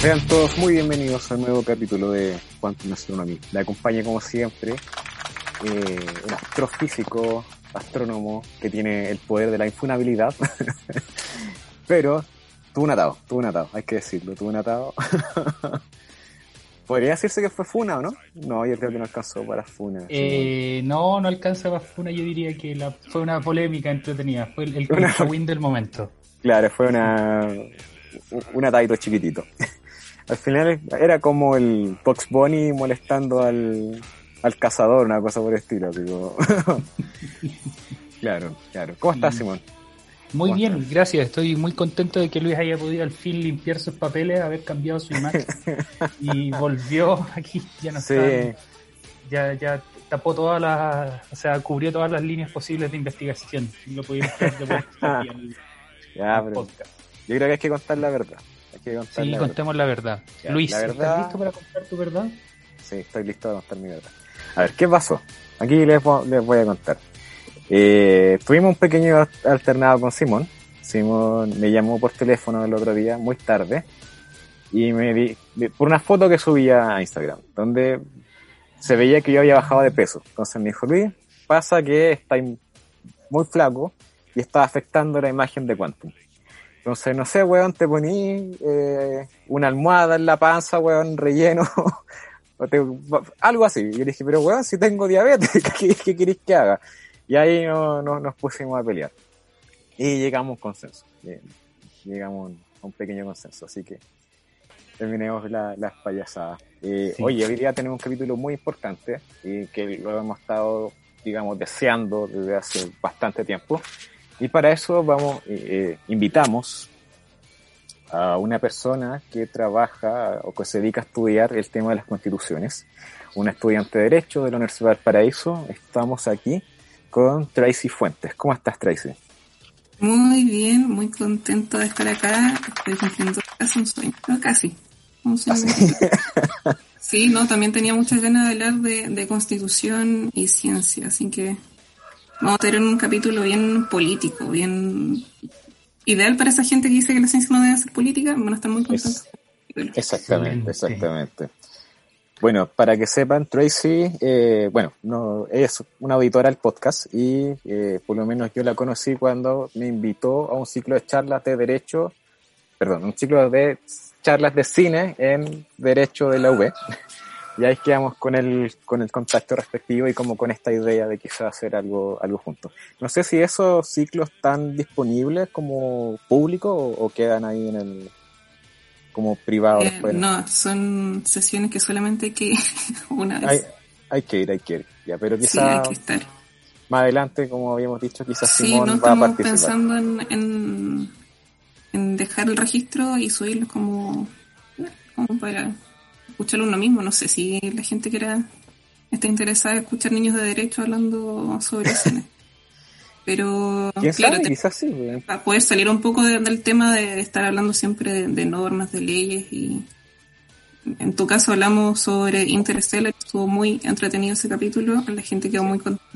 Sean todos muy bienvenidos al nuevo capítulo de Quantum Astronomy. La acompaña como siempre eh, un astrofísico, astrónomo que tiene el poder de la infunabilidad, pero tuvo un atado, tuvo un atado, hay que decirlo, tuvo un atado. Podría decirse que fue Funa, ¿o no? No, yo creo que no alcanzó para Funa. Eh, no, no alcanza para Funa, yo diría que la, fue una polémica entretenida, fue el, el win del momento. Claro, fue una un atadito chiquitito. Al final era como el Fox Bunny molestando al, al cazador, una cosa por el estilo. Claro, claro. ¿Cómo estás, Simón? Muy bien, gracias. Estoy muy contento de que Luis haya podido al fin limpiar sus papeles, haber cambiado su imagen y volvió aquí. Ya no sí. está. Ya, ya tapó todas las, o sea, cubrió todas las líneas posibles de investigación. Lo pudimos de aquí al, ya, al podcast. Yo creo que hay que contar la verdad. Hay que contar sí, la contemos verdad. la verdad. Ya, Luis, la verdad- ¿estás listo para contar tu verdad? Sí, estoy listo para contar mi verdad. A ver, ¿qué pasó? Aquí les, les voy a contar. Eh, tuvimos un pequeño alternado con Simón. Simón me llamó por teléfono el otro día, muy tarde, y me di, por una foto que subía a Instagram, donde se veía que yo había bajado de peso. Entonces me dijo, Luis, pasa que está muy flaco y está afectando la imagen de Quantum. Entonces, no sé, weón, te poní eh, una almohada en la panza, weón, relleno, o te- algo así. Y yo le dije, pero weón, si tengo diabetes, ¿qué, qué queréis que haga? Y ahí no, no- nos pusimos a pelear. Y llegamos a un consenso. Llegamos a un pequeño consenso, así que terminemos la- las payasadas. Eh, Sí. Oye, hoy día tenemos un capítulo muy importante y que lo hemos estado, digamos, deseando desde hace bastante tiempo. Y para eso vamos, eh, invitamos a una persona que trabaja o que se dedica a estudiar el tema de las constituciones, una estudiante de Derecho de la Universidad del Paraíso. Estamos aquí con Tracy Fuentes. ¿Cómo estás, Tracy? Muy bien, muy contento de estar acá. Estoy cumpliendo casi un sueño, no, casi. Un sueño. Sí, no, también tenía muchas ganas de hablar de, de constitución y ciencia, así que vamos a tener un capítulo bien político, bien ideal para esa gente que dice que la ciencia no debe ser política. Van a estar muy contentos. Exactamente, Excelente. exactamente. Bueno, para que sepan, Tracy, eh, bueno, no es una auditora del podcast y eh, por lo menos yo la conocí cuando me invitó a un ciclo de charlas de derecho, perdón, un ciclo de charlas de cine en derecho de la UB. Y ahí quedamos con el, con el contacto respectivo y como con esta idea de quizás hacer algo, algo juntos. No sé si esos ciclos están disponibles como público o, o quedan ahí en el, como privado Eh, después. no, son sesiones que solamente hay que ir una vez. Hay, hay que ir, hay que ir. Ya, pero sí, hay quizás que estar. más adelante, como habíamos dicho, quizás Sí, Simón no va a estamos participar. pensando en, en, en dejar el registro y subirlo como, como para escucharlo uno mismo. No sé si la gente quiera está interesada en escuchar niños de derecho hablando sobre cine. Pero ¿Quién claro, sabe? te- sí. para poder salir un poco de- del tema de, de estar hablando siempre de, de normas, de leyes y en tu caso hablamos sobre Interstellar, estuvo muy entretenido ese capítulo, la gente quedó muy contenta.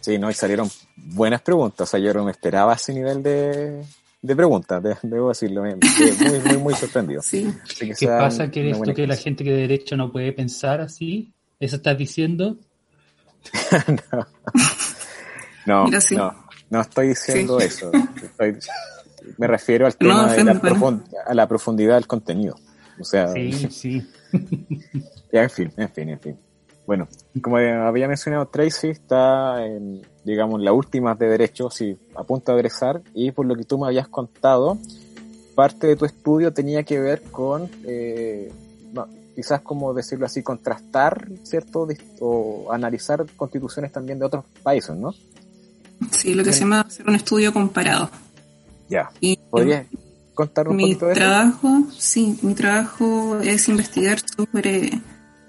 Sí, no, y salieron buenas preguntas. O sea, yo no me esperaba ese nivel de, de preguntas, de- debo decirlo. Me, muy, muy, muy sorprendido. Sí. Que ¿Qué pasa? ¿Que esto buena que la gente que de derecho no puede pensar así? ¿Eso estás diciendo? No, Mira, sí. no, no estoy diciendo Sí. eso. Estoy- me refiero al No, tema de la profund- a la profundidad del contenido. O sea, Sí, sí. Ya, en fin, en fin, en fin. Bueno, como había mencionado Tracy, está en, digamos, la última de derecho, sí, a punto de egresar, y por lo que tú me habías contado, parte de tu estudio tenía que ver con, eh, quizás como decirlo así, contrastar, ¿cierto? O analizar constituciones también de otros países, ¿no? Sí, lo que se llama hacer un estudio comparado. Ya. Y ¿Podrías contar un mi poquito de eso? trabajo, sí, mi trabajo es investigar sobre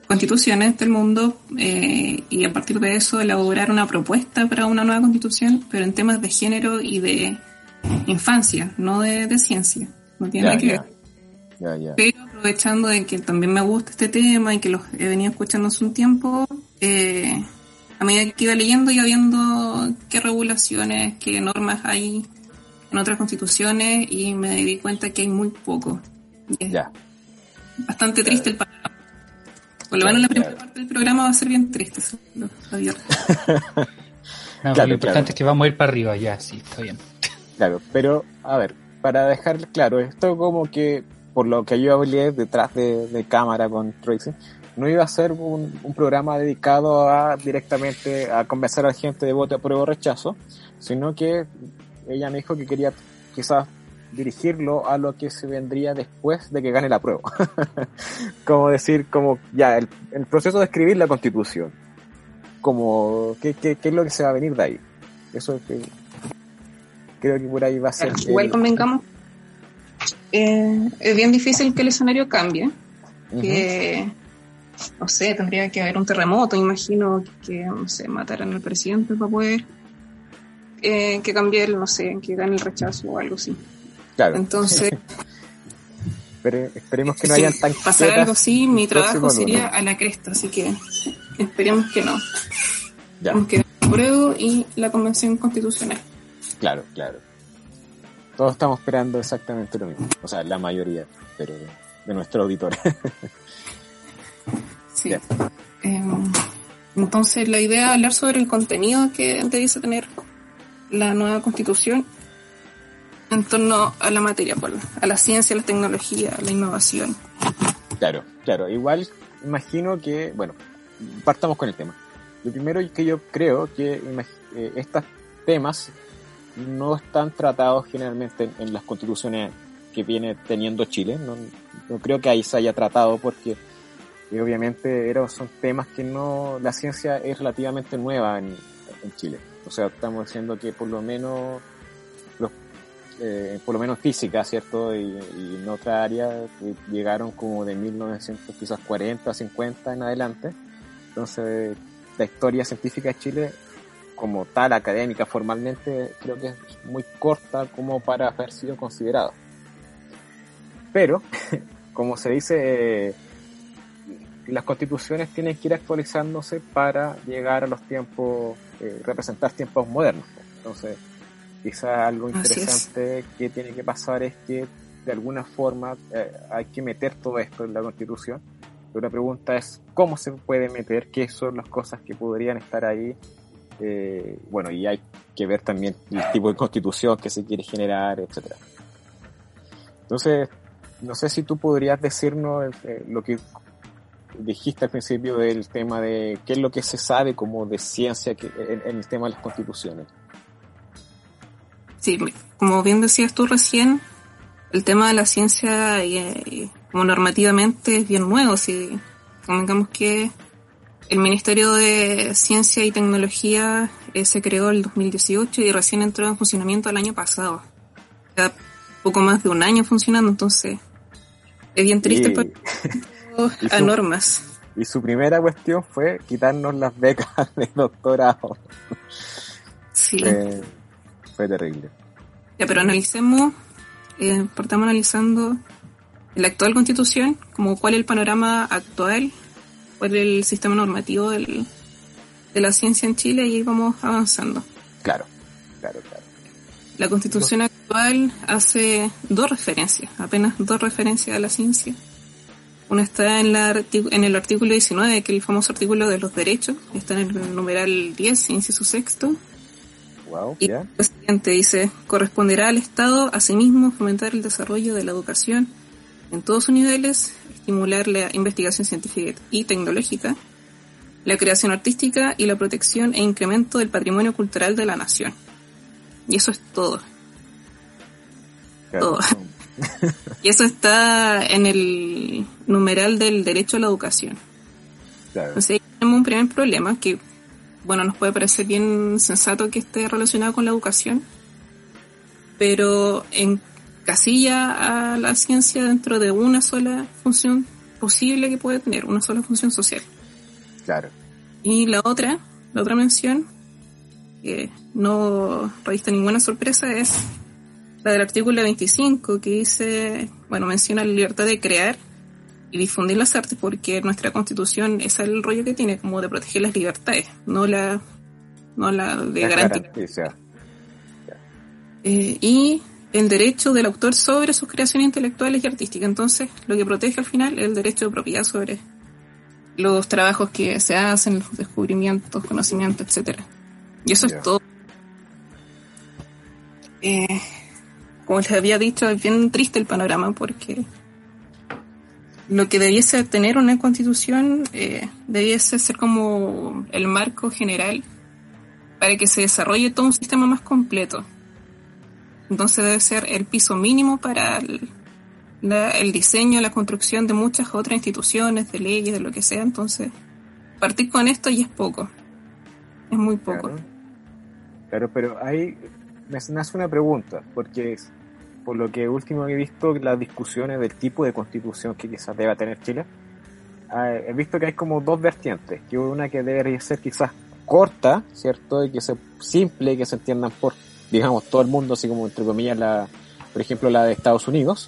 constituciones del mundo eh, y a partir de eso elaborar una propuesta para una nueva constitución, pero en temas de género y de infancia, no de, ciencia. No tiene nada que ver. Pero aprovechando de que también me gusta este tema y que los he venido escuchando hace un tiempo, eh, a medida que iba leyendo y viendo qué regulaciones, qué normas hay en otras constituciones y me di cuenta que hay muy poco. Ya. Bastante triste el panorama. Por lo menos la primera parte del programa va a ser bien triste, Javier. lo importante es que vamos a ir para arriba, ya, sí, está bien. Claro, pero a ver, para dejar claro, esto como que, por lo que yo hablé detrás de, cámara con Tracy, no iba a ser un, programa dedicado a directamente a convencer a la gente de voto a prueba o rechazo, sino que ella me dijo que quería quizás dirigirlo a lo que se vendría después de que gane la prueba. como decir, como ya, el, proceso de escribir la constitución. Como, ¿qué, qué, qué es lo que se va a venir de ahí? Eso es que, creo que por ahí va a ser. Igual convengamos, eh, es bien difícil que el escenario cambie. Que, no sé, tendría que haber un terremoto, imagino que, no sé, mataran al presidente para poder eh, que cambie el, no sé, que gane el rechazo o algo así. Claro. Entonces. Esperemos que no hayan tan pasar algo así, mi trabajo sería a la cresta, así que esperemos que no. Ya. Aunque apruebo y la convención constitucional. Claro, claro. Todos estamos esperando exactamente lo mismo. O sea, la mayoría, pero de nuestros auditores. sí. Em, entonces, la idea es hablar sobre el contenido que debiese tener la nueva constitución en torno a la materia, pues, a la ciencia, a la tecnología, a la innovación. Claro, claro. Igual imagino que, bueno, partamos con el tema. Lo primero que yo creo que eh, estos temas no están tratados generalmente en, las constituciones que viene teniendo Chile. No, creo que ahí se haya tratado porque eh, obviamente son temas que no, la ciencia es relativamente nueva en Chile. O sea, estamos diciendo que por lo menos eh, por lo menos física, ¿cierto? Y, en otra área llegaron como de 1940, 50 en adelante. Entonces, la historia científica de Chile, como tal, académica, formalmente, creo que es muy corta como para haber sido considerado. Pero, como se dice, las constituciones tienen que ir actualizándose para llegar a los tiempos, eh, representar tiempos modernos. Entonces, Quizá algo interesante que tiene que pasar es que de alguna forma eh, hay que meter todo esto en la constitución. Pero la pregunta es cómo se puede meter, qué son las cosas que podrían estar ahí. Eh, bueno, y hay que ver también el tipo de constitución que se quiere generar, etcétera. Entonces, no sé si tú podrías decirnos eh, lo que dijiste al principio del tema de qué es lo que se sabe como de ciencia en el tema de las constituciones. Sí, como bien decías tú recién, el tema de la ciencia y, como normativamente es bien nuevo. Si digamos que el Ministerio de Ciencia y Tecnología eh, se creó el 2018 y recién entró en funcionamiento el año pasado. Ya poco más de un año funcionando, entonces es bien triste y, a normas. Y su primera cuestión fue quitarnos las becas de doctorado. Sí. Eh, fue terrible. Ya, pero analicemos, eh, partamos analizando la actual constitución, como cuál es el panorama actual, cuál es el sistema normativo del, de la ciencia en Chile y ahí vamos avanzando. Claro, claro, claro. La constitución actual hace dos referencias, apenas dos referencias a la ciencia. Una está en, la, en el artículo 19, que es el famoso artículo de los derechos, está en el numeral 10, inciso sexto, y el siguiente dice, corresponderá al Estado asimismo fomentar el desarrollo de la educación en todos sus niveles, estimular la investigación científica y tecnológica, la creación artística y la protección e incremento del patrimonio cultural de la nación. Y eso es todo. Todo. y eso está en el numeral del derecho a la educación. Entonces tenemos un primer problema que bueno, nos puede parecer bien sensato que esté relacionado con la educación, pero en casilla a la ciencia dentro de una sola función posible que puede tener una sola función social. Claro. Y la otra, la otra mención, que no revista ninguna sorpresa, es la del artículo 25, que dice, bueno, menciona la libertad de crear y difundir las artes, porque nuestra constitución es el rollo que tiene, como de proteger las libertades, no la, no la de garantizar. Eh, y el derecho del autor sobre sus creaciones intelectuales y artísticas. Entonces, lo que protege al final es el derecho de propiedad sobre los trabajos que se hacen, los descubrimientos, conocimientos, etcétera. Y eso es todo. Eh, como les había dicho, es bien triste el panorama porque lo que debiese tener una constitución eh, debiese ser como el marco general para que se desarrolle todo un sistema más completo. Entonces debe ser el piso mínimo para el, diseño, la construcción de muchas otras instituciones, de leyes, de lo que sea. Entonces, partir con esto ya es poco. Es muy poco. Claro, pero ahí me nace una pregunta, porque por lo que último he visto las discusiones del tipo de constitución que quizás deba tener Chile, ah, he visto que hay como dos vertientes, que una que debería ser quizás corta, ¿cierto? Y que sea simple, que se entiendan por, digamos, todo el mundo, así como entre comillas la, por ejemplo, la de Estados Unidos,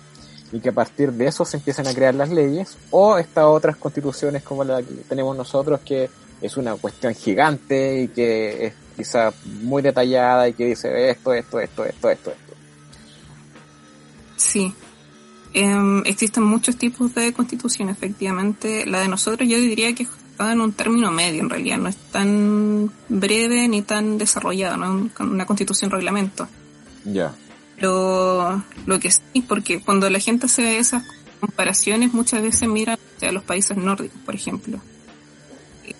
y que a partir de eso se empiecen a crear las leyes, o estas otras constituciones como la que tenemos nosotros, que es una cuestión gigante y que es quizás muy detallada y que dice esto, esto, esto, esto, esto, esto. Sí. Em, existen muchos tipos de constitución, efectivamente. La de nosotros yo diría que está en un término medio, en realidad. No es tan breve ni tan desarrollada, no es una constitución reglamento. Ya. Pero lo que sí, porque cuando la gente hace esas comparaciones, muchas veces mira a los países nórdicos, por ejemplo.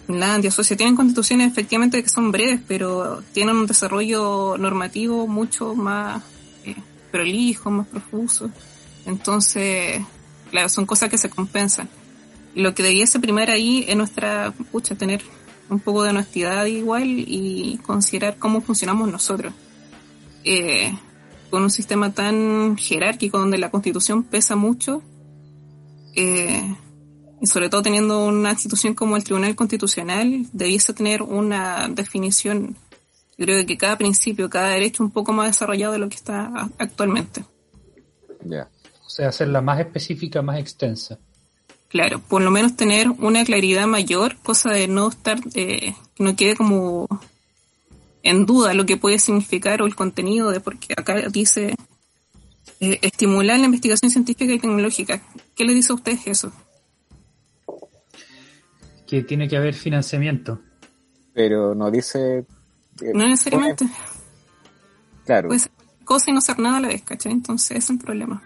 Finlandia, Suecia, tienen constituciones efectivamente que son breves, pero tienen un desarrollo normativo mucho más eh, prolijo, más profuso. Entonces, claro, son cosas que se compensan. Lo que debiese primero ahí es nuestra, pucha, tener un poco de honestidad igual y considerar cómo funcionamos nosotros. Eh, con un sistema tan jerárquico donde la constitución pesa mucho, eh, y sobre todo teniendo una institución como el Tribunal Constitucional, debiese tener una definición yo creo que cada principio, cada derecho un poco más desarrollado de lo que está actualmente. Ya. O sea, hacerla más específica, más extensa. Claro, por lo menos tener una claridad mayor, cosa de no estar, eh, que no quede como en duda lo que puede significar o el contenido de, porque acá dice eh, estimular la investigación científica y tecnológica. ¿Qué le dice a ustedes eso? Que tiene que haber financiamiento. Pero no dice no necesariamente. Claro. Puede ser cosa y no ser nada a la vez, ¿cachai? Entonces es un problema.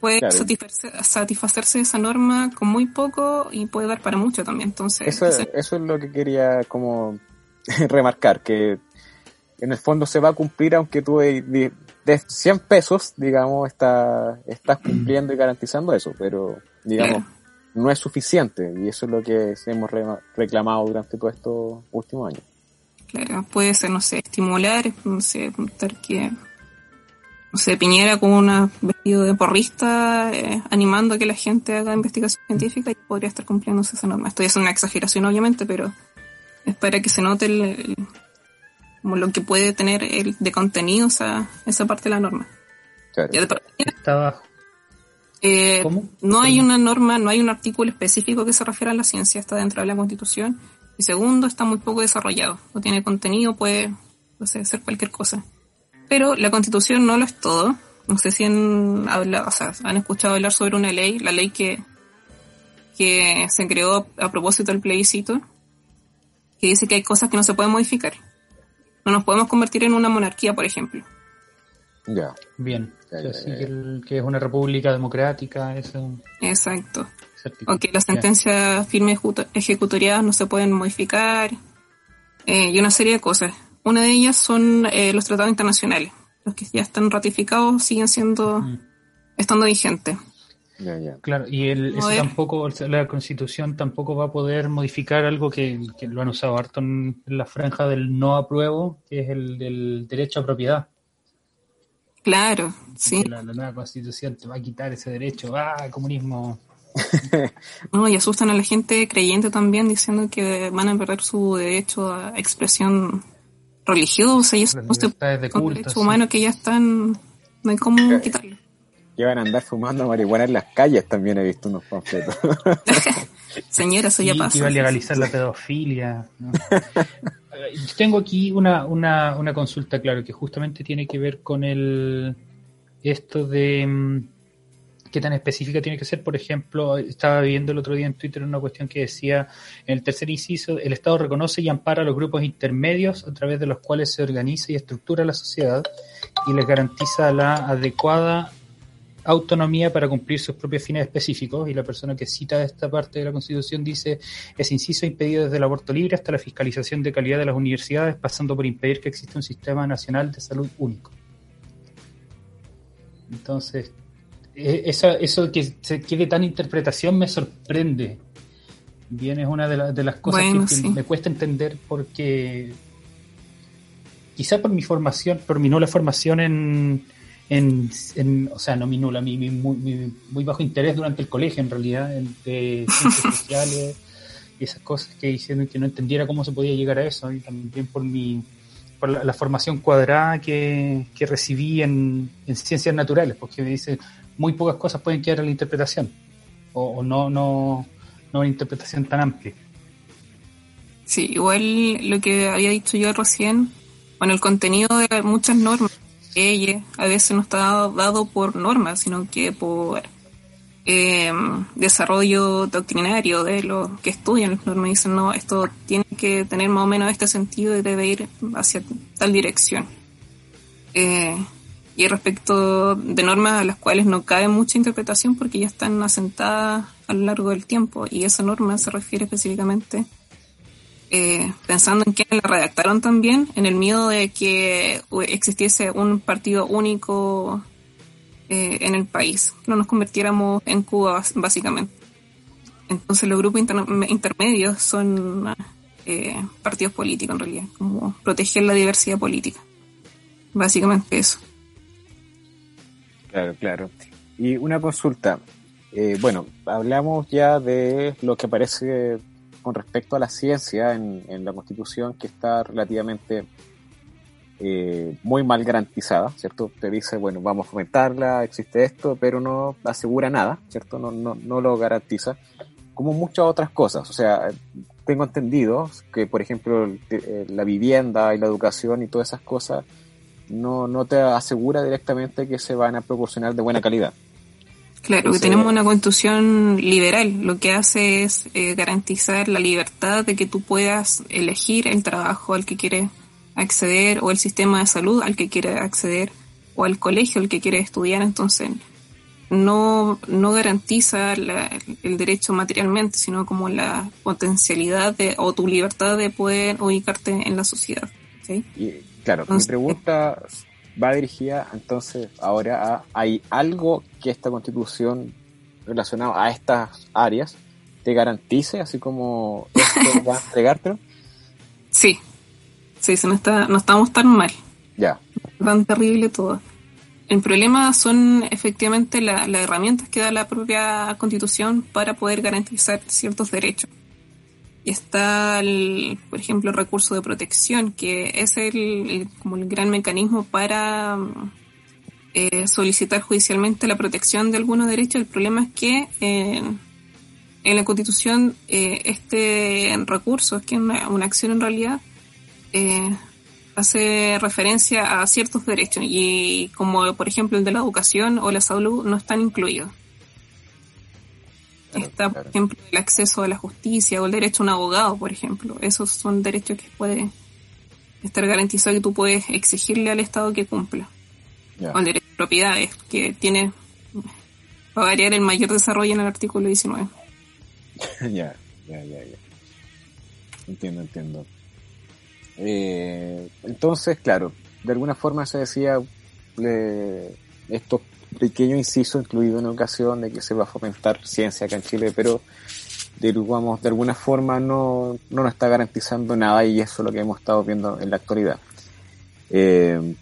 Puede satisfacerse, de esa norma con muy poco y puede dar para mucho también. Entonces, eso, eso es lo que quería como remarcar, que en el fondo se va a cumplir aunque tú de, 100 pesos, digamos, está, estás cumpliendo y garantizando eso, pero digamos, no es suficiente y eso es lo que hemos reclamado durante todos estos últimos años. Claro, puede ser, no sé, estimular, no sé, que, no sé, Piñera con un vestido de porrista eh, animando a que la gente haga investigación científica y podría estar cumpliendo esa norma. Esto es una exageración, obviamente, pero es para que se note el, como lo que puede tener el, de contenido esa, esa parte de la norma. Claro. Está abajo. Eh, ¿Cómo? No hay una norma, no hay un artículo específico que se refiera a la ciencia, está dentro de la Constitución y segundo, está muy poco desarrollado. No tiene contenido, puede, puede ser cualquier cosa. Pero la constitución no lo es todo. No sé si han hablado, o sea, han escuchado hablar sobre una ley, la ley que, que se creó a propósito del plebiscito, que dice que hay cosas que no se pueden modificar. No nos podemos convertir en una monarquía, por ejemplo. Ya. Bien. que, es una república democrática, eso. Exacto. Aunque las sentencias firmes ejecutoriadas no se pueden modificar eh, y una serie de cosas. Una de ellas son eh, los tratados internacionales. Los que ya están ratificados siguen siendo, mm. estando vigentes. Claro, y el, tampoco, la constitución tampoco va a poder modificar algo que, lo han usado harto en, la franja del no apruebo, que es el del derecho a propiedad. Claro, sí. La, nueva constitución te va a quitar ese derecho. Ah, comunismo no, y asustan a la gente creyente también diciendo que van a perder su derecho a expresión religiosa y eso de culto, humano que ya están, no hay cómo quitarlo. Que van a andar fumando marihuana en las calles también he visto unos panfletos. Señora, eso ya pasa. iba a legalizar la pedofilia. Tengo aquí una, una, una consulta, claro, que justamente tiene que ver con el esto de mm, qué tan específica tiene que ser. Por ejemplo, estaba viendo el otro día en Twitter una cuestión que decía, en el tercer inciso, el Estado reconoce y ampara a los grupos intermedios a través de los cuales se organiza y estructura la sociedad y les garantiza la adecuada autonomía para cumplir sus propios fines específicos y la persona que cita esta parte de la Constitución dice es inciso impedido desde el aborto libre hasta la fiscalización de calidad de las universidades pasando por impedir que exista un sistema nacional de salud único. Entonces, e, eso, que se quede tan interpretación me sorprende. Bien, es una de, las cosas que, me cuesta entender porque quizá por mi formación, por mi nula formación en, en, o sea, no mi nula, mi, muy, bajo interés durante el colegio en realidad, en, de ciencias sociales y esas cosas que hicieron que no entendiera cómo se podía llegar a eso y también por mi por la, formación cuadrada que, que recibí en, en, ciencias naturales, porque me dice muy pocas cosas pueden quedar a la interpretación, o, no, no, no una interpretación tan amplia. Sí, igual lo que había dicho yo recién, bueno, el contenido de muchas normas, ella a veces no está dado por normas, sino que por eh, desarrollo doctrinario de lo que estudian las normas. Dicen, no, esto tiene que tener más o menos este sentido y debe ir hacia tal dirección. Eh, y respecto de normas a las cuales no cabe mucha interpretación porque ya están asentadas a lo largo del tiempo y esa norma se refiere específicamente eh, pensando en quienes la redactaron también, en el miedo de que existiese un partido único eh, en el país, no nos convirtiéramos en Cuba básicamente. Entonces los grupos intermedios son eh, partidos políticos en realidad, como proteger la diversidad política. Básicamente eso. Claro, claro. Y una consulta. Eh, bueno, hablamos ya de lo que parece con respecto a la ciencia en, la Constitución, que está relativamente eh, muy mal garantizada, ¿cierto? Te dice, bueno, vamos a fomentarla, existe esto, pero no asegura nada, ¿cierto? No, no, no lo garantiza, como muchas otras cosas. O sea, tengo entendido que, por ejemplo, eh, la vivienda y la educación y todas esas cosas no, no te asegura directamente que se van a proporcionar de buena calidad. Claro, que tenemos una constitución liberal, lo que hace es eh, garantizar la libertad de que tú puedas elegir el trabajo al que quieres acceder o el sistema de salud al que quieres acceder o al colegio al que quieres estudiar. Entonces, no, no garantiza el derecho materialmente, sino como la potencialidad de, o tu libertad de poder ubicarte en la sociedad. ¿sí? Claro, mi pregunta va dirigida entonces ahora a, ¿hay algo que esta constitución relacionado a estas áreas te garantice, así como esto va a entregártelo? Sí, sí, no, está, no estamos tan mal. Ya. Tan terrible todo. El problema son efectivamente las herramientas que da la propia constitución para poder garantizar ciertos derechos. Está, el, por ejemplo, el recurso de protección, que es el, como el gran mecanismo para eh, solicitar judicialmente la protección de algunos derechos. El problema es que eh, en la Constitución eh, este recurso, es que una, una acción en realidad hace referencia a ciertos derechos y como por ejemplo el de la educación o la salud no están incluidos. Está, por ejemplo, el acceso a la justicia o el derecho a un abogado, por ejemplo. Esos son derechos que puede estar garantizado que tú puedes exigirle al Estado que cumpla. O el derecho a propiedades, que tiene, va a variar el mayor desarrollo en el artículo 19. ya, ya, ya, ya. Entiendo, entiendo. Eh, entonces, claro, de alguna forma se decía le, estos pequeño inciso incluido en ocasión de que se va a fomentar ciencia acá en Chile, pero digamos, de alguna forma no, no nos está garantizando nada y eso es lo que hemos estado viendo en la actualidad. Eh,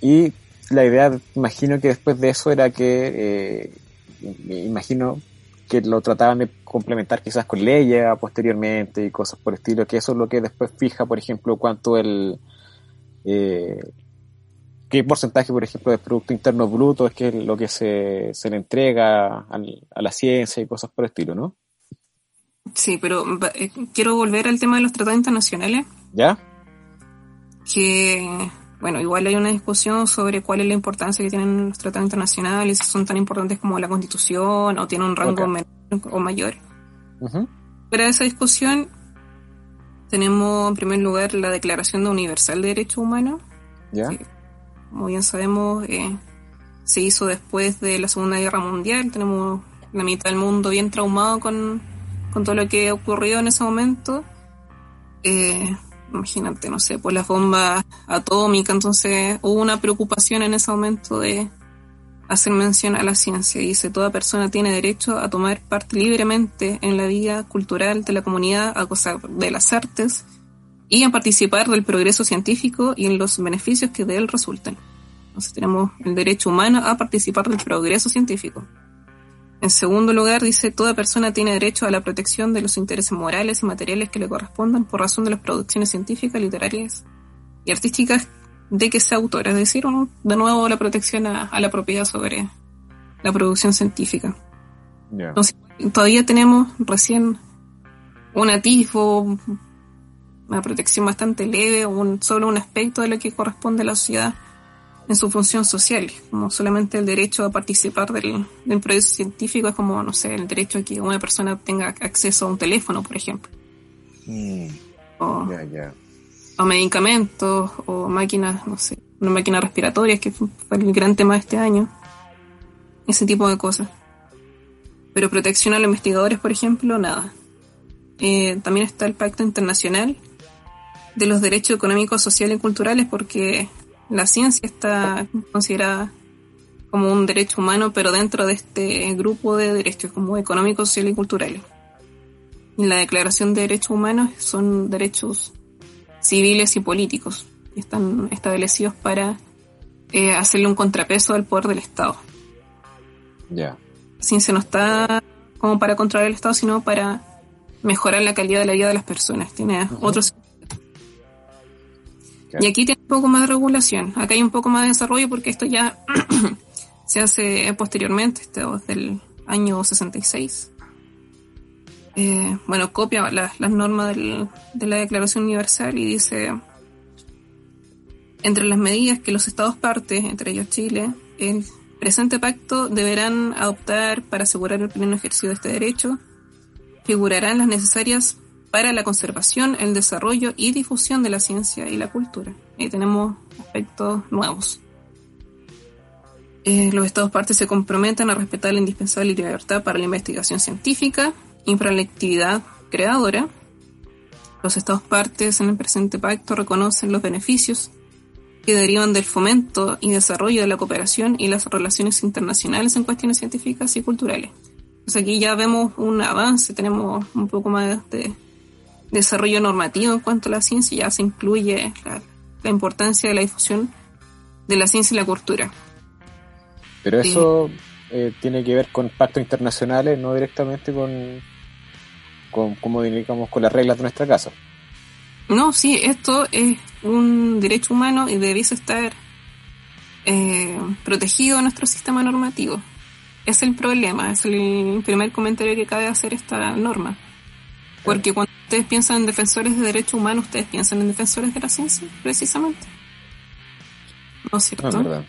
y la idea, imagino que después de eso era que, eh, imagino que lo trataban de complementar quizás con leyes posteriormente y cosas por el estilo, que eso es lo que después fija, por ejemplo, cuánto el... Eh, qué porcentaje, por ejemplo, del Producto Interno Bruto es que lo que se, se le entrega a la ciencia y cosas por el estilo, ¿no? Sí, pero eh, quiero volver al tema de los tratados internacionales. ¿Ya? Que, bueno, igual hay una discusión sobre cuál es la importancia que tienen los tratados internacionales, si son tan importantes como la Constitución o tienen un rango menor o mayor. Para esa discusión tenemos en primer lugar la Declaración Universal de Derechos Humanos. ¿Ya? Como bien sabemos, eh, se hizo después de la Segunda Guerra Mundial. Tenemos la mitad del mundo bien traumado con, con todo lo que ocurrió en ese momento. Eh, imagínate, no sé, pues las bombas atómicas, entonces hubo una preocupación en ese momento de hacer mención a la ciencia. Dice, toda persona tiene derecho a tomar parte libremente en la vida cultural de la comunidad, a gozar de las artes y a participar del progreso científico y en los beneficios que de él resulten. Entonces tenemos el derecho humano a participar del progreso científico. En segundo lugar, dice, toda persona tiene derecho a la protección de los intereses morales y materiales que le correspondan por razón de las producciones científicas, literarias y artísticas de que sea autor. Es decir, de nuevo la protección a, la propiedad sobre la producción científica. Entonces, todavía tenemos recién un atisbo, una protección bastante leve, un, solo un aspecto de lo que corresponde a la sociedad en su función social, como solamente el derecho a participar del, del proceso científico es como, no sé, el derecho a que una persona tenga acceso a un teléfono, por ejemplo. Mm. O, o, medicamentos, o máquinas, no sé, una máquina respiratoria, que fue el gran tema de este año. Ese tipo de cosas. Pero protección a los investigadores, por ejemplo, nada. Eh, también está el Pacto Internacional de los Derechos Económicos, Sociales y Culturales, porque la ciencia está considerada como un derecho humano, pero dentro de este grupo de derechos como económicos, sociales y culturales. Y la Declaración de Derechos Humanos son derechos civiles y políticos que están establecidos para eh, hacerle un contrapeso al poder del Estado. Ya. La ciencia no está como para controlar el Estado, sino para mejorar la calidad de la vida de las personas. Tiene otros y aquí tiene un poco más de regulación. Acá hay un poco más de desarrollo porque esto ya se hace posteriormente, esto del año 66. Eh, bueno, copia las normas de la Declaración Universal y dice, entre las medidas que los estados partes, entre ellos Chile, el presente pacto deberán adoptar para asegurar el pleno ejercicio de este derecho, figurarán las necesarias para la conservación, el desarrollo y difusión de la ciencia y la cultura. Ahí tenemos aspectos nuevos. Eh, los Estados partes se comprometen a respetar la indispensable libertad para la investigación científica y para la actividad creadora. Los Estados partes en el presente pacto reconocen los beneficios que derivan del fomento y desarrollo de la cooperación y las relaciones internacionales en cuestiones científicas y culturales. Pues aquí ya vemos un avance, tenemos un poco más de desarrollo normativo en cuanto a la ciencia, ya se incluye la, importancia de la difusión de la ciencia y la cultura. Pero eso eh, tiene que ver con pactos internacionales, no directamente con, con como digamos, con las reglas de nuestra casa. No, sí, esto es un derecho humano y debiese estar eh, protegido en nuestro sistema normativo. Es el problema, es el primer comentario que cabe hacer esta norma. Porque cuando ustedes piensan en defensores de derechos humanos, ustedes piensan en defensores de la ciencia, precisamente. ¿No es cierto? No,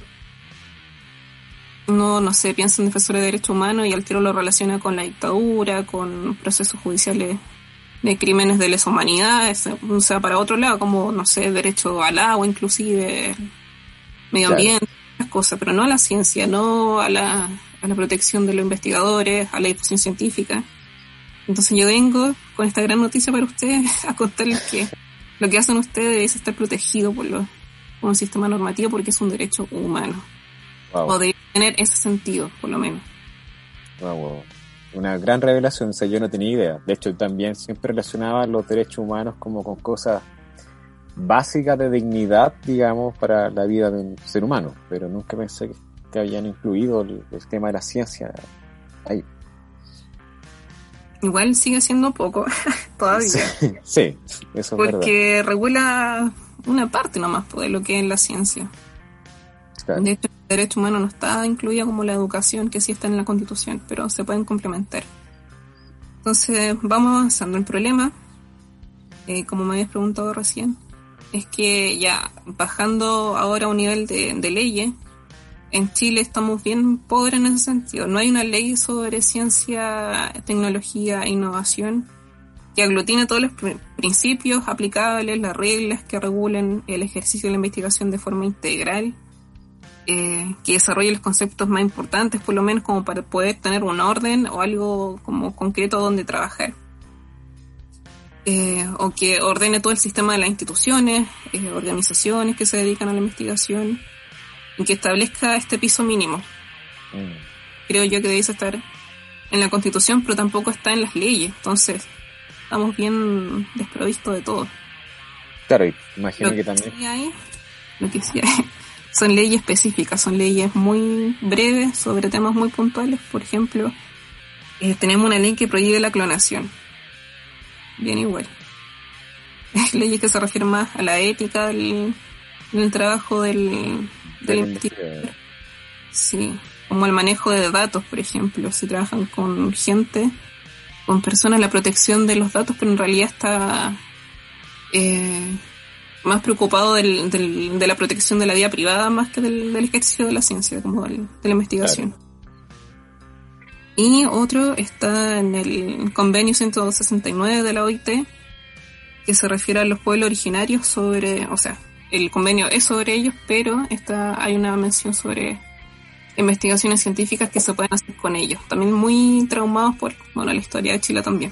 no, no sé, piensan en defensores de derechos humanos y al tiro lo relaciona con la dictadura, con procesos judiciales de crímenes de lesa humanidad, o sea, para otro lado, como, no sé, derecho al agua, inclusive, medio ambiente, las cosas, pero no a la ciencia, no a la, a la protección de los investigadores, a la difusión científica. Entonces yo vengo con esta gran noticia para ustedes a contarles que lo que hacen ustedes es estar protegido por, lo, un sistema normativo porque es un derecho humano. O de tener ese sentido, por lo menos. Wow, Una gran revelación, o sea, yo no tenía idea. De hecho, también siempre relacionaba los derechos humanos como con cosas básicas de dignidad, digamos, para la vida de un ser humano, pero nunca pensé que, habían incluido el tema de la ciencia ahí. Igual sigue siendo poco todavía. Sí, eso es Porque regula una parte nomás pues, de lo que es la ciencia. De hecho, el derecho humano no está incluida como la educación, que sí está en la Constitución, pero se pueden complementar. Entonces, vamos avanzando. El problema, eh, como me habías preguntado recién, es que ya bajando ahora a un nivel de, de leyes, en Chile estamos bien pobres en ese sentido. No hay una ley sobre ciencia, tecnología e innovación que aglutine todos los principios aplicables, las reglas que regulen el ejercicio de la investigación de forma integral, eh, que desarrolle los conceptos más importantes, por lo menos como para poder tener un orden o algo como concreto donde trabajar. Eh, o que ordene todo el sistema de las instituciones, eh, organizaciones que se dedican a la investigación, que establezca este piso mínimo. Mm. Creo yo que debe estar en la constitución, pero tampoco está en las leyes. Entonces, estamos bien desprovistos de todo. Claro, imagino que también. lo que sí hay, son leyes específicas, son leyes muy breves sobre temas muy puntuales. Por ejemplo, eh, tenemos una ley que prohíbe la clonación. Bien igual. leyes que se refieren más a la ética del, del trabajo del, Sí, como el manejo de datos, por ejemplo. Si trabajan con gente, con personas, la protección de los datos, pero en realidad está eh, más preocupado del, de la protección de la vida privada más que del, ejercicio de la ciencia, como de la investigación. Y otro está en el convenio 169 de la OIT, que se refiere a los pueblos originarios sobre, o sea, el convenio es sobre ellos, pero está, hay una mención sobre investigaciones científicas que se pueden hacer con ellos. También muy traumados por bueno, la historia de Chile también.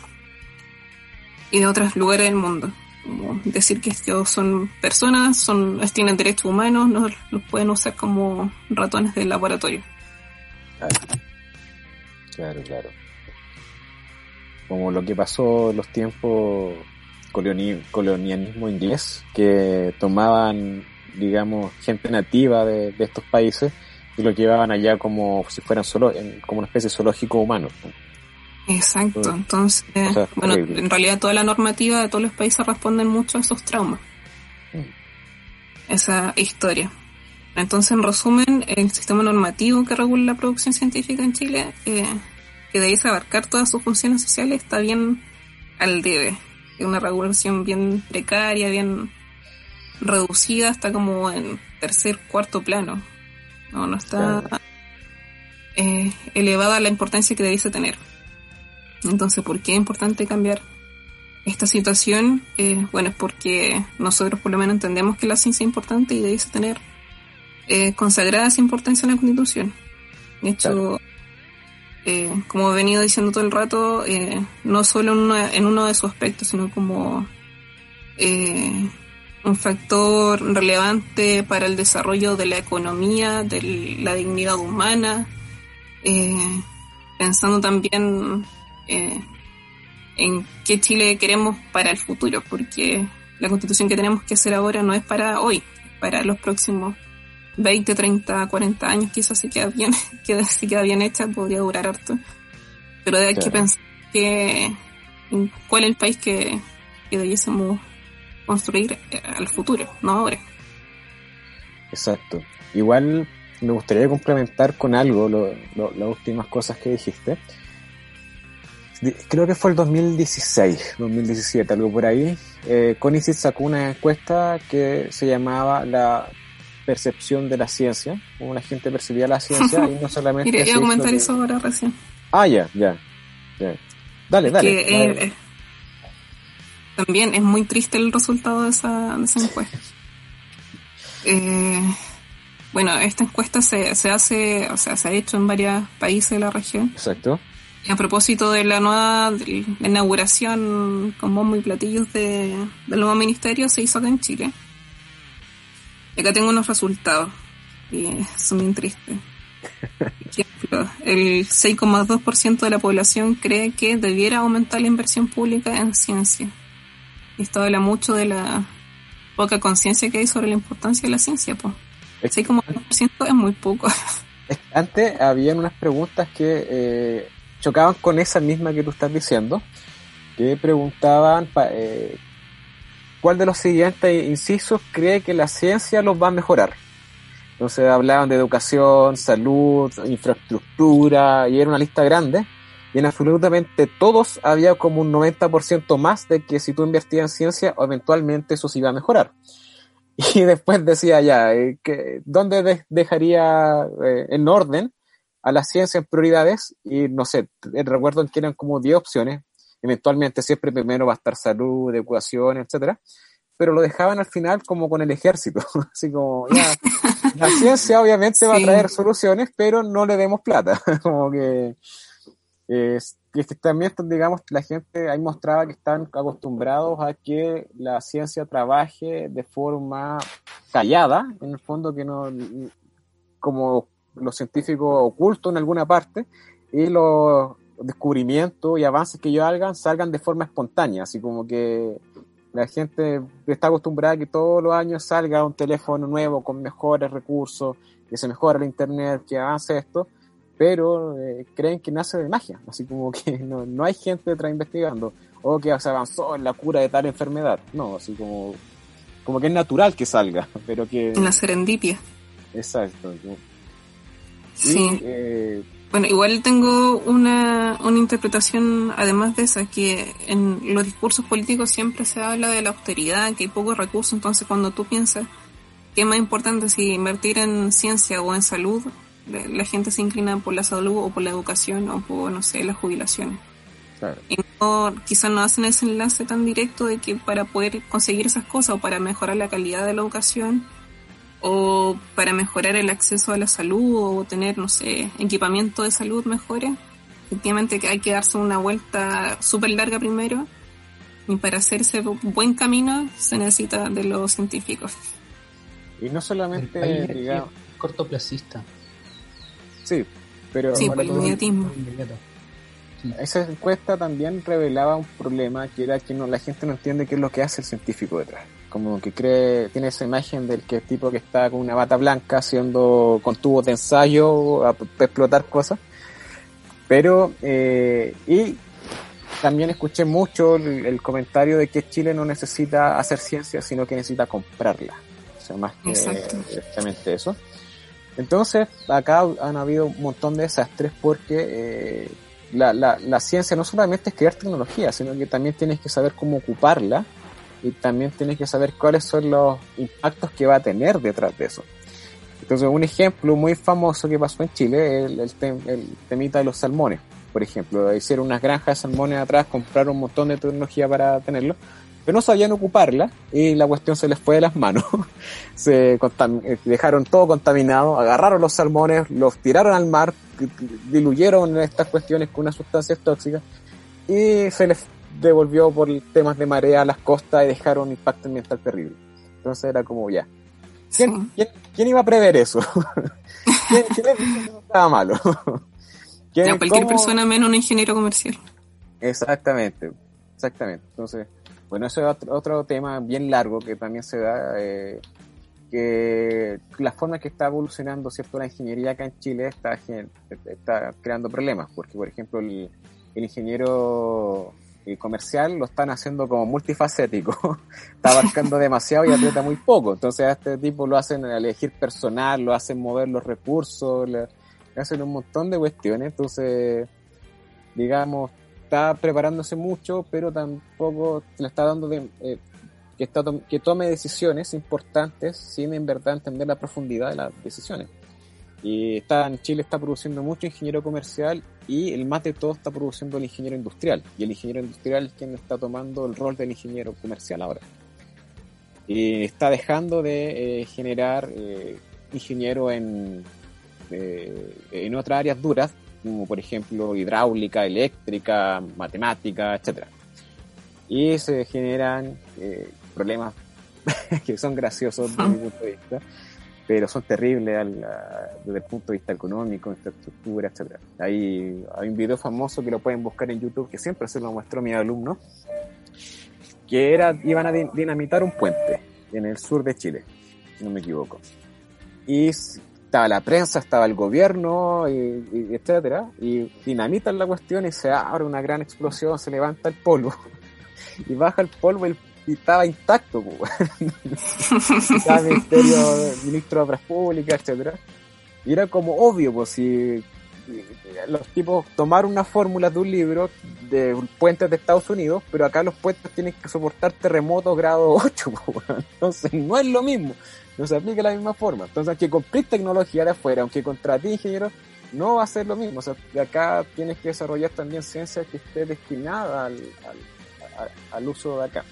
Y de otros lugares del mundo. Como decir que ellos son personas, son, tienen derechos humanos, no los pueden usar como ratones del laboratorio. Claro, claro. Como lo que pasó en los tiempos colonialismo inglés, que tomaban, digamos, gente nativa de, estos países y lo llevaban allá como si fueran solo, como una especie de zoológico humano. Exacto, entonces, bueno, en realidad toda la normativa de todos los países responden mucho a esos traumas. Mm. Esa historia. Entonces, en resumen, el sistema normativo que regula la producción científica en Chile, eh, que debe abarcar todas sus funciones sociales, está bien al debe una regulación bien precaria, bien reducida, está como en tercer, cuarto plano. No, no está eh, elevada la importancia que debiese tener. Entonces, ¿por qué es importante cambiar esta situación? Eh, bueno, es porque nosotros por lo menos entendemos que la ciencia es importante y debiese tener eh, consagrada esa importancia en la Constitución. De hecho, eh, como he venido diciendo todo el rato, eh, no solo en, uno de sus aspectos, sino como eh, un factor relevante para el desarrollo de la economía, de la dignidad humana, pensando también en qué Chile queremos para el futuro, porque la constitución que tenemos que hacer ahora no es para hoy, para los próximos 20, 30, 40 años quizás si queda bien, que si queda bien hecha podría durar harto. Pero hay que pensar que cuál es el país que, que debiésemos construir eh, al futuro, no ahora. Exacto. Igual me gustaría complementar con algo las últimas cosas que dijiste. Creo que fue el 2016, 2017, algo por ahí. Eh, sacó una encuesta que se llamaba la percepción de la ciencia, como la gente percibía la ciencia y no solamente... Quería comentar eso ahora recién. Ah, ya, ya. Dale, dale. Eh, también es muy triste el resultado de esa, de esa encuesta. Eh, bueno, esta encuesta se, se hace, o sea, se ha hecho en varios países de la región. Exacto. Y a propósito de la nueva inauguración con bombo y platillos de, del nuevo ministerio, se hizo acá en Chile. Acá tengo unos resultados y son bien tristes. ejemplo, el 6,2% de la población cree que debiera aumentar la inversión pública en ciencia. Esto habla mucho de la poca conciencia que hay sobre la importancia de la ciencia. Pues. El 6,2% es muy poco. Antes habían unas preguntas que eh, chocaban con esa misma que tú estás diciendo, que preguntaban eh, cuál de los siguientes incisos cree que la ciencia los va a mejorar. Entonces hablaban de educación, salud, infraestructura, y era una lista grande. Y en absolutamente todos había como un 90% más de que si tú invertías en ciencia, eventualmente eso se iba a mejorar. Y después decía ya, eh, que, ¿dónde dejaría eh, en orden a la ciencia en prioridades? Y no sé, recuerdo que eran como 10 opciones. Eventualmente siempre primero va a estar salud, educación, etcétera pero lo dejaban al final como con el ejército, así como, ya, la ciencia obviamente va a traer soluciones, pero no le demos plata, como que, es, que también, digamos, la gente ahí mostraba que están acostumbrados a que la ciencia trabaje de forma callada, en el fondo que no, como los científicos ocultos en alguna parte, y los descubrimientos y avances que ellos hagan salgan de forma espontánea, así como que la gente está acostumbrada a que todos los años salga un teléfono nuevo con mejores recursos, que se mejora el internet, que avance esto, pero eh, creen que nace de magia, así como que no, no hay gente detrás investigando, o que se avanzó en la cura de tal enfermedad, no, así como, como que es natural que salga, pero que... En la serendipia. Exacto. Sí. eh, bueno, igual tengo una, una interpretación, además de esa, que en los discursos políticos siempre se habla de la austeridad, que hay pocos recursos, entonces cuando tú piensas que es más importante si invertir en ciencia o en salud, la gente se inclina por la salud o por la educación o por, no sé, las jubilaciones. Y no, quizás no hacen ese enlace tan directo de que para poder conseguir esas cosas o para mejorar la calidad de la educación, o para mejorar el acceso a la salud o tener, no sé, equipamiento de salud mejores. Efectivamente que hay que darse una vuelta súper larga primero y para hacerse buen camino se necesita de los científicos. Y no solamente, digamos... Cortoplacista. Sí, pero... Sí, por el inmediatismo. Esa encuesta también revelaba un problema que era que no, la gente no entiende qué es lo que hace el científico detrás como que cree, tiene esa imagen del que tipo que está con una bata blanca haciendo con tubos de ensayo a, explotar cosas. Pero, eh, y también escuché mucho el, comentario de que Chile no necesita hacer ciencia, sino que necesita comprarla. O sea, más que exactamente eso. Entonces, acá han habido un montón de desastres porque eh, la, la, la ciencia no solamente es crear tecnología, sino que también tienes que saber cómo ocuparla y también tienes que saber cuáles son los impactos que va a tener detrás de eso. Entonces, un ejemplo muy famoso que pasó en Chile es el, temita de los salmones. Por ejemplo, hicieron unas granjas de salmones atrás, compraron un montón de tecnología para tenerlo, pero no sabían ocuparla y la cuestión se les fue de las manos. se eh, dejaron todo contaminado, agarraron los salmones, los tiraron al mar, diluyeron estas cuestiones con unas sustancias tóxicas y se les devolvió por temas de marea a las costas y dejaron un impacto ambiental terrible. Entonces era como ya. ¿Quién, iba a prever eso? ¿Quién, quién estaba malo? cualquier persona menos un ingeniero comercial. Exactamente, exactamente. Entonces, bueno, eso es otro, tema bien largo que también se da, eh, que la forma que está evolucionando cierto la ingeniería acá en Chile está, está creando problemas, porque por ejemplo el, el ingeniero comercial lo están haciendo como multifacético. Está abarcando demasiado y aprieta muy poco. Entonces a este tipo lo hacen elegir personal, lo hacen mover los recursos, le, hacen un montón de cuestiones. Entonces, digamos, está preparándose mucho, pero tampoco le está dando de, eh, que, está, que tome decisiones importantes sin en verdad entender la profundidad de las decisiones. Y está, en Chile está produciendo mucho ingeniero comercial y el más de todo está produciendo el ingeniero industrial. Y el ingeniero industrial es quien está tomando el rol del ingeniero comercial ahora. Y está dejando de eh, generar eh, ingeniero en, eh, en otras áreas duras, como por ejemplo hidráulica, eléctrica, matemática, etcétera. Y se generan problemas que son graciosos desde mi punto de vista pero son terribles al, desde el punto de vista económico, infraestructura, etcétera. Hay, hay un video famoso que lo pueden buscar en YouTube, que siempre se lo mostró mi alumno, que era, iban a dinamitar un puente en el sur de Chile, si no me equivoco. Y estaba la prensa, estaba el gobierno, y, etcétera, y dinamitan la cuestión y se abre una gran explosión, se levanta el polvo, y baja el polvo y, estaba intacto, pues, estaba el ministerio, ministro de Obras Públicas, etcétera, y era como obvio, pues si los tipos tomaron una fórmula de un libro de puentes de Estados Unidos, pero acá los puentes tienen que soportar terremotos grado 8, entonces no es lo mismo, no se aplica la misma forma. Entonces, aunque compres tecnología de afuera, aunque contrates ingenieros, no va a ser lo mismo. O sea, de acá tienes que desarrollar también ciencia que esté destinada al, al, uso de acá.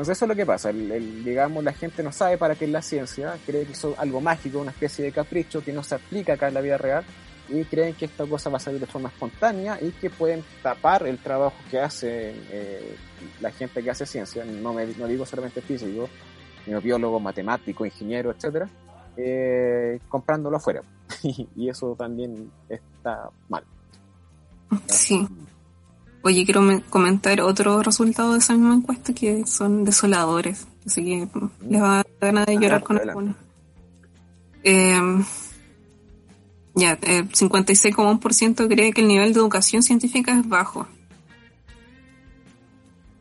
Entonces eso es lo que pasa, digamos, la gente no sabe para qué es la ciencia, cree que es algo mágico, una especie de capricho que no se aplica acá en la vida real, y creen que esta cosa va a salir de forma espontánea y que pueden tapar el trabajo que hace eh, la gente que hace ciencia, no, me, no digo solamente físico, sino biólogo, matemático, ingeniero, etcétera, eh, comprándolo afuera. y eso también está mal. Sí. Oye, quiero comentar otro resultado de esa misma encuesta que son desoladores. Así que les va a dar ganas de llorar con algunos. Eh, ya, eh, 56,1% cree que el nivel de educación científica es bajo.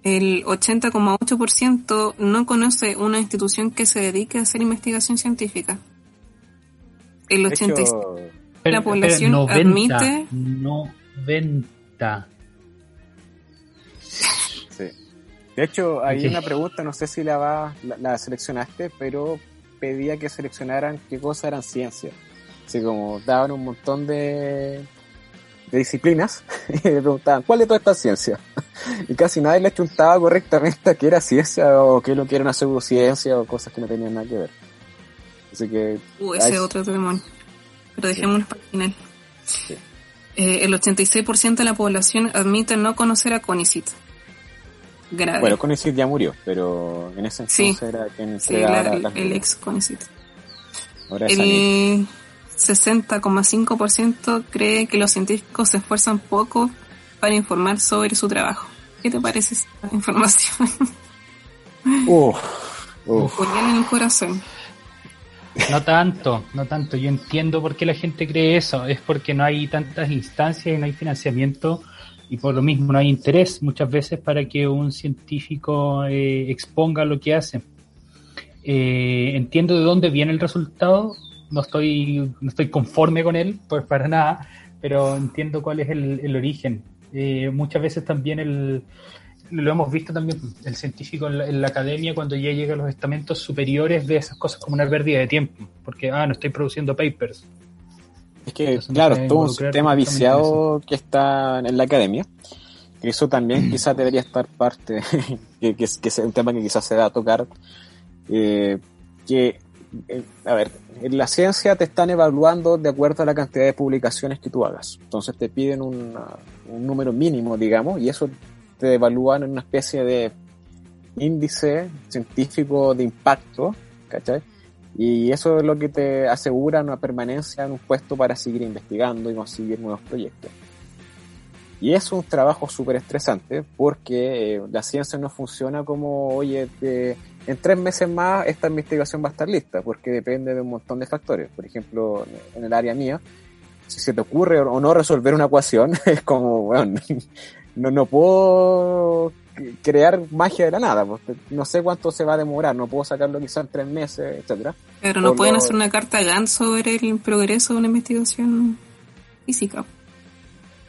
El 80,8% no conoce una institución que se dedique a hacer investigación científica. El 86% de la población admite... 90. De hecho, hay una pregunta, no sé si la, va, la seleccionaste, pero pedía que seleccionaran qué cosas eran ciencias. Así como daban un montón de, de disciplinas y le preguntaban, ¿cuál de todas estas ciencias? y casi nadie le chuntaba correctamente a qué era ciencia o qué lo que era una pseudociencia o cosas que no tenían nada que ver. Así que... Uh, ese otro demonio. Pero dejémonos para el final. Eh, el 86% de la población admite no conocer a Conicit. Grave. Bueno, Conicit ya murió, pero en ese entonces era quien sí, el ex Conicit. Ahora el, 60,5% cree que los científicos se esfuerzan poco para informar sobre su trabajo. ¿Qué te parece esta información? Uf, en el corazón. No tanto, no tanto. Yo entiendo por qué la gente cree eso. Es porque no hay tantas instancias y no hay financiamiento y por lo mismo no hay interés muchas veces para que un científico eh, exponga lo que hace. Eh, entiendo de dónde viene el resultado, no estoy, no estoy conforme con él, pues para nada, pero entiendo cuál es el, el origen. Eh, muchas veces también el, lo hemos visto también, el científico en la, academia cuando ya llega a los estamentos superiores ve esas cosas como una pérdida de tiempo, porque, ah, no estoy produciendo papers. Es que, claro, es todo un sistema viciado que está en la academia. que Eso también quizás debería estar parte, que, que, que, es un tema que quizás se da a tocar, eh, que eh, a ver, en la ciencia te están evaluando de acuerdo a la cantidad de publicaciones que tú hagas. Entonces te piden un número mínimo, digamos, y eso te evalúan en una especie de índice científico de impacto, ¿cachai? Y eso es lo que te asegura una permanencia en un puesto para seguir investigando y conseguir nuevos proyectos. Y es un trabajo súper estresante porque eh, la ciencia no funciona como, oye, en tres meses más esta investigación va a estar lista, porque depende de un montón de factores. Por ejemplo, en el área mía, si se te ocurre o no resolver una ecuación, es como, bueno, no, no puedo crear magia de la nada, porque no sé cuánto se va a demorar, no puedo sacarlo quizás en tres meses, etcétera. Pero no pueden hacer una carta GAN sobre el progreso de una investigación física.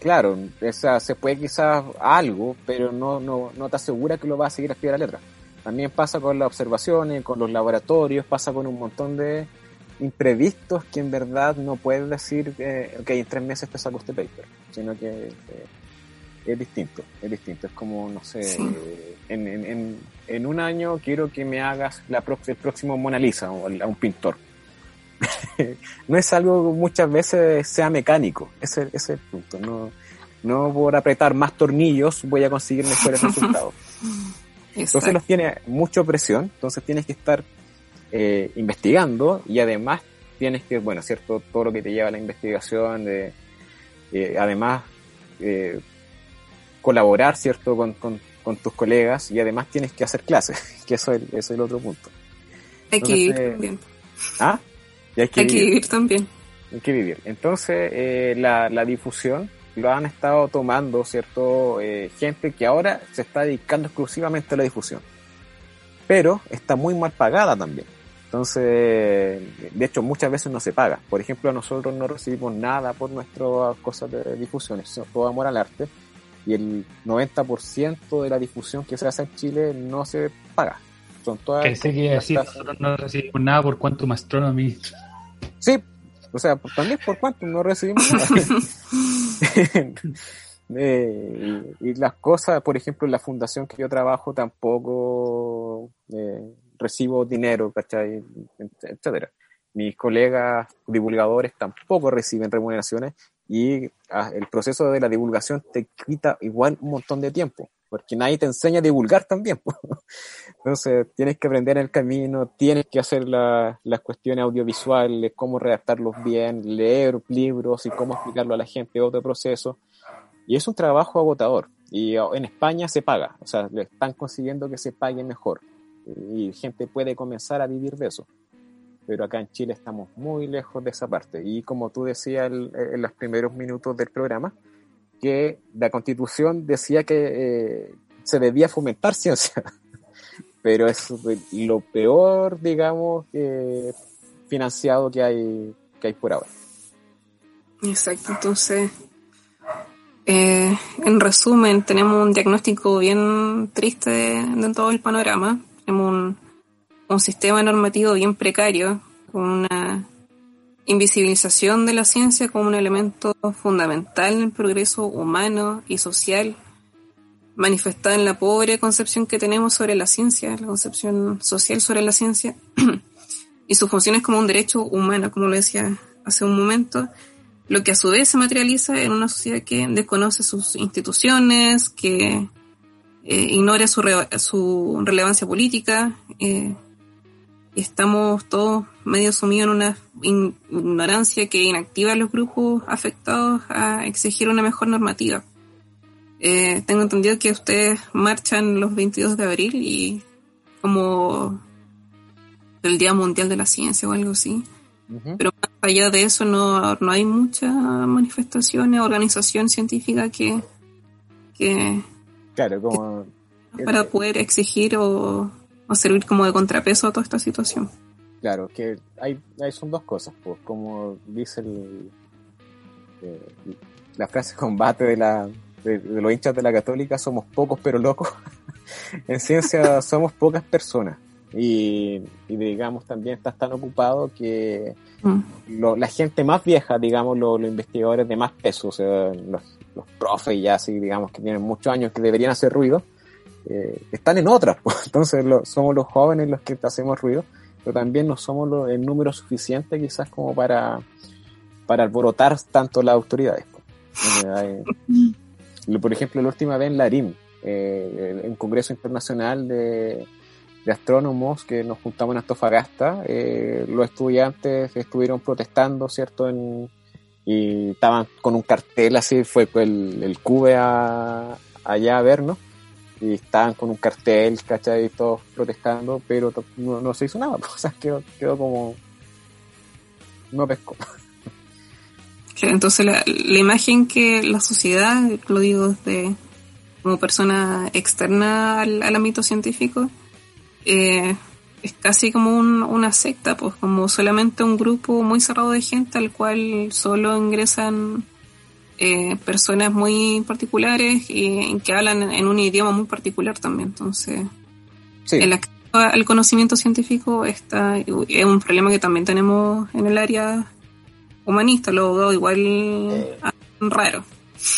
Claro, esa, se puede quizás algo, pero no, no, no te asegura que lo va a seguir a pie de la letra. También pasa con las observaciones, con los laboratorios, pasa con un montón de imprevistos que en verdad no puedes decir que en tres meses te saco este paper, sino que eh, es distinto, es distinto. Es como, no sé, en, en, en, un año quiero que me hagas la el próximo Mona Lisa o a un pintor no es algo que muchas veces sea mecánico, ese, ese es el punto. No, no por apretar más tornillos voy a conseguir mejores resultados. Entonces los tiene mucha presión, entonces tienes que estar eh, investigando y además tienes que, bueno, cierto, todo lo que te lleva a la investigación, de, eh, además eh, colaborar, cierto, con, con, tus colegas y además tienes que hacer clases, que eso es, eso es el otro punto. Equilibrio. ¿Ah? hay que, vivir. también. Hay que vivir. Entonces, eh, la, la difusión lo han estado tomando, ¿cierto? Eh, gente que ahora se está dedicando exclusivamente a la difusión. Pero está muy mal pagada también. Entonces, de hecho, muchas veces no se paga. Por ejemplo, nosotros no recibimos nada por nuestras cosas de difusión, es todo amor al arte. Y el 90% de la difusión que se hace en Chile no se paga. Son todas. Que decir, nosotros no recibimos nada por Quantum Astronomy. Sí, o sea, también por Quantum no recibimos nada. Eh, y, las cosas, por ejemplo, en la fundación que yo trabajo tampoco eh, recibo dinero, ¿cachai? Etcétera. Mis colegas divulgadores tampoco reciben remuneraciones y ah, el proceso de la divulgación te quita igual un montón de tiempo, porque nadie te enseña a divulgar también. Entonces tienes que aprender en el camino, tienes que hacer las cuestiones audiovisuales, cómo redactarlos bien, leer libros y cómo explicarlo a la gente, otro proceso. Y es un trabajo agotador. Y en España se paga, o sea, le están consiguiendo que se pague mejor. Y gente puede comenzar a vivir de eso. Pero acá en Chile estamos muy lejos de esa parte. Y como tú decías en, los primeros minutos del programa, que la constitución decía que eh, se debía fomentar ciencia. Pero es lo peor, digamos, financiado que hay, que hay por ahora. Exacto, entonces eh, en resumen, tenemos un diagnóstico bien triste de, todo el panorama. Tenemos un, sistema normativo bien precario, con una invisibilización de la ciencia como un elemento fundamental en el progreso humano y social, manifestada en la pobre concepción que tenemos sobre la ciencia, la concepción social sobre la ciencia, y sus funciones como un derecho humano, como lo decía hace un momento, lo que a su vez se materializa en una sociedad que desconoce sus instituciones, que eh, ignora su, su, relevancia política. Eh, estamos todos medio sumidos en una ignorancia que inactiva a los grupos afectados a exigir una mejor normativa. Eh, tengo entendido que ustedes marchan los 22 de abril y como el Día Mundial de la Ciencia o algo así. Pero más allá de eso no, no hay muchas manifestaciones, organización científica que, que claro, como para poder exigir o, servir como de contrapeso a toda esta situación. Claro, que hay, hay son dos cosas, pues como dice el, eh, la frase combate de la de, los hinchas de la católica, somos pocos pero locos. en ciencia somos pocas personas y, digamos también estás tan ocupado que mm. la gente más vieja, digamos, los investigadores de más peso, o sea, los, los profes ya así, digamos, que tienen muchos años que deberían hacer ruido, eh, están en otras, pues. entonces somos los jóvenes los que hacemos ruido, pero también no somos lo, el número suficiente quizás como para, para alborotar tanto las autoridades. Pues. Eh, por ejemplo, la última vez en la RIM, eh, en Congreso Internacional de astrónomos que nos juntamos en Antofagasta. Eh, los estudiantes estuvieron protestando, ¿cierto? En, y estaban con un cartel así, fue el, el CUBE allá a vernos. Y estaban con un cartel, ¿cachai? Todos protestando, pero no, se hizo nada, o sea, quedó, quedó como... No pescó. Entonces la, imagen que la sociedad, lo digo desde como persona externa al, al ámbito científico, eh, es casi como una secta, pues como solamente un grupo muy cerrado de gente al cual solo ingresan eh, personas muy particulares y que hablan en un idioma muy particular también. Entonces, el acceso al conocimiento científico está, es un problema que también tenemos en el área humanista, lo veo igual eh. raro.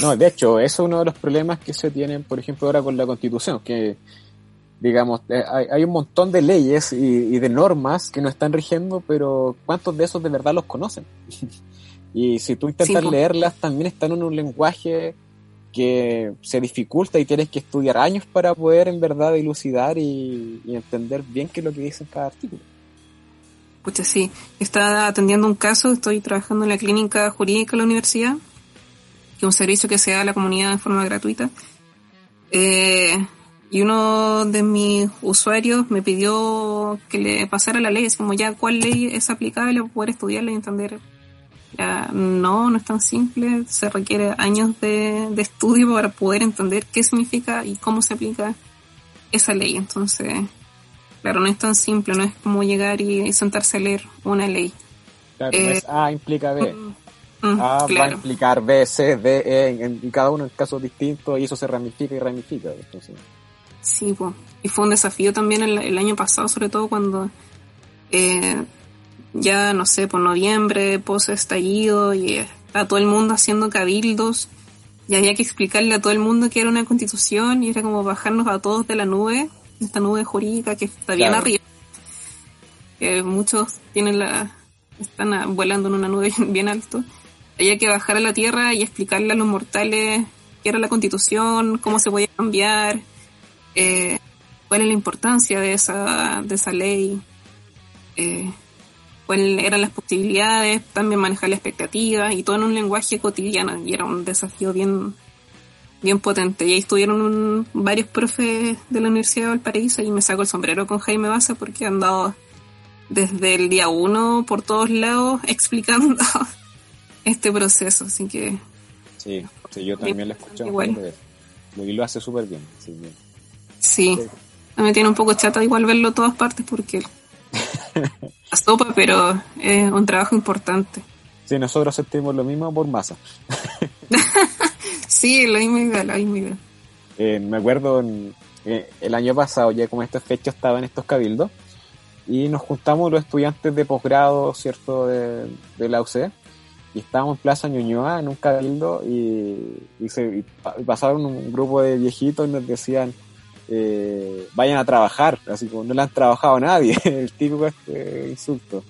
No, de hecho, eso es uno de los problemas que se tienen, por ejemplo, ahora con la constitución, que digamos, eh, hay, un montón de leyes y, de normas que nos están rigiendo, pero ¿cuántos de esos de verdad los conocen? y si tú intentas leerlas, también están en un lenguaje que se dificulta y tienes que estudiar años para poder en verdad dilucidar y, entender bien qué es lo que dice en cada artículo. Pucha, sí. Estaba atendiendo un caso, estoy trabajando en la clínica jurídica de la universidad, que es un servicio que se da a la comunidad de forma gratuita. Eh, y uno de mis usuarios me pidió que le pasara la ley, es como ya cuál ley es aplicable para poder estudiarla y entender. Ya, no, no es tan simple, se requiere años de, de estudio para poder entender qué significa y cómo se aplica esa ley. Entonces, claro, no es tan simple, no es como llegar y sentarse a leer una ley. Claro, no es A implica B. Mm, a va a implicar B, C, D, E, en, cada uno en casos distintos y eso se ramifica y ramifica. Entonces. Sí, pues. y fue un desafío también el, año pasado, sobre todo cuando eh, ya, no sé, por noviembre, post estallido, y está todo el mundo haciendo cabildos, y había que explicarle a todo el mundo que era una constitución, y era como bajarnos a todos de la nube, esta nube jurídica que está bien arriba. Que muchos tienen la, están volando en una nube bien alto. Había que bajar a la tierra y explicarle a los mortales qué era la constitución, cómo se podía cambiar, eh, cuál es la importancia de esa, de esa ley, eh, cuáles eran las posibilidades, también manejar la expectativa y todo en un lenguaje cotidiano y era un desafío bien bien potente. Y ahí estuvieron varios profes de la Universidad de Valparaíso y me saco el sombrero con Jaime Baza porque han dado desde el día uno por todos lados explicando este proceso, así que... Sí, yo también lo escuché. Bueno. Y lo hace súper bien. Sí, bien. Sí. Me tiene un poco chata igual verlo todas partes porque la sopa, pero es un trabajo importante. Sí, nosotros sentimos lo mismo por masa. sí, la misma idea, la misma idea. Eh, me acuerdo eh, el año pasado, ya como este fecha estaba en estos cabildos, y nos juntamos los estudiantes de posgrado, ¿cierto?, de, la UC, y estábamos en Plaza Ñuñoa en un cabildo y, y pasaron un grupo de viejitos y nos decían, eh, vayan a trabajar, así como no le han trabajado a nadie, el típico este insulto.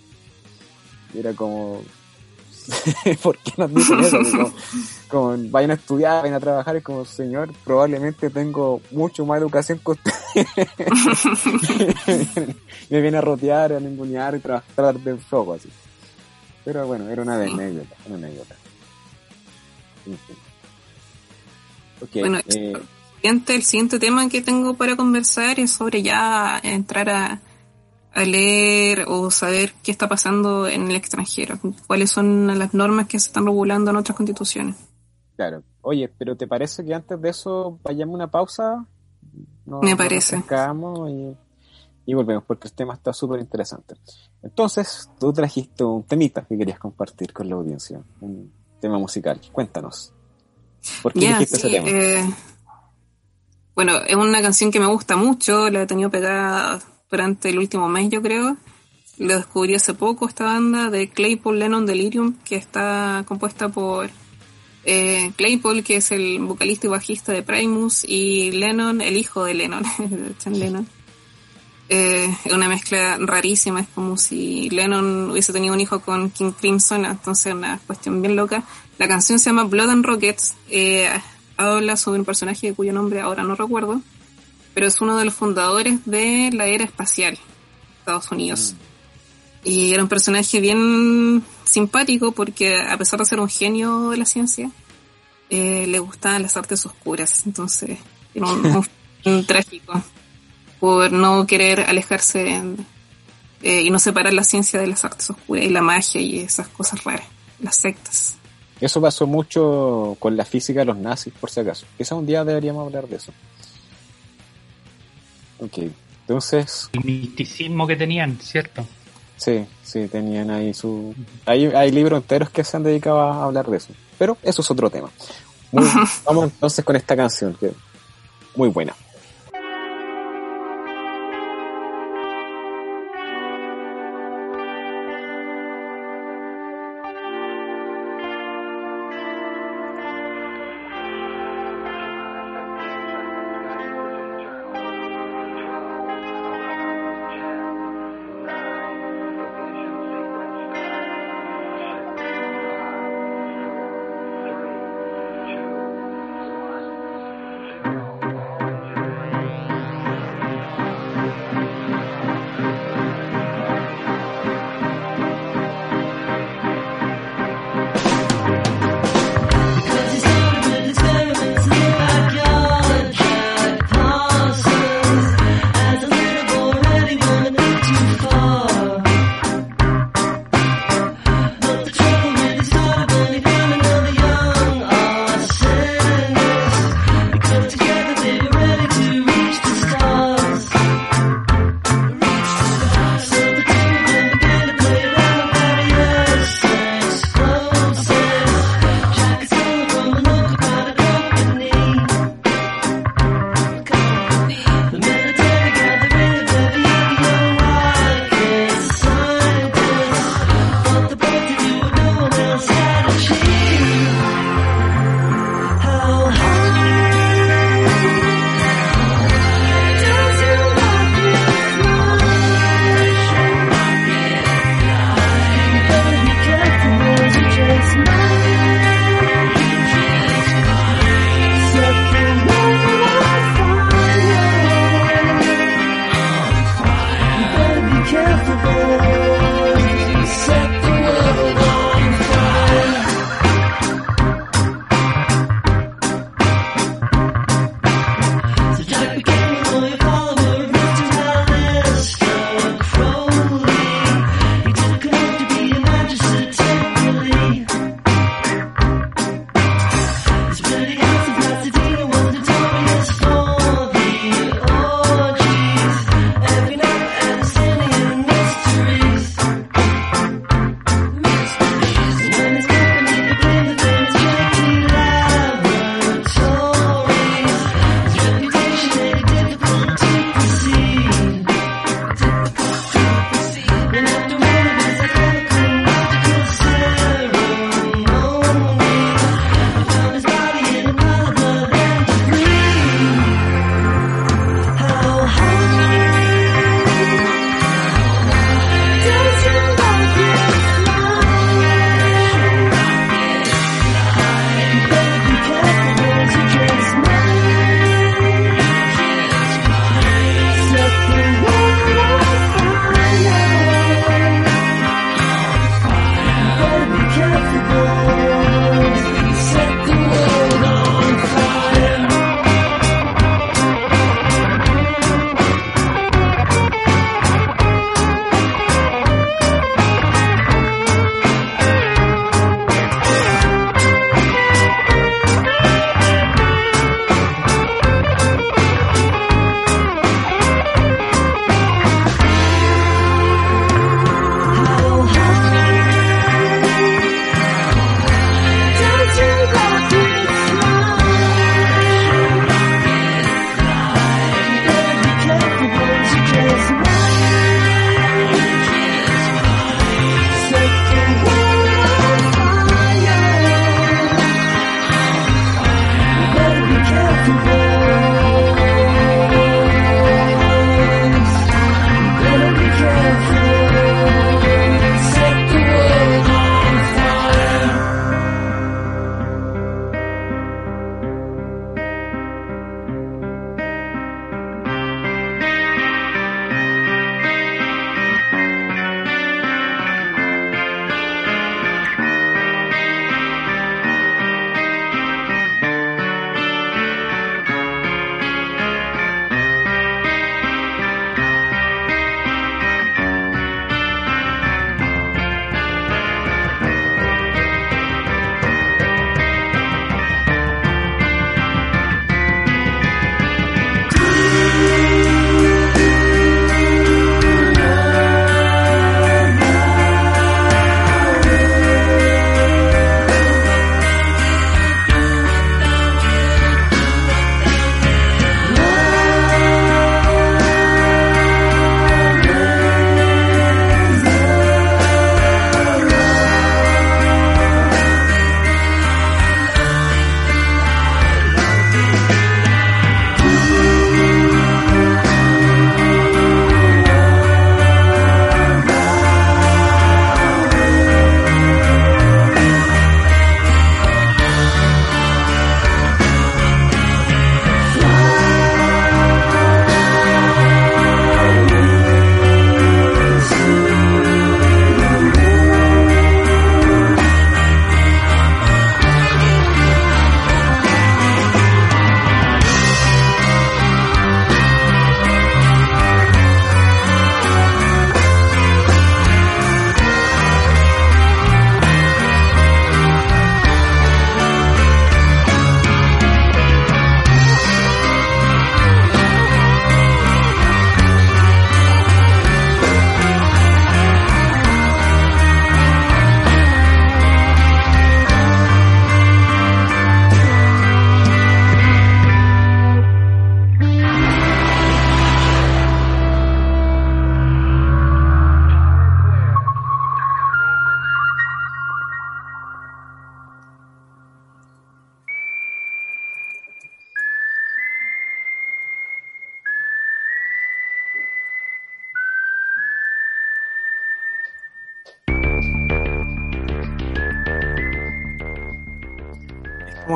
era como, ¿por qué nos dicen eso? Como, vayan a estudiar, vayan a trabajar, es como, señor, probablemente tengo mucho más educación que usted. Me viene a rotear, a ningunear y tratar de foco así. Pero bueno, era una anécdota, una anécdota. Okay, bueno, eh, el siguiente tema que tengo para conversar es sobre ya entrar a, leer o saber qué está pasando en el extranjero, cuáles son las normas que se están regulando en otras constituciones. Claro. Oye, pero ¿te parece que antes de eso vayamos a una pausa? Me parece. y, y, volvemos porque el tema está súper interesante. Entonces, tú trajiste un temita que querías compartir con la audiencia, un tema musical. Cuéntanos. ¿Por qué dijiste ese tema? Eh, bueno, es una canción que me gusta mucho, la he tenido pegada durante el último mes, yo creo. Lo descubrí hace poco, esta banda de Claypool Lennon Delirium, que está compuesta por eh, Claypool, que es el vocalista y bajista de Primus, y Lennon, el hijo de Lennon, Chan Lennon. Eh, es una mezcla rarísima, es como si Lennon hubiese tenido un hijo con King Crimson, entonces una cuestión bien loca. La canción se llama Blood and Rockets, eh, habla sobre un personaje cuyo nombre ahora no recuerdo, pero es uno de los fundadores de la era espacial, Estados Unidos. Mm. Y era un personaje bien simpático porque a pesar de ser un genio de la ciencia, eh, le gustaban las artes oscuras. Entonces, era un, trágico por no querer alejarse eh, y no separar la ciencia de las artes oscuras y la magia y esas cosas raras, las sectas. Eso pasó mucho con la física de los nazis, por si acaso. Quizá un día deberíamos hablar de eso. Ok, entonces... El misticismo que tenían, ¿cierto? Sí, sí, tenían ahí su... Hay, hay libros enteros que se han dedicado a hablar de eso. Pero eso es otro tema. vamos entonces con esta canción, que muy buena.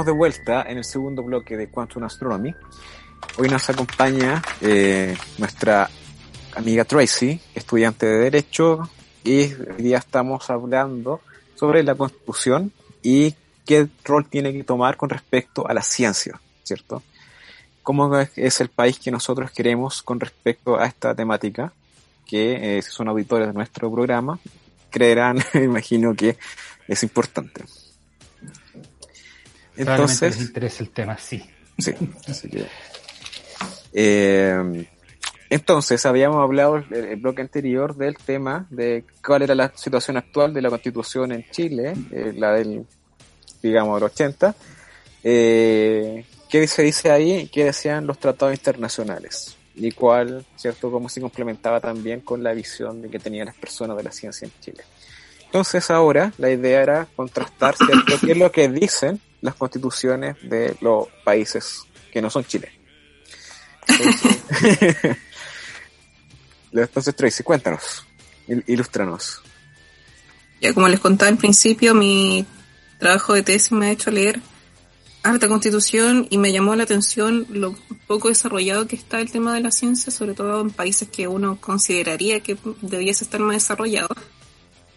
De vuelta en el segundo bloque de Quantum Astronomy. Hoy nos acompaña eh, nuestra amiga Tracy, estudiante de Derecho, y hoy día estamos hablando sobre la Constitución y qué rol tiene que tomar con respecto a la ciencia, ¿cierto? ¿Cómo es el país que nosotros queremos con respecto a esta temática? Que eh, si son auditores de nuestro programa, creerán, imagino que es importante. Entonces, les interesa el tema, sí. Sí, así que. Eh, entonces, habíamos hablado en el bloque anterior del tema de cuál era la situación actual de la constitución en Chile, eh, la del, digamos, del 80. Eh, ¿Qué se dice ahí? ¿Qué decían los tratados internacionales? Y cuál, ¿cierto?, cómo se complementaba también con la visión de que tenían las personas de la ciencia en Chile. Entonces, ahora la idea era contrastar, ¿cierto?, qué es lo que dicen las constituciones de los países que no son Chile. Entonces, entonces Tracy, cuéntanos, ilústranos. Ya como les contaba al principio, mi trabajo de tesis me ha hecho leer harta constitución y me llamó la atención lo poco desarrollado que está el tema de la ciencia, sobre todo en países que uno consideraría que debiese estar más desarrollado,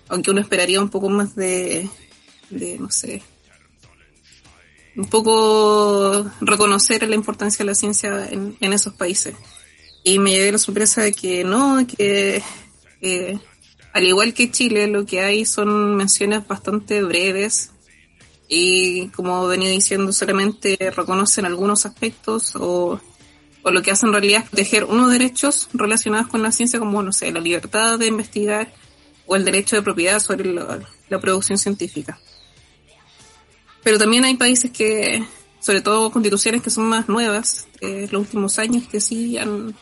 aunque uno esperaría un poco más de, de no sé, un poco reconocer la importancia de la ciencia en, esos países. Y me llevé la sorpresa de que no, que al igual que Chile, lo que hay son menciones bastante breves y como venía diciendo, solamente reconocen algunos aspectos o, o lo que hacen en realidad es proteger unos derechos relacionados con la ciencia como, no sé, la libertad de investigar o el derecho de propiedad sobre la producción científica. Pero también hay países que, sobre todo constituciones que son más nuevas, en los últimos años, que sí han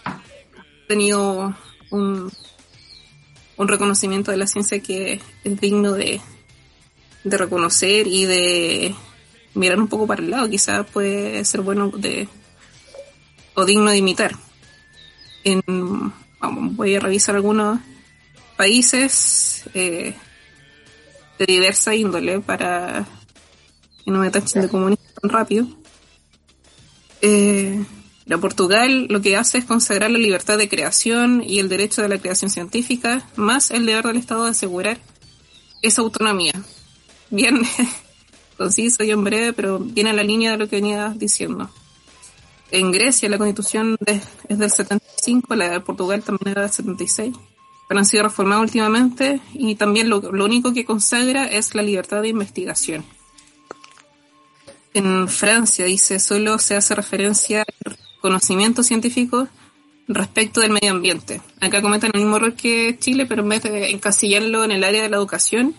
tenido un, un reconocimiento de la ciencia que es digno de, de reconocer y de mirar un poco para el lado. Quizás puede ser bueno de o digno de imitar. En, vamos, voy a revisar algunos países eh, de diversa índole para que no me tachen de comunista tan rápido. Eh, la Portugal lo que hace es consagrar la libertad de creación y el derecho de la creación científica, más el deber del Estado de asegurar esa autonomía. Bien conciso y en breve, pero viene a la línea de lo que venía diciendo. En Grecia la constitución es del 75, la de Portugal también era del 76, pero han sido reformadas últimamente y también lo único que consagra es la libertad de investigación en Francia dice solo se hace referencia al conocimiento científico respecto del medio ambiente. Acá comentan el mismo error que Chile, pero en vez de encasillarlo en el área de la educación,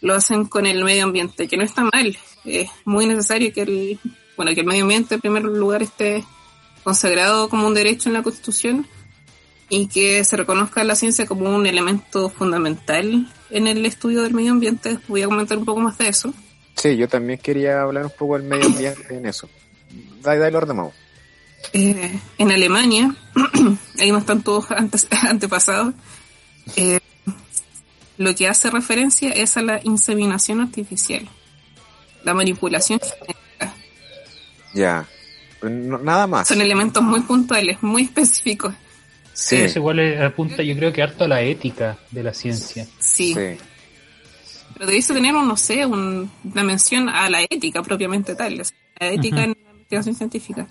lo hacen con el medio ambiente, que no está mal. Es muy necesario que el, bueno, que el medio ambiente en primer lugar esté consagrado como un derecho en la Constitución y que se reconozca la ciencia como un elemento fundamental en el estudio del medio ambiente. Voy a comentar un poco más de eso. Sí, yo también quería hablar un poco del medio ambiente en eso. Dale, dale ordenado. Eh, en Alemania, ahí no están todos antes, antepasados, eh, lo que hace referencia es a la inseminación artificial, la manipulación genética. Ya, nada más. Son elementos muy puntuales, muy específicos. Sí. Eso igual apunta, yo creo que harto a la ética de la ciencia. Sí. sí. Pero debiese tener, no sé, una mención a la ética propiamente tal, la ética en la investigación científica.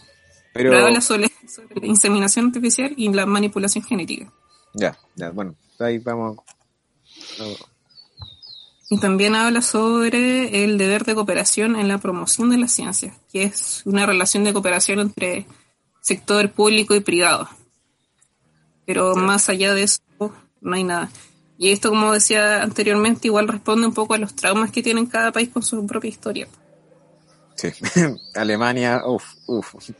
Pero, habla sobre, la inseminación artificial y la manipulación genética. Ya, ya, bueno, ahí vamos. Y también habla sobre el deber de cooperación en la promoción de la ciencia, que es una relación de cooperación entre sector público y privado. Pero más allá de eso, no hay nada. Y esto, como decía anteriormente, igual responde un poco a los traumas que tienen cada país con su propia historia. Sí, Alemania, uff, uff. sí.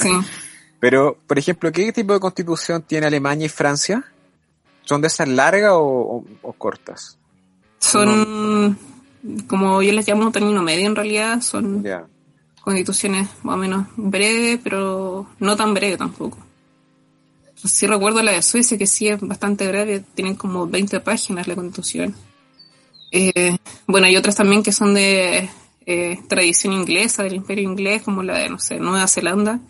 Pero, por ejemplo, ¿qué tipo de constitución tiene Alemania y Francia? ¿Son de esas largas o, cortas? Son, como yo les llamo término medio en realidad, son constituciones más o menos breves, pero no tan breves tampoco. Sí recuerdo la de Suecia, que sí es bastante breve, tienen como 20 páginas la constitución. Eh, bueno, hay otras también que son de eh, tradición inglesa, del imperio inglés, como la de, no sé, Nueva Zelanda,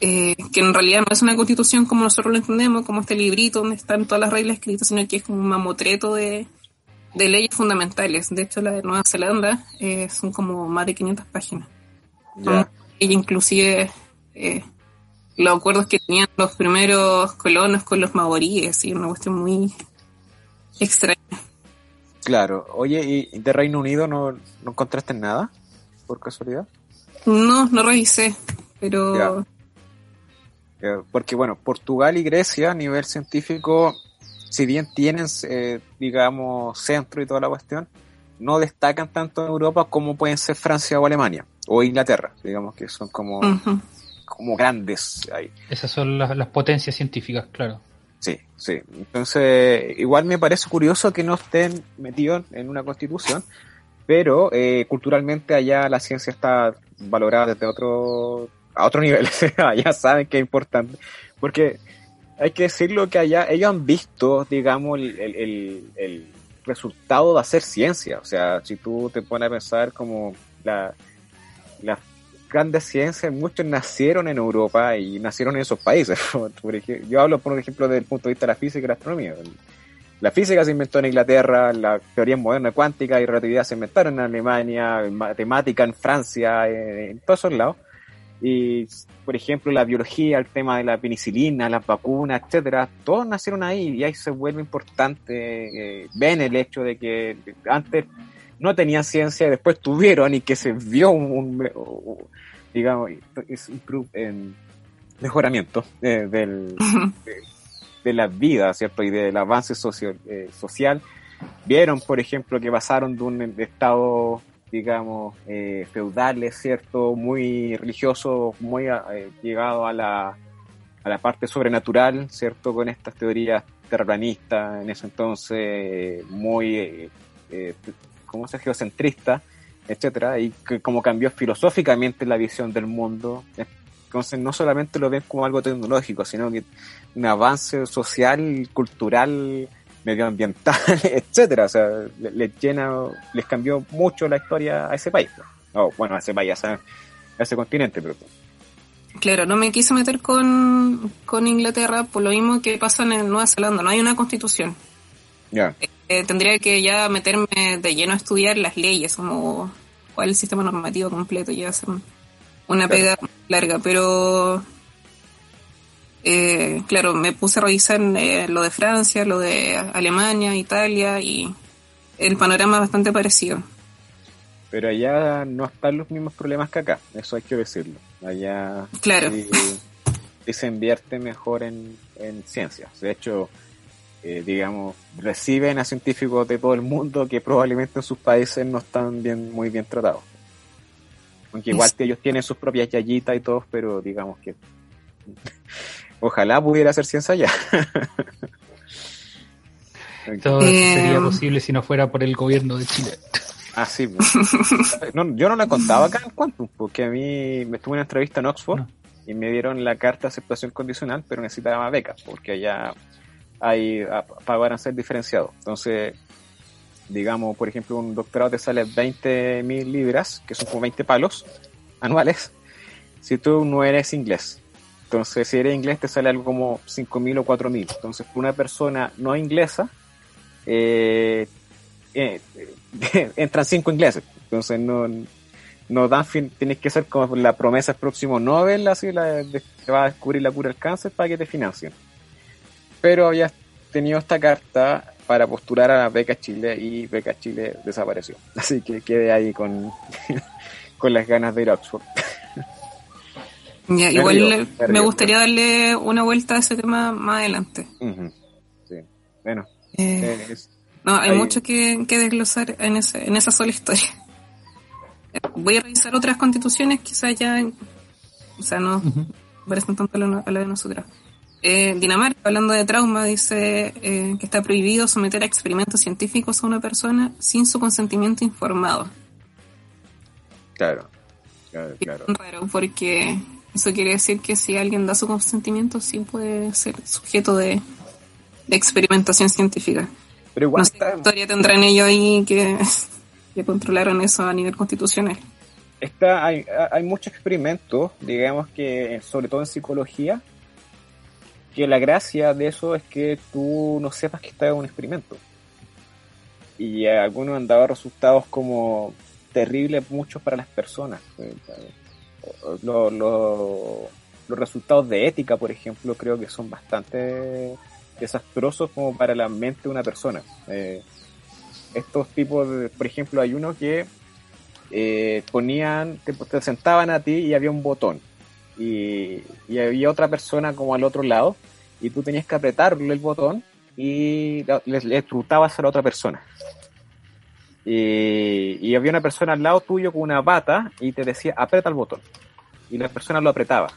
eh, que en realidad no es una constitución como nosotros lo entendemos, como este librito donde están todas las reglas escritas, sino que es como un mamotreto de, de leyes fundamentales. De hecho, la de Nueva Zelanda eh, son como más de 500 páginas. Y inclusive eh, los acuerdos que tenían los primeros colonos con los maoríes, y una cuestión muy extraña. Claro. Oye, ¿y de Reino Unido no, no encontraste nada? ¿Por casualidad? No, no revisé, pero... Porque bueno, Portugal y Grecia a nivel científico, si bien tienen, eh, digamos, centro y toda la cuestión, no destacan tanto en Europa como pueden ser Francia o Alemania o Inglaterra, digamos que son como, como grandes ahí. Esas son las, potencias científicas, claro. Sí, sí. Entonces, igual me parece curioso que no estén metidos en una constitución, pero eh, culturalmente allá la ciencia está valorada desde otro, a otro nivel. ya saben que es importante. Porque hay que decirlo que allá ellos han visto, digamos, el, el, el resultado de hacer ciencia. O sea, si tú te pones a pensar como la, las grandes ciencias, muchos nacieron en Europa y nacieron en esos países. Yo hablo, por ejemplo, desde el punto de vista de la física y la astronomía. La física se inventó en Inglaterra, la teoría moderna cuántica y relatividad se inventaron en Alemania, matemática en Francia, en, todos esos lados. Y, por ejemplo, la biología, el tema de la penicilina, las vacunas, etcétera, todos nacieron ahí y ahí se vuelve importante. Eh, ven el hecho de que antes no tenían ciencia, después tuvieron y que se vio un, digamos, en mejoramiento eh, del, de, la vida, ¿cierto? Y del avance eh, social. Vieron, por ejemplo, que pasaron de un estado, digamos, eh, feudal, ¿cierto? Muy religioso, muy llegado a la, a la parte sobrenatural, ¿cierto? Con estas teorías terraplanistas en ese entonces, muy como ese geocentrista, etcétera, y que como cambió filosóficamente la visión del mundo. Entonces no solamente lo ven como algo tecnológico, sino que un avance social, cultural, medioambiental, etcétera. O sea, les llena, les cambió mucho la historia a ese país. O, bueno, a ese país, a, ese continente, pero Claro, no me quise meter con, con Inglaterra por lo mismo que pasa en Nueva Zelanda. No hay una constitución. Ya. Eh, tendría que ya meterme de lleno a estudiar las leyes, como cuál es el sistema normativo completo, y hacer una pega larga, pero eh, claro, me puse a revisar eh, lo de Francia, lo de Alemania, Italia, y el panorama es bastante parecido. Pero allá no están los mismos problemas que acá, eso hay que decirlo. Allá claro. se invierte mejor en, en ciencias. De hecho, eh, digamos, reciben a científicos de todo el mundo que probablemente en sus países no están bien, muy bien tratados. Aunque igual que ellos tienen sus propias yayitas y todo, pero digamos que ojalá pudiera hacer ciencia allá. Todo sería posible si no fuera por el gobierno de Chile. Ah, sí. Pues. yo no le contaba acá en Quantum, porque a mí me estuve en una entrevista en Oxford y me dieron la carta de aceptación condicional, pero necesitaba becas, porque allá hay, a ser diferenciados. Entonces, digamos, por ejemplo, un doctorado te sale 20 mil libras, que son como 20 palos anuales, si tú no eres inglés. Entonces, si eres inglés, te sale algo como 5 mil o 4 mil. Entonces, una persona no inglesa, eh, eh, entran 5 ingleses. Entonces, no, no dan fin, tienes que ser como la promesa el próximo Nobel, así, la, que va a descubrir la cura del cáncer para que te financien pero había tenido esta carta para postular a la Beca Chile y Beca Chile desapareció. Así que quedé ahí con, con las ganas de ir a Oxford. igual me gustaría darle una vuelta a ese tema más adelante. Sí, bueno. Eh, no, hay, mucho que, desglosar en, ese, en esa sola historia. Voy a revisar otras constituciones, quizás ya, o sea, no parecen tanto a la de nosotras. Eh, Dinamarca, hablando de trauma, dice eh, que está prohibido someter a experimentos científicos a una persona sin su consentimiento informado. Claro, claro, claro. Es raro, porque eso quiere decir que si alguien da su consentimiento, sí puede ser sujeto de, experimentación científica. Pero igual no historia tendrán ellos ahí que que controlaron eso a nivel constitucional. Está, hay, hay muchos experimentos, digamos que sobre todo en psicología, que la gracia de eso es que tú no sepas que está en un experimento. Y algunos han dado resultados como terribles muchos para las personas. Los, los, resultados de ética, por ejemplo, creo que son bastante desastrosos como para la mente de una persona. Eh, estos tipos, de, por ejemplo, hay uno que eh, ponían, te, te, sentaban a ti y había un botón. Y, y, había otra persona como al otro lado y tú tenías que apretarle el botón y le, le a la otra persona. Y, y, había una persona al lado tuyo con una bata y te decía, aprieta el botón. Y la persona lo apretaba.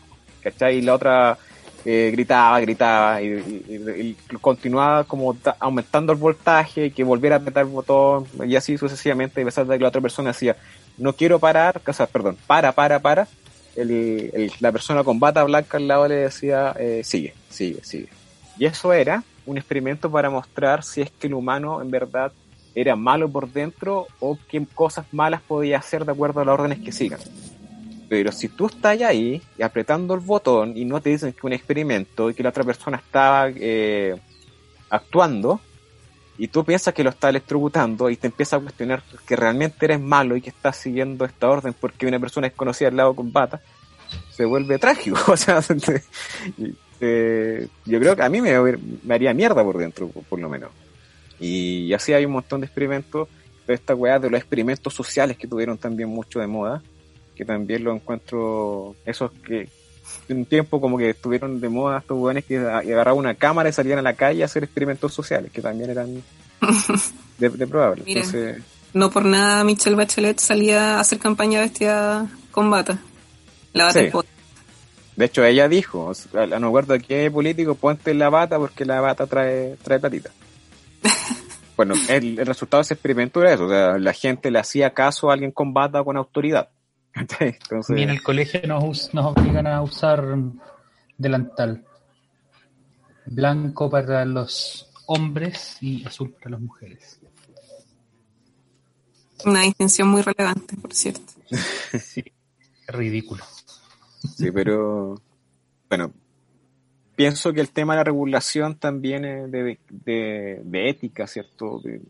¿Cachai? Y la otra eh, gritaba, gritaba y, continuaba como aumentando el voltaje y que volviera a apretar el botón y así sucesivamente. Y a pesar de que la otra persona decía, no quiero parar, o sea, perdón, para, para, para. El, la persona con bata blanca al lado le decía, eh, sigue, sigue, sigue. Y eso era un experimento para mostrar si es que el humano en verdad era malo por dentro o qué cosas malas podía hacer de acuerdo a las órdenes que sigan. Pero si tú estás ahí apretando el botón y no te dicen que un experimento y que la otra persona estaba eh, actuando, y tú piensas que lo está electrocutando y te empieza a cuestionar que realmente eres malo y que estás siguiendo esta orden porque una persona desconocida al lado con bata, se vuelve trágico. O sea, yo creo que a mí me, haría mierda por dentro, por, lo menos. Y así hay un montón de experimentos, de esta weá de los experimentos sociales que tuvieron también mucho de moda, que también lo encuentro, esos que un tiempo como que estuvieron de moda estos weones que agarraban una cámara y salían a la calle a hacer experimentos sociales, que también eran de, de. Entonces, no por nada Michelle Bachelet salía a hacer campaña vestida con bata. La bata sí. De hecho, ella dijo, no recuerdo qué político, ponte la bata porque la bata trae, trae platita. bueno, el, el, resultado de ese experimento era eso, o sea, la gente le hacía caso a alguien con bata con autoridad. Entonces... Y en el colegio nos, nos obligan a usar delantal. Blanco para los hombres y azul para las mujeres. Una distinción muy relevante, por cierto. sí, ridículo. Sí, pero bueno, pienso que el tema de la regulación también es de, de, de ética, ¿cierto? De,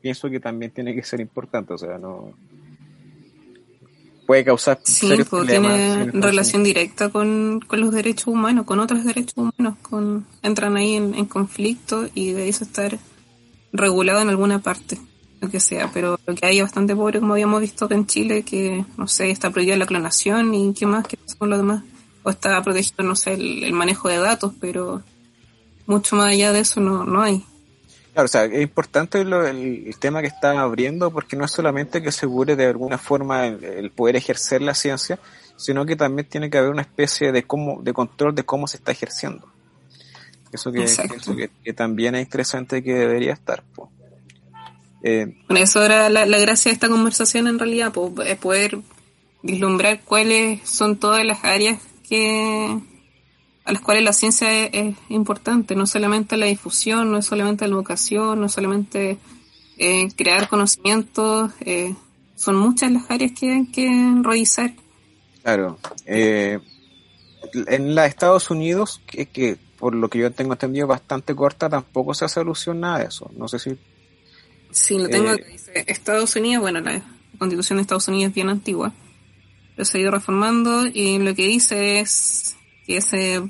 pienso que también tiene que ser importante, o sea, no puede causar sí, serios pues, tiene relación directa con, con, los derechos humanos, con otros derechos humanos, con entran ahí en, en conflicto y de eso estar regulado en alguna parte, lo que sea, pero lo que hay es bastante pobre, como habíamos visto en Chile, que, no sé, está prohibida la clonación y qué más, qué pasa con lo demás, o está protegido, no sé, el, el manejo de datos, pero mucho más allá de eso no, no hay. Claro, o sea, es importante lo, el, el, tema que están abriendo porque no es solamente que asegure de alguna forma el, el, poder ejercer la ciencia, sino que también tiene que haber una especie de cómo, de control de cómo se está ejerciendo. Eso que, eso que, que también es interesante que debería estar. Po. Eh, bueno, eso era la, la, gracia de esta conversación en realidad, po, poder vislumbrar cuáles son todas las áreas que, a las cuales la ciencia es, es, importante, no solamente la difusión, no es solamente la educación, no es solamente eh, crear conocimientos, eh, son muchas las áreas que hay que revisar. Claro. Eh, en la Estados Unidos, que, que, por lo que yo tengo entendido bastante corta, tampoco se hace alusión de eso. No sé si... Sí, lo tengo que dice Estados Unidos, bueno, la constitución de Estados Unidos es bien antigua, pero se ha ido reformando y lo que dice es que se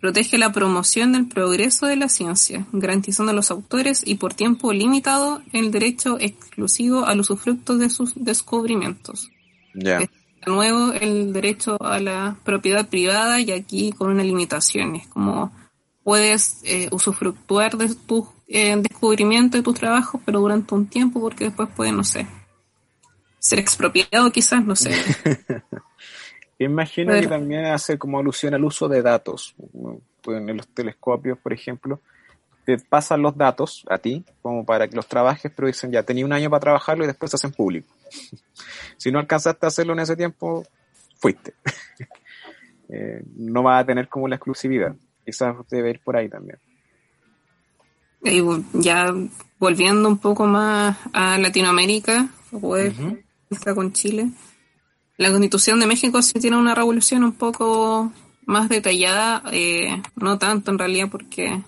protege la promoción del progreso de la ciencia, garantizando a los autores y por tiempo limitado el derecho exclusivo al usufructo de sus descubrimientos. Yeah. De nuevo, el derecho a la propiedad privada y aquí con una limitación. Es como puedes eh, usufructuar de tus eh, descubrimientos y tus trabajos, pero durante un tiempo porque después puede, no sé, ser expropiado quizás, no sé. Imagino que también hace como alusión al uso de datos. En los telescopios, por ejemplo, te pasan los datos a ti, como para que los trabajes, pero dicen ya, tenía un año para trabajarlo y después se hacen público. si no alcanzaste a hacerlo en ese tiempo, fuiste. eh, no va a tener como la exclusividad. Quizás debe ir por ahí también. Y ya volviendo un poco más a Latinoamérica, está con Chile. La constitución de México sí tiene una revolución un poco más detallada, eh, no tanto en realidad porque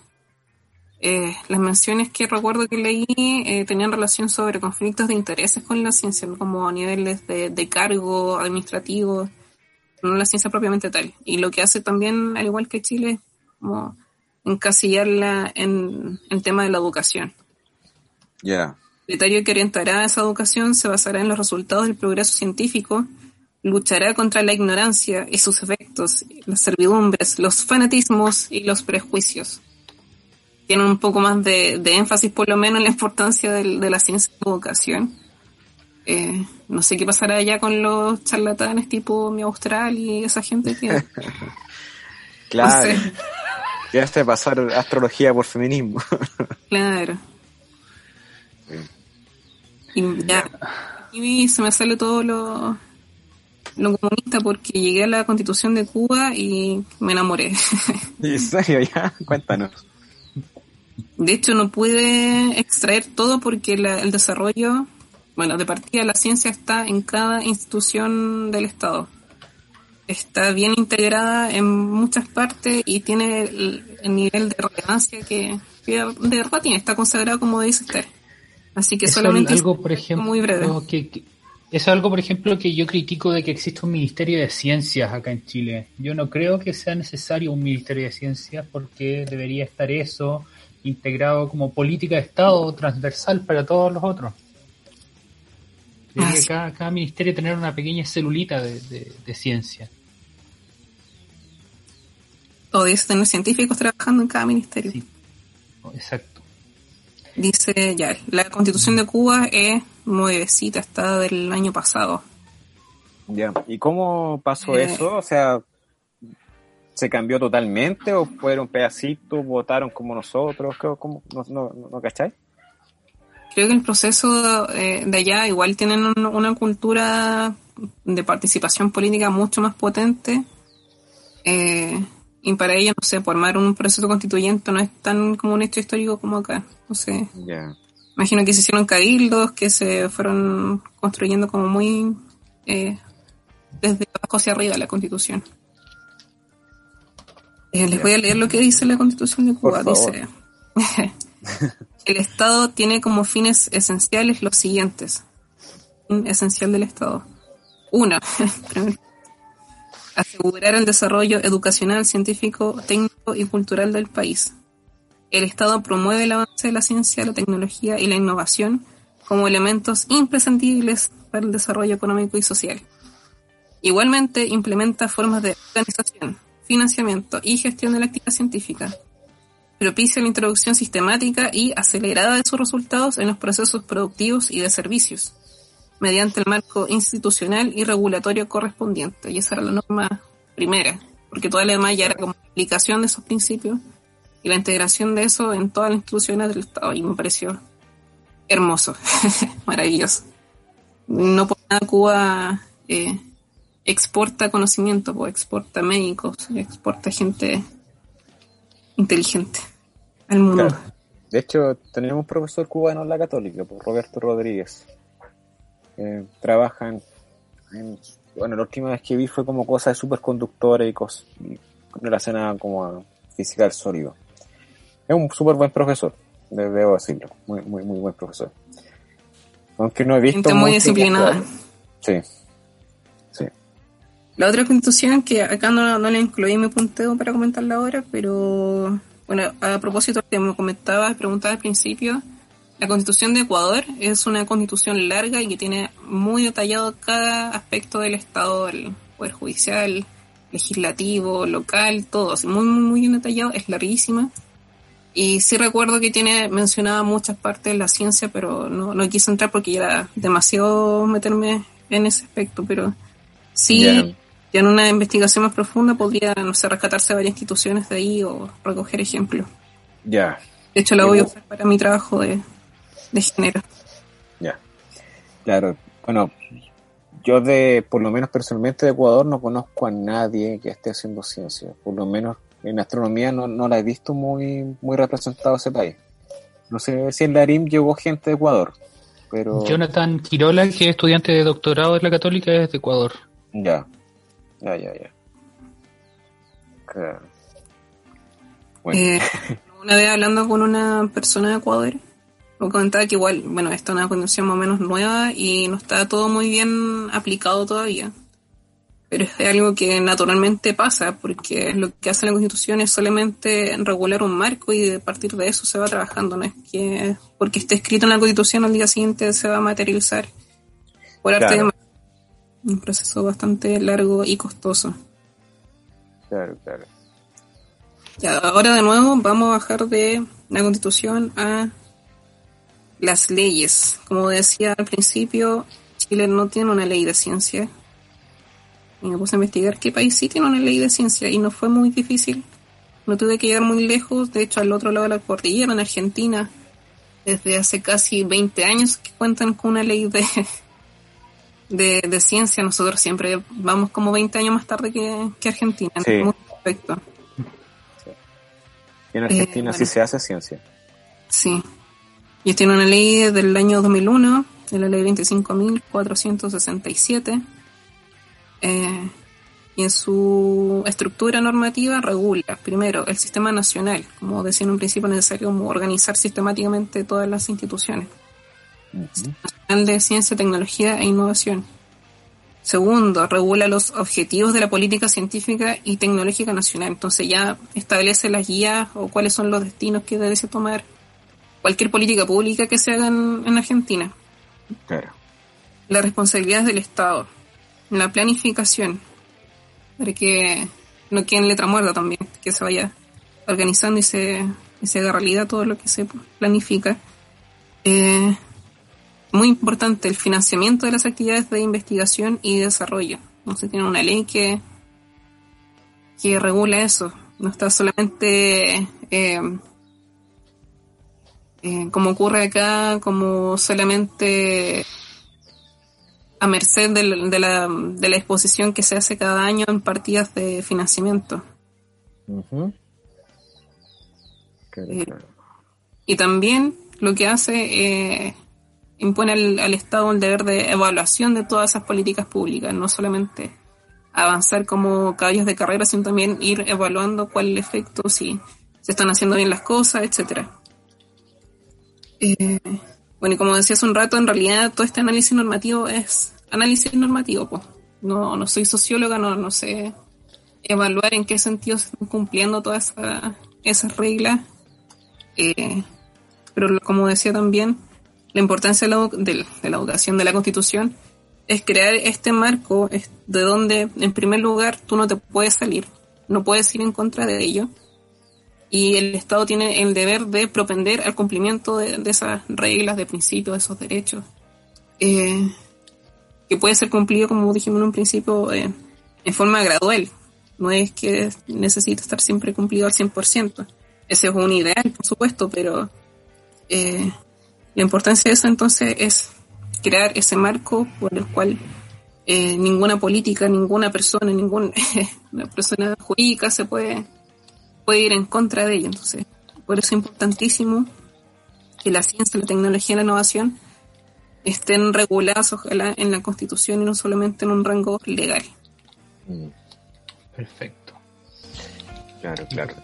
eh, las menciones que recuerdo que leí eh, tenían relación sobre conflictos de intereses con la ciencia, como a niveles de, de cargo administrativo, no la ciencia propiamente tal. Y lo que hace también, al igual que Chile, como encasillarla en el tema de la educación. Ya. El criterio que orientará esa educación se basará en los resultados del progreso científico, luchará contra la ignorancia y sus efectos, las servidumbres, los fanatismos y los prejuicios. Tiene un poco más de, énfasis, por lo menos, en la importancia de, la ciencia y la educación. Eh, no sé qué pasará allá con los charlatanes tipo mi Austral y esa gente que... claro. Ya este pasar astrología por feminismo. claro. Y ya, y se me sale todo lo, lo comunista porque llegué a la constitución de Cuba y me enamoré. ¿En serio ya? Cuéntanos. De hecho, no pude extraer todo porque el desarrollo, bueno, de partida la ciencia está en cada institución del Estado está bien integrada en muchas partes y tiene el, nivel de relevancia que, de verdad tiene, está consagrado como dice usted. Así que solamente algo, por ejemplo, muy breve. Que, es algo, por ejemplo, que yo critico de que existe un Ministerio de Ciencias acá en Chile. Yo no creo que sea necesario un Ministerio de Ciencias porque debería estar eso integrado como política de Estado transversal para todos los otros. Debería cada, cada, ministerio tener una pequeña celulita de, de ciencia o dice tener científicos trabajando en cada ministerio. exacto. Dice ya, la constitución de Cuba es nuevecita, está del año pasado. Ya, ¿y cómo pasó eh, eso? O sea, ¿se cambió totalmente o fueron pedacitos, votaron como nosotros? ¿Cómo, no, no, no cacháis? Creo que el proceso eh, de allá igual tienen una cultura de participación política mucho más potente. Eh, y para ella, no sé, formar un proceso constituyente no es tan como un hecho histórico como acá. No sé. Imagino que se hicieron cabildos que se fueron construyendo como muy eh, desde abajo hacia arriba la constitución. Eh, les voy a leer lo que dice la constitución de Cuba. Dice, el Estado tiene como fines esenciales los siguientes. Fin esencial del Estado. Uno, asegurar el desarrollo educacional, científico, técnico y cultural del país. El Estado promueve el avance de la ciencia, la tecnología y la innovación como elementos imprescindibles para el desarrollo económico y social. Igualmente implementa formas de organización, financiamiento y gestión de la actividad científica. Propicia la introducción sistemática y acelerada de sus resultados en los procesos productivos y de servicios mediante el marco institucional y regulatorio correspondiente. Y esa era la norma primera, porque toda la demás ya era como aplicación de esos principios y la integración de eso en todas las instituciones del Estado. Y me pareció hermoso, maravilloso. No por nada Cuba eh, exporta conocimiento, pues exporta médicos, exporta gente inteligente al mundo. De hecho, tenemos un profesor cubano en la católica, pues Roberto Rodríguez eh, trabajan en, bueno, la última vez que vi fue como cosas de superconductores y cosas relacionadas como física del sólido. Es un súper buen profesor, debo decirlo, muy, muy, muy buen profesor. Aunque no he visto... muy disciplinada. Sí, sí. La otra constitución, que acá no, no la incluí mi punteo para comentarla ahora, pero bueno, a propósito de que me comentabas, preguntabas al principio, la constitución de Ecuador es una constitución larga y que tiene muy detallado cada aspecto del Estado, el Poder Judicial, legislativo, local, todo, muy, muy, muy bien detallado, es larguísima. Y sí recuerdo que tiene mencionada muchas partes de la ciencia, pero no, no quise entrar porque ya era demasiado meterme en ese aspecto, pero sí, ya en una investigación más profunda podría, no sé, rescatarse varias instituciones de ahí o recoger ejemplos. Ya. De hecho, la voy a usar para mi trabajo de, de género. Ya, claro. Bueno, yo de, por lo menos personalmente de Ecuador no conozco a nadie que esté haciendo ciencia. Por lo menos en astronomía no, no la he visto muy, muy representado ese país. No sé si en la ARIM llegó gente de Ecuador, pero... Jonathan Quirola, que es estudiante de doctorado de la Católica, es de Ecuador. Ya, ya, ya, ya. Claro. Bueno. Eh, una vez hablando con una persona de Ecuador, me comentaba que igual, bueno, esta es una condición más o menos nueva y no está todo muy bien aplicado todavía. Pero es algo que naturalmente pasa, porque lo que hace la Constitución es solamente regular un marco y a partir de eso se va trabajando. No es que porque esté escrito en la Constitución al día siguiente se va a materializar por arte Claro. de un proceso bastante largo y costoso. Claro, claro. Ya, ahora de nuevo vamos a bajar de la constitución a las leyes. Como decía al principio, Chile no tiene una ley de ciencia. Y me puse a investigar qué país sí tiene una ley de ciencia y no fue muy difícil. No tuve que llegar muy lejos, de hecho al otro lado de la cordillera, en Argentina, desde hace casi 20 años que cuentan con una ley de, de, de ciencia. Nosotros siempre vamos como 20 años más tarde que, que Argentina en Sí. aspectos. Y en Argentina Eh, sí se hace ciencia. Sí. Ellos tienen una ley del año 2001, de la ley 25.467, eh, y en su estructura normativa regula, primero, el sistema nacional, como decía en un principio necesario como organizar sistemáticamente todas las instituciones, Ujú. Nacional de Ciencia, Tecnología e Innovación. Segundo, regula los objetivos de la política científica y tecnológica nacional. Entonces ya establece las guías o cuáles son los destinos que debe tomar cualquier política pública que se haga en, en Argentina. Claro. Las responsabilidades del Estado, la planificación, para que no quede letra muerta también, que se vaya organizando y se, se haga realidad todo lo que se planifica. Eh, muy importante el financiamiento de las actividades de investigación y desarrollo. No se tiene una ley que, que regula eso. No está solamente eh, eh, como ocurre acá, como solamente a merced de, la, de la exposición que se hace cada año en partidas de financiamiento. Claro, Eh, claro. Y también lo que hace eh, impone al, al Estado el deber de evaluación de todas esas políticas públicas, no solamente avanzar como caballos de carrera, sino también ir evaluando cuál es el efecto, si se están haciendo bien las cosas, etcétera. Eh, bueno, y como decía hace un rato, en realidad todo este análisis normativo es análisis normativo, pues. No, no soy socióloga, no, sé evaluar en qué sentido se están cumpliendo todas esa- esas reglas. Eh, pero como decía también, la importancia de la, de la educación de la Constitución es crear este marco de donde, en primer lugar, tú no te puedes salir, no puedes ir en contra de ello. Y el Estado tiene el deber de propender al cumplimiento de, esas reglas, de principios, de esos derechos. Eh, que puede ser cumplido, como dijimos en un principio, eh, en forma gradual. No es que necesite estar siempre cumplido al 100%. Ese es un ideal, por supuesto, pero eh, la importancia de eso entonces es crear ese marco por el cual eh, ninguna política, ninguna persona, ninguna persona jurídica se puede, puede ir en contra de ello. Entonces, por eso es importantísimo que la ciencia, la tecnología y la innovación estén reguladas, ojalá, en la Constitución y no solamente en un rango legal. Mm, Perfecto. Claro, claro.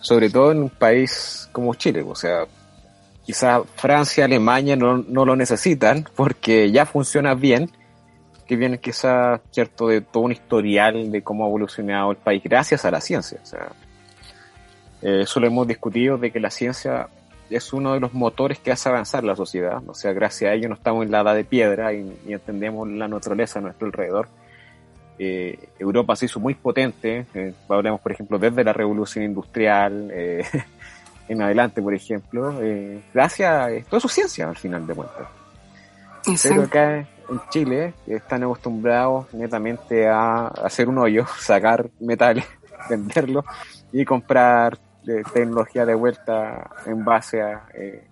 Sobre todo en un país como Chile, o sea, quizás Francia, Alemania no, no lo necesitan porque ya funciona bien, que viene quizás, cierto, de todo un historial de cómo ha evolucionado el país gracias a la ciencia. O sea, eh, eso lo hemos discutido de que la ciencia es uno de los motores que hace avanzar la sociedad. O sea, gracias a ello no estamos en la edad de piedra y, y entendemos la naturaleza a nuestro alrededor. Eh, Europa se hizo muy potente, eh, hablamos por ejemplo desde la revolución industrial eh, en adelante, por ejemplo, eh, gracias a toda su ciencia al final de cuentas. Pero Exacto. acá en Chile están acostumbrados netamente a hacer un hoyo, sacar metales, venderlo y comprar eh, tecnología de vuelta en base a, eh,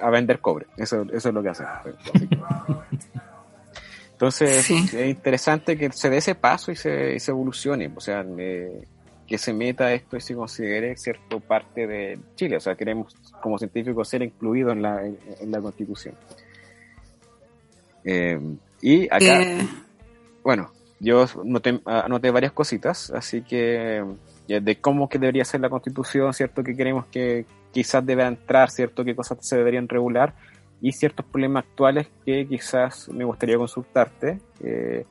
a vender cobre. Eso, eso es lo que hacen. Entonces Sí. es interesante que se dé ese paso y se, y se evolucione. O sea, eh, que se meta esto y se considere cierto parte de Chile. O sea, queremos como científicos ser incluidos en la, en, la constitución. Eh, y acá, eh. bueno, yo anoté, varias cositas, así que de cómo que debería ser la constitución, cierto que queremos que quizás deba entrar, cierto qué cosas se deberían regular y ciertos problemas actuales que quizás me gustaría consultarte. Eh,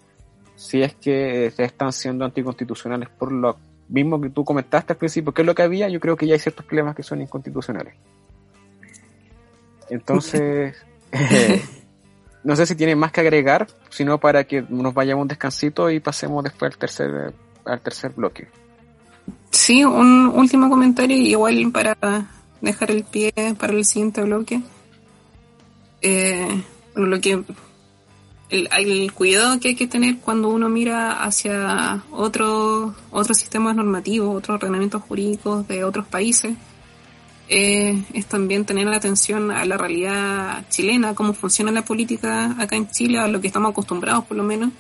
si es que están siendo anticonstitucionales por lo mismo que tú comentaste al principio, que es lo que había, yo creo que ya hay ciertos problemas que son inconstitucionales. Entonces, eh, no sé si tiene más que agregar, sino para que nos vayamos un descansito y pasemos después al tercer, al tercer bloque. Sí, un último comentario, igual para dejar el pie para el siguiente bloque. Eh, lo que el, cuidado que hay que tener cuando uno mira hacia otros otros sistemas normativos, otros ordenamientos jurídicos de otros países, eh, es también tener la atención a la realidad chilena, cómo funciona la política acá en Chile, a lo que estamos acostumbrados por lo menos.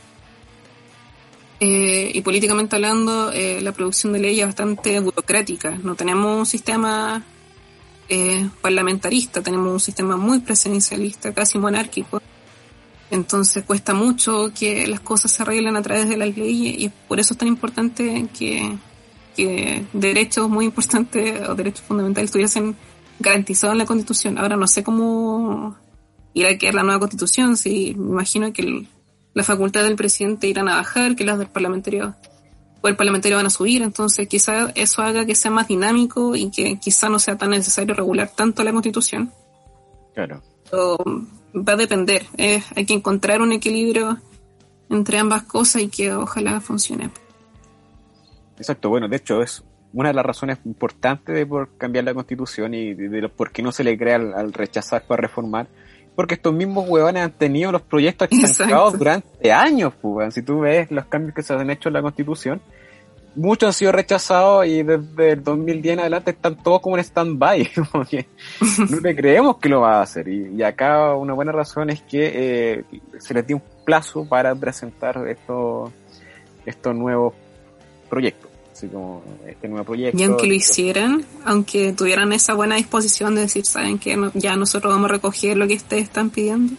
Eh, y políticamente hablando, eh, la producción de leyes es bastante burocrática. No tenemos un sistema parlamentarista, tenemos un sistema muy presidencialista, casi monárquico entonces cuesta mucho que las cosas se arreglen a través de las leyes y por eso es tan importante que, derechos muy importantes o derechos fundamentales estuviesen garantizados en la Constitución. Ahora no sé cómo irá a quedar la nueva Constitución, si me imagino que la facultad del presidente irán a bajar, que las del parlamentario o el parlamentario van a subir, entonces quizá eso haga que sea más dinámico y que quizá no sea tan necesario regular tanto la Constitución. Claro va a depender. hay que encontrar un equilibrio entre ambas cosas y que ojalá funcione. Exacto, bueno, de hecho es una de las razones importantes de por cambiar la constitución y de, por qué no se le crea al, rechazar para reformar, porque estos mismos huevones han tenido los proyectos estancados durante años, pues, si tú ves los cambios que se han hecho en la constitución, muchos han sido rechazados y desde el 2010 en adelante están todos como en stand-by, no le creemos que lo va a hacer. Y, acá una buena razón es que eh, se les dio un plazo para presentar estos, estos nuevos proyectos. Así como este nuevo proyecto. Y aunque lo hicieran, aunque tuvieran esa buena disposición de decir, saben que ya nosotros vamos a recoger lo que ustedes están pidiendo,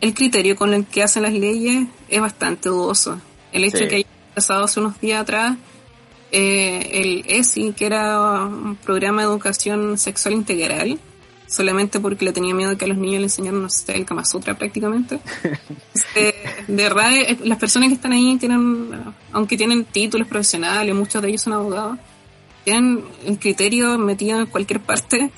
el criterio con el que hacen las leyes es bastante dudoso. El hecho de que haya pasado hace unos días atrás eh, el ESI, que era un programa de educación sexual integral, solamente porque le tenía miedo que a los niños le enseñaran, no sé, el Kama Sutra prácticamente. Este, de verdad, eh, las personas que están ahí tienen, aunque tienen títulos profesionales, muchos de ellos son abogados, tienen el criterio metido en cualquier parte.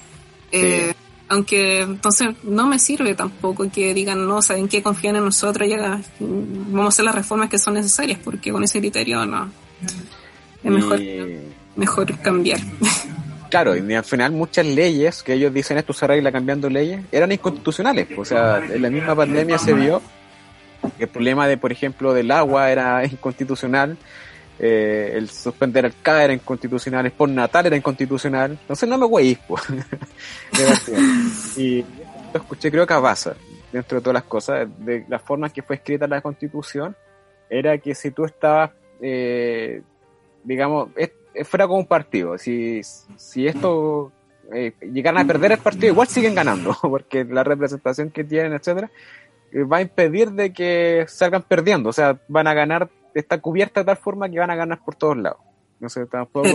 Eh, aunque entonces no me sirve tampoco que digan, no, saben que confían en nosotros, ya vamos a hacer las reformas que son necesarias, porque con ese criterio no. Es mejor, mejor cambiar. Claro, y al final muchas leyes que ellos dicen esto se arregla cambiando leyes eran inconstitucionales. O sea, en la misma pandemia se vio el problema de, por ejemplo, del agua era inconstitucional, eh, el suspender el CA era inconstitucional, el por natal era inconstitucional. Entonces no me pues. y lo escuché creo que a Baza, dentro de todas las cosas, de la forma que fue escrita la constitución, era que si tú estabas eh, digamos, fuera como un partido. Si, si esto eh, a perder el partido, igual siguen ganando, porque la representación que tienen, etcétera, eh, va a impedir de que salgan perdiendo. O sea, van a ganar, está cubierta de tal forma que van a ganar por todos lados. No sé, tampoco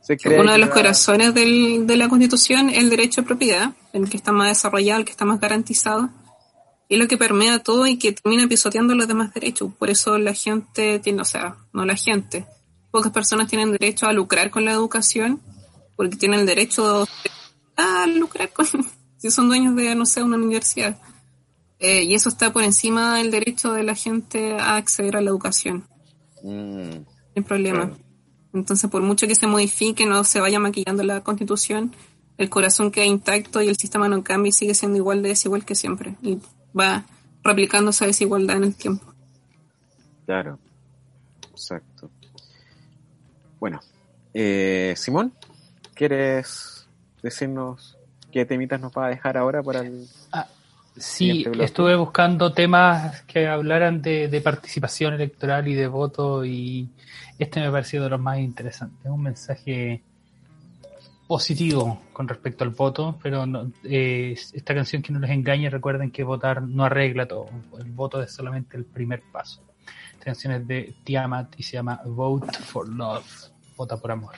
se que Uno de los corazones del, de la Constitución es el derecho de propiedad, el que está más desarrollado, el que está más garantizado. Y lo que permea todo y que termina pisoteando los demás derechos. Por eso la gente tiene, o sea, no la gente, pocas personas tienen derecho a lucrar con la educación, porque tienen el derecho a lucrar con, si son dueños de, no sé, una universidad. Eh, y eso está por encima del derecho de la gente a acceder a la educación. Mm. Hay problema. Entonces, por mucho que se modifique, no se vaya maquillando la constitución, el corazón queda intacto y el sistema no cambia y sigue siendo igual de desigual que siempre. Y va replicando esa desigualdad en el tiempo. Claro. Exacto. Bueno, eh, Simón, ¿quieres decirnos qué temitas nos va a dejar ahora para el... Sí, estuve buscando temas que hablaran de, participación electoral y de voto y este me ha parecido de los más interesantes. Es un mensaje positivo con respecto al voto, pero eh, esta canción que no les engañe, recuerden que votar no arregla todo, el voto es solamente el primer paso. Esta canción es de Tiamat y se llama Vote for Love, vota por amor.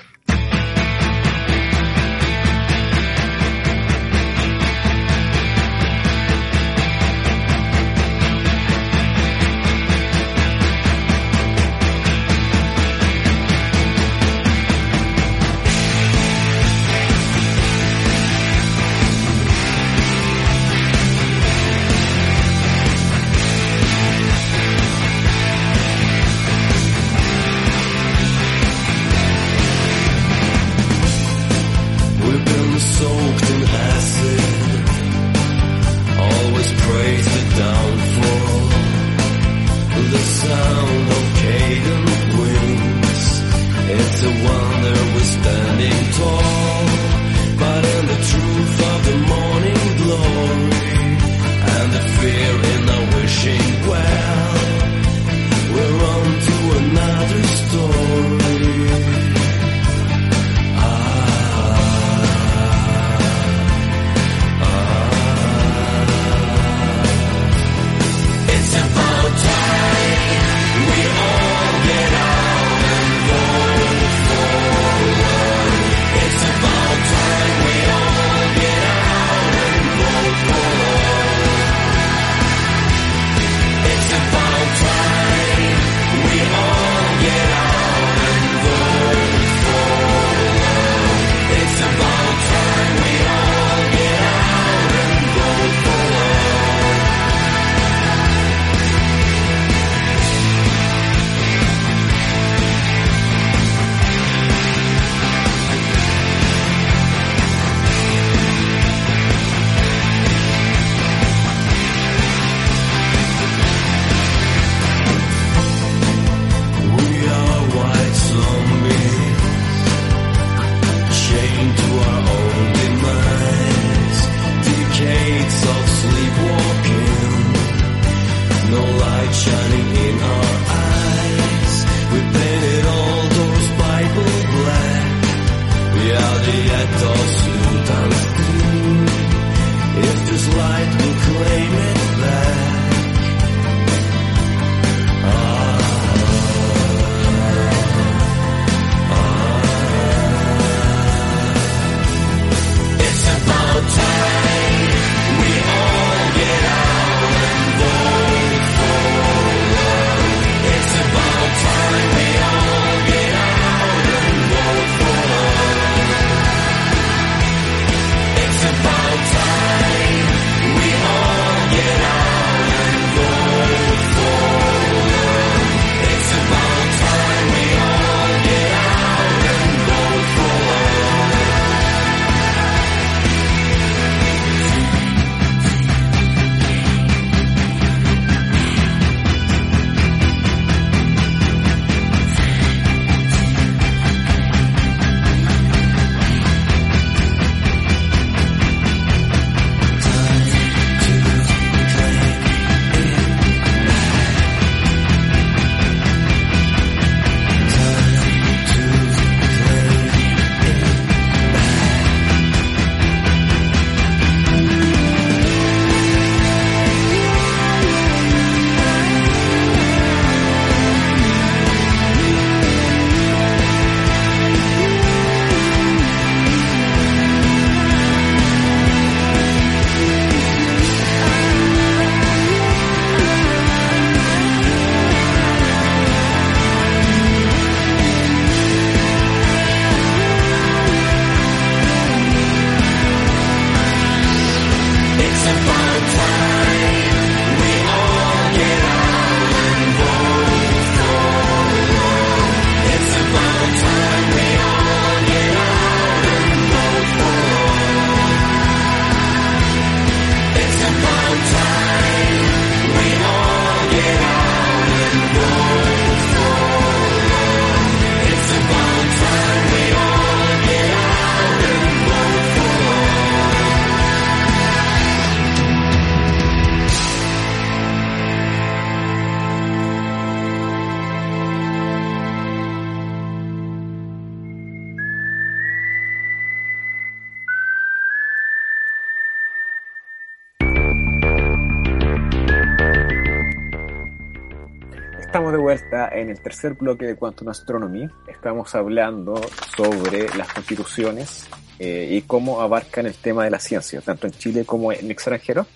En el tercer bloque de Quantum Astronomy. Estamos hablando sobre las constituciones eh, y cómo abarcan el tema de la ciencia, tanto en Chile como en extranjero.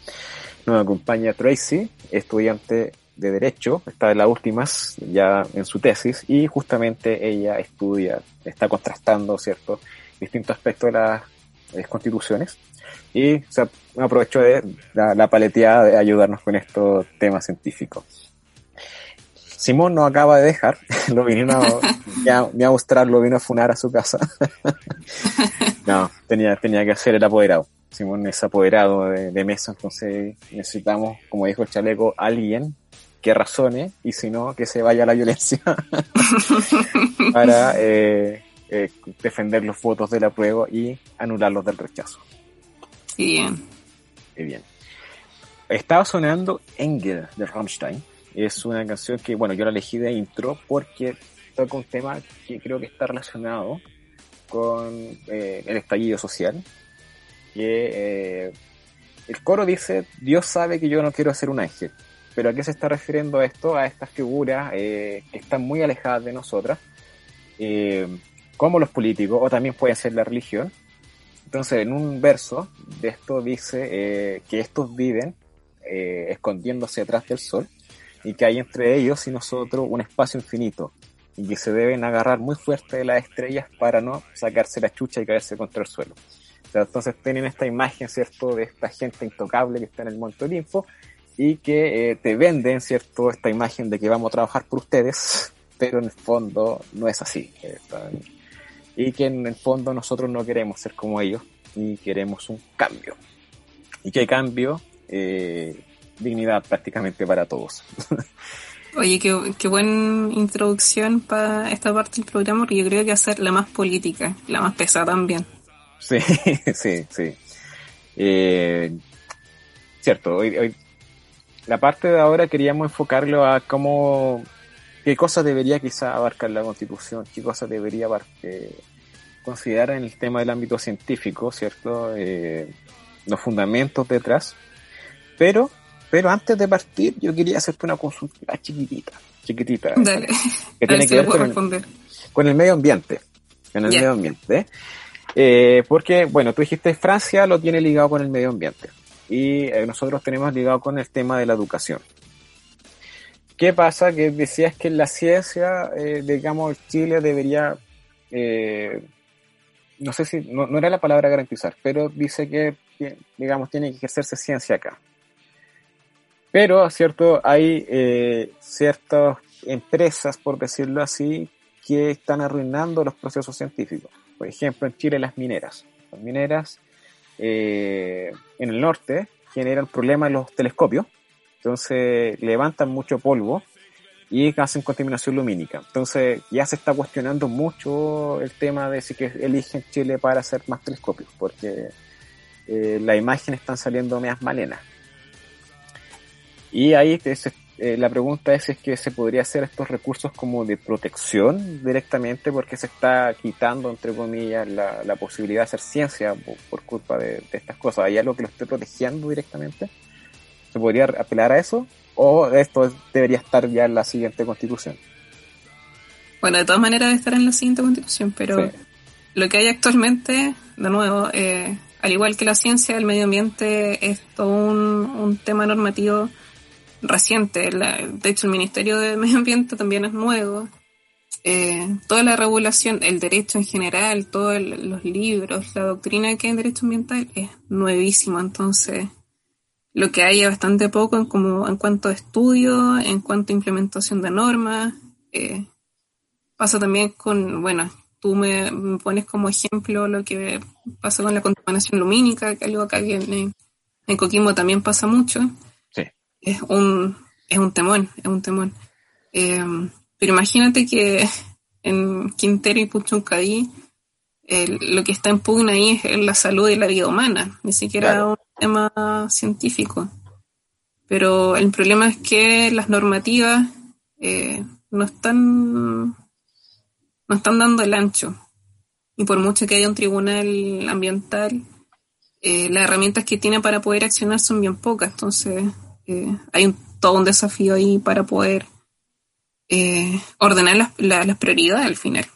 Nos acompaña Tracy, estudiante de Derecho, está en las últimas ya en su tesis y justamente ella estudia, está contrastando, ¿cierto?, distintos aspectos de las, constituciones y se aprovechó de la, la paleteada de ayudarnos con estos temas científicos. Simón nos acaba de dejar, lo vino a, a mostrar, lo vino a funar a su casa. no, tenía, tenía que hacer el apoderado. Simón es apoderado de, mesa, entonces necesitamos, como dijo el chaleco, alguien que razone y si no, que se vaya a la violencia para eh, eh, defender los votos de la prueba y anularlos del rechazo. Bien. bien. Estaba sonando Engel de Rammstein es una canción que, bueno, yo la elegí de intro porque toca un tema que creo que está relacionado con eh, el estallido social. Que eh, el coro dice, Dios sabe que yo no quiero ser un ángel. Pero ¿a qué se está refiriendo esto? A estas figuras eh, que están muy alejadas de nosotras, como los políticos, o también puede ser la religión. Entonces, en un verso de esto dice que estos viven escondiéndose atrás del sol y que hay entre ellos y nosotros un espacio infinito y que se deben agarrar muy fuerte de las estrellas para no sacarse la chucha y caerse contra el suelo. entonces tienen esta imagen, ¿cierto?, de esta gente intocable que está en el Monte Olimpo y que eh, te venden, ¿cierto?, esta imagen de que vamos a trabajar por ustedes, pero en el fondo no es así. y que en el fondo nosotros no queremos ser como ellos y queremos un cambio. ¿Y qué cambio? Eh, dignidad prácticamente para todos. Oye, qué, qué buena introducción para esta parte del programa, porque yo creo que hacer la más política, la más pesada también. Sí, sí, sí. Eh, cierto, hoy, hoy, la parte de ahora queríamos enfocarlo a cómo, qué cosas debería quizá abarcar la Constitución, qué cosas debería eh, considerar en el tema del ámbito científico, ¿cierto? Eh, los fundamentos detrás, pero pero antes de partir, yo quería hacerte una consulta chiquitita, chiquitita. Dale. Que tiene que ver con el, con el, medio ambiente. Con el medio ambiente. Eh, porque, bueno, tú dijiste Francia lo tiene ligado con el medio ambiente. Y eh, nosotros tenemos ligado con el tema de la educación. ¿Qué pasa? Que decías que en la ciencia, eh, digamos, Chile debería, no sé si, no, no, era la palabra garantizar, pero dice que, digamos, tiene que ejercerse ciencia acá. Pero, ¿cierto? Hay eh, ciertas empresas, por decirlo así, que están arruinando los procesos científicos. Por ejemplo, en Chile las mineras. Las mineras eh, en el norte generan problemas en los telescopios, entonces levantan mucho polvo y hacen contaminación lumínica. Entonces ya se está cuestionando mucho el tema de si que eligen Chile para hacer más telescopios, porque eh, las imágenes están saliendo medias malenas. Y ahí eh, la pregunta es, es que se podría hacer estos recursos como de protección directamente porque se está quitando, entre comillas, la, la posibilidad de hacer ciencia por, culpa de, estas cosas. ¿Hay algo que lo esté protegiendo directamente? ¿Se podría apelar a eso? ¿O esto debería estar ya en la siguiente constitución? Bueno, de todas maneras debe estar en la siguiente constitución, pero lo que hay actualmente, de nuevo, eh, al igual que la ciencia, el medio ambiente es todo un, un tema normativo reciente. de hecho, el Ministerio de Medio Ambiente también es nuevo. Eh, toda la regulación, el derecho en general, todos los libros, la doctrina que hay en derecho ambiental es nuevísimo. Entonces, lo que hay es bastante poco en, como, en cuanto a estudio, en cuanto a implementación de normas. Eh, pasa también con, bueno, tú me, pones como ejemplo lo que pasa con la contaminación lumínica, que algo acá en, en Coquimbo también pasa mucho es un, es un temón, es un temón. Eh, pero imagínate que en Quintero y Puchuncaí lo que está en pugna ahí es la salud y la vida humana, ni siquiera un tema científico. Pero el problema es que las normativas eh, no están no están dando el ancho. Y por mucho que haya un tribunal ambiental, eh, las herramientas que tiene para poder accionar son bien pocas. Entonces, hay un, todo un desafío ahí para poder eh, ordenar las, prioridades al final.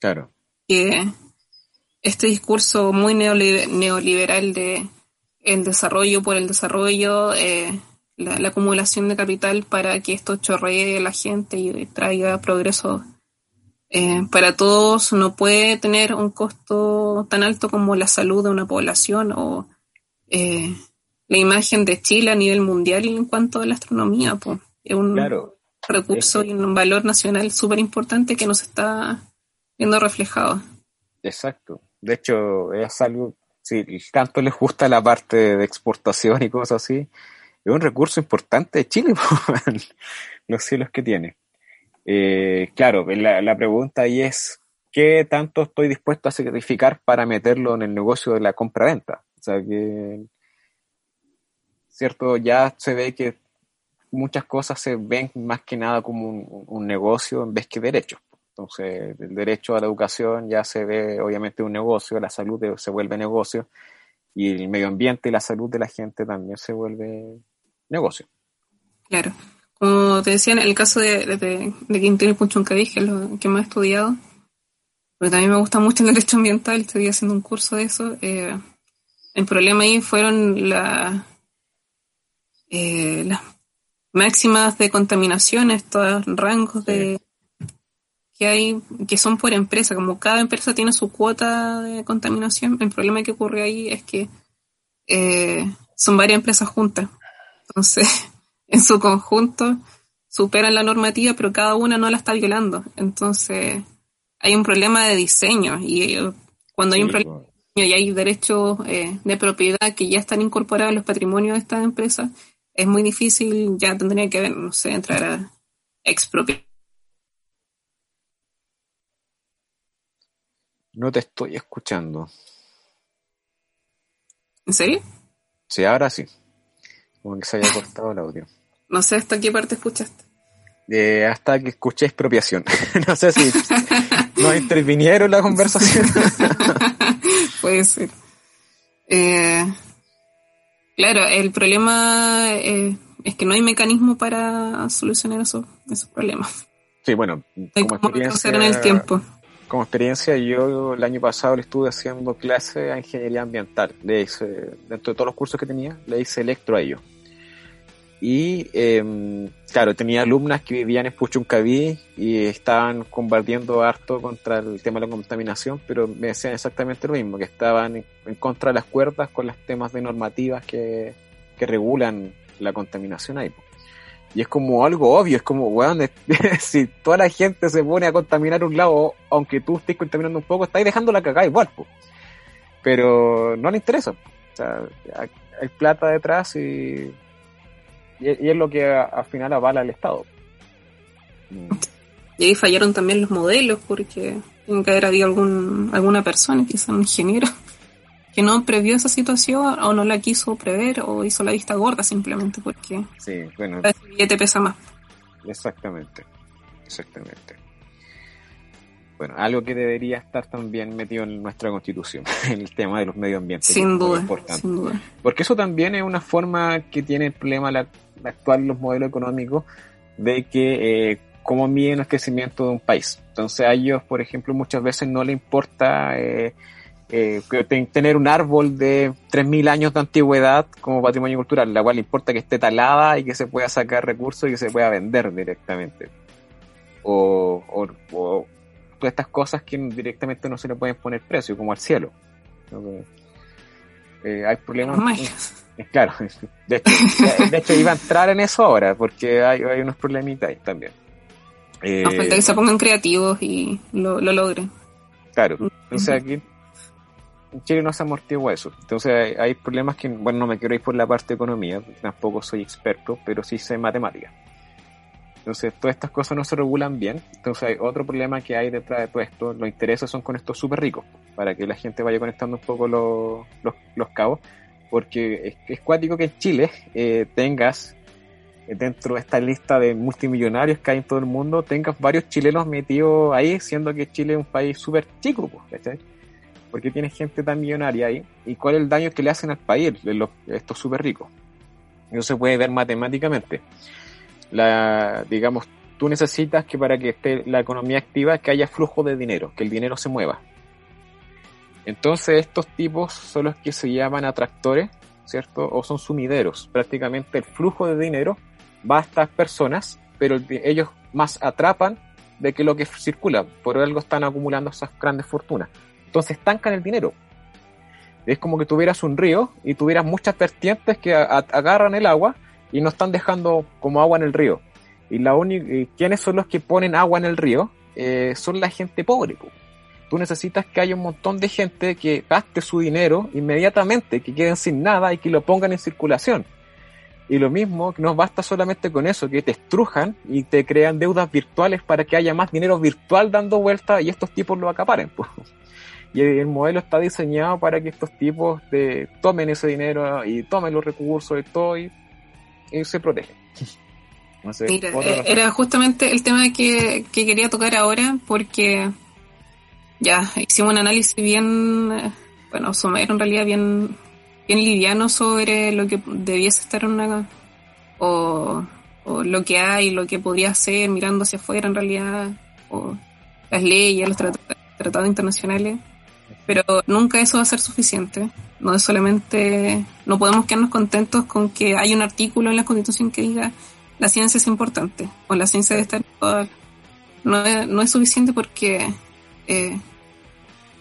Claro. Que este discurso muy neoliberal de el desarrollo por el desarrollo, eh, la, acumulación de capital para que esto chorree a la gente y traiga progreso eh, para todos, no puede tener un costo tan alto como la salud de una población o la imagen de Chile a nivel mundial en cuanto a la astronomía. Pues. Es un recurso y un valor nacional súper importante que nos está viendo reflejado. Exacto. De hecho, es algo, si tanto les gusta la parte de exportación y cosas así, es un recurso importante de Chile, los cielos que tiene. Eh, claro, la, la pregunta ahí es, ¿qué tanto estoy dispuesto a sacrificar para meterlo en el negocio de la compra-venta? O sea, que ¿cierto? Ya se ve que muchas cosas se ven más que nada como un, negocio en vez que derecho. Entonces, el derecho a la educación ya se ve obviamente un negocio, la salud se vuelve negocio y el medio ambiente y la salud de la gente también se vuelve negocio. Claro. Como te decía, en el caso de, de, de Quintero que es lo que más he estudiado, porque también me gusta mucho el derecho ambiental, estoy haciendo un curso de eso, eh, el problema ahí fueron la, eh, las máximas de contaminación, estos rangos de que hay, que son por empresa, como cada empresa tiene su cuota de contaminación, el problema que ocurre ahí es que eh, son varias empresas juntas. Entonces, en su conjunto superan la normativa, pero cada una no la está violando. Entonces, hay un problema de diseño y eh, cuando hay un problema de diseño y hay derechos de propiedad que ya están incorporados en los patrimonios de estas empresas, es muy difícil, ya tendría que, no sé, entrar a expropiar. No te estoy escuchando. ¿En serio? Sí, ahora sí. Como que se haya cortado el audio. No sé hasta qué parte escuchaste. Eh, hasta que escuché expropiación. no sé si no intervinieron en la conversación. Puede ser. Eh, Claro, el problema eh, es que no hay mecanismo para solucionar esos, esos problemas. Sí, bueno, como experiencia, en el tiempo. Como experiencia, yo el año pasado le estuve haciendo clase a ingeniería ambiental. Le hice, dentro de todos los cursos que tenía, le hice electro a ellos. Y eh, claro, tenía alumnas que vivían en Puchuncaví y estaban combatiendo harto contra el tema de la contaminación, pero me decían exactamente lo mismo, que estaban en, contra de las cuerdas con los temas de normativas que, que regulan la contaminación ahí. Y es como algo obvio, es como, weón, si toda la gente se pone a contaminar un lado, aunque tú estés contaminando un poco, estáis dejando la cagada igual, po. pero no le interesa. O sea, hay plata detrás y y, es lo que al final avala el Estado. Y ahí fallaron también los modelos porque tiene que haber habido algún, alguna persona, quizá un ingeniero, que no previó esa situación o no la quiso prever o hizo la vista gorda simplemente porque sí, bueno, el billete pesa más. Exactamente, exactamente. Bueno, algo que debería estar también metido en nuestra constitución, el tema de los medios ambientes. Sin duda, sin duda. Porque eso también es una forma que tiene el problema la, actual los modelos económicos de que eh, cómo miden el crecimiento de un país. Entonces a ellos, por ejemplo, muchas veces no les importa eh, eh, tener un árbol de 3.000 años de antigüedad como patrimonio cultural, la cual le importa que esté talada y que se pueda sacar recursos y que se pueda vender directamente. o, o estas cosas que directamente no se le pueden poner precio, como al cielo. Eh, hay problemas. claro, de hecho, iba a entrar en eso ahora, porque hay, unos problemitas ahí también. Eh, falta que se pongan creativos y lo, logren. Claro, entonces aquí en Chile no se amortigua eso. Entonces hay, hay, problemas que, bueno, no me quiero ir por la parte de economía, tampoco soy experto, pero sí sé matemáticas. Entonces, todas estas cosas no se regulan bien. Entonces, hay otro problema que hay detrás de todo esto. Los intereses son con estos súper ricos, para que la gente vaya conectando un poco los, los, cabos. Porque es, cuático que en Chile eh, tengas, eh, dentro de esta lista de multimillonarios que hay en todo el mundo, tengas varios chilenos metidos ahí, siendo que Chile es un país súper chico, ¿cachai? Porque tiene gente tan millonaria ahí. ¿Y cuál es el daño que le hacen al país, estos súper ricos? Eso se puede ver matemáticamente la, digamos, tú necesitas que para que esté la economía activa, que haya flujo de dinero, que el dinero se mueva. Entonces estos tipos son los que se llaman atractores, ¿cierto? O son sumideros. Prácticamente el flujo de dinero va a estas personas, pero ellos más atrapan de que lo que circula. Por algo están acumulando esas grandes fortunas. Entonces estancan el dinero. Es como que tuvieras un río y tuvieras muchas vertientes que agarran el agua y no están dejando como agua en el río. Y la única, ¿quiénes son los que ponen agua en el río? Eh, son la gente pobre. Tú necesitas que haya un montón de gente que gaste su dinero inmediatamente, que queden sin nada y que lo pongan en circulación. Y lo mismo, no basta solamente con eso, que te estrujan y te crean deudas virtuales para que haya más dinero virtual dando vuelta y estos tipos lo acaparen. Pues. Y el modelo está diseñado para que estos tipos de, tomen ese dinero y tomen los recursos y todo y, se protegen. Eh, era justamente el tema que, que quería tocar ahora porque ya hicimos un análisis bien, eh, bueno, somero en realidad bien bien liviano sobre lo que debiese estar o, o lo que hay, lo que podría ser mirando hacia afuera en realidad, o las leyes, los tratados internacionales, pero nunca eso va a ser suficiente. No es solamente, no podemos quedarnos contentos con que hay un artículo en la Constitución que diga la ciencia es importante o la ciencia debe estar no es, no es suficiente porque eh,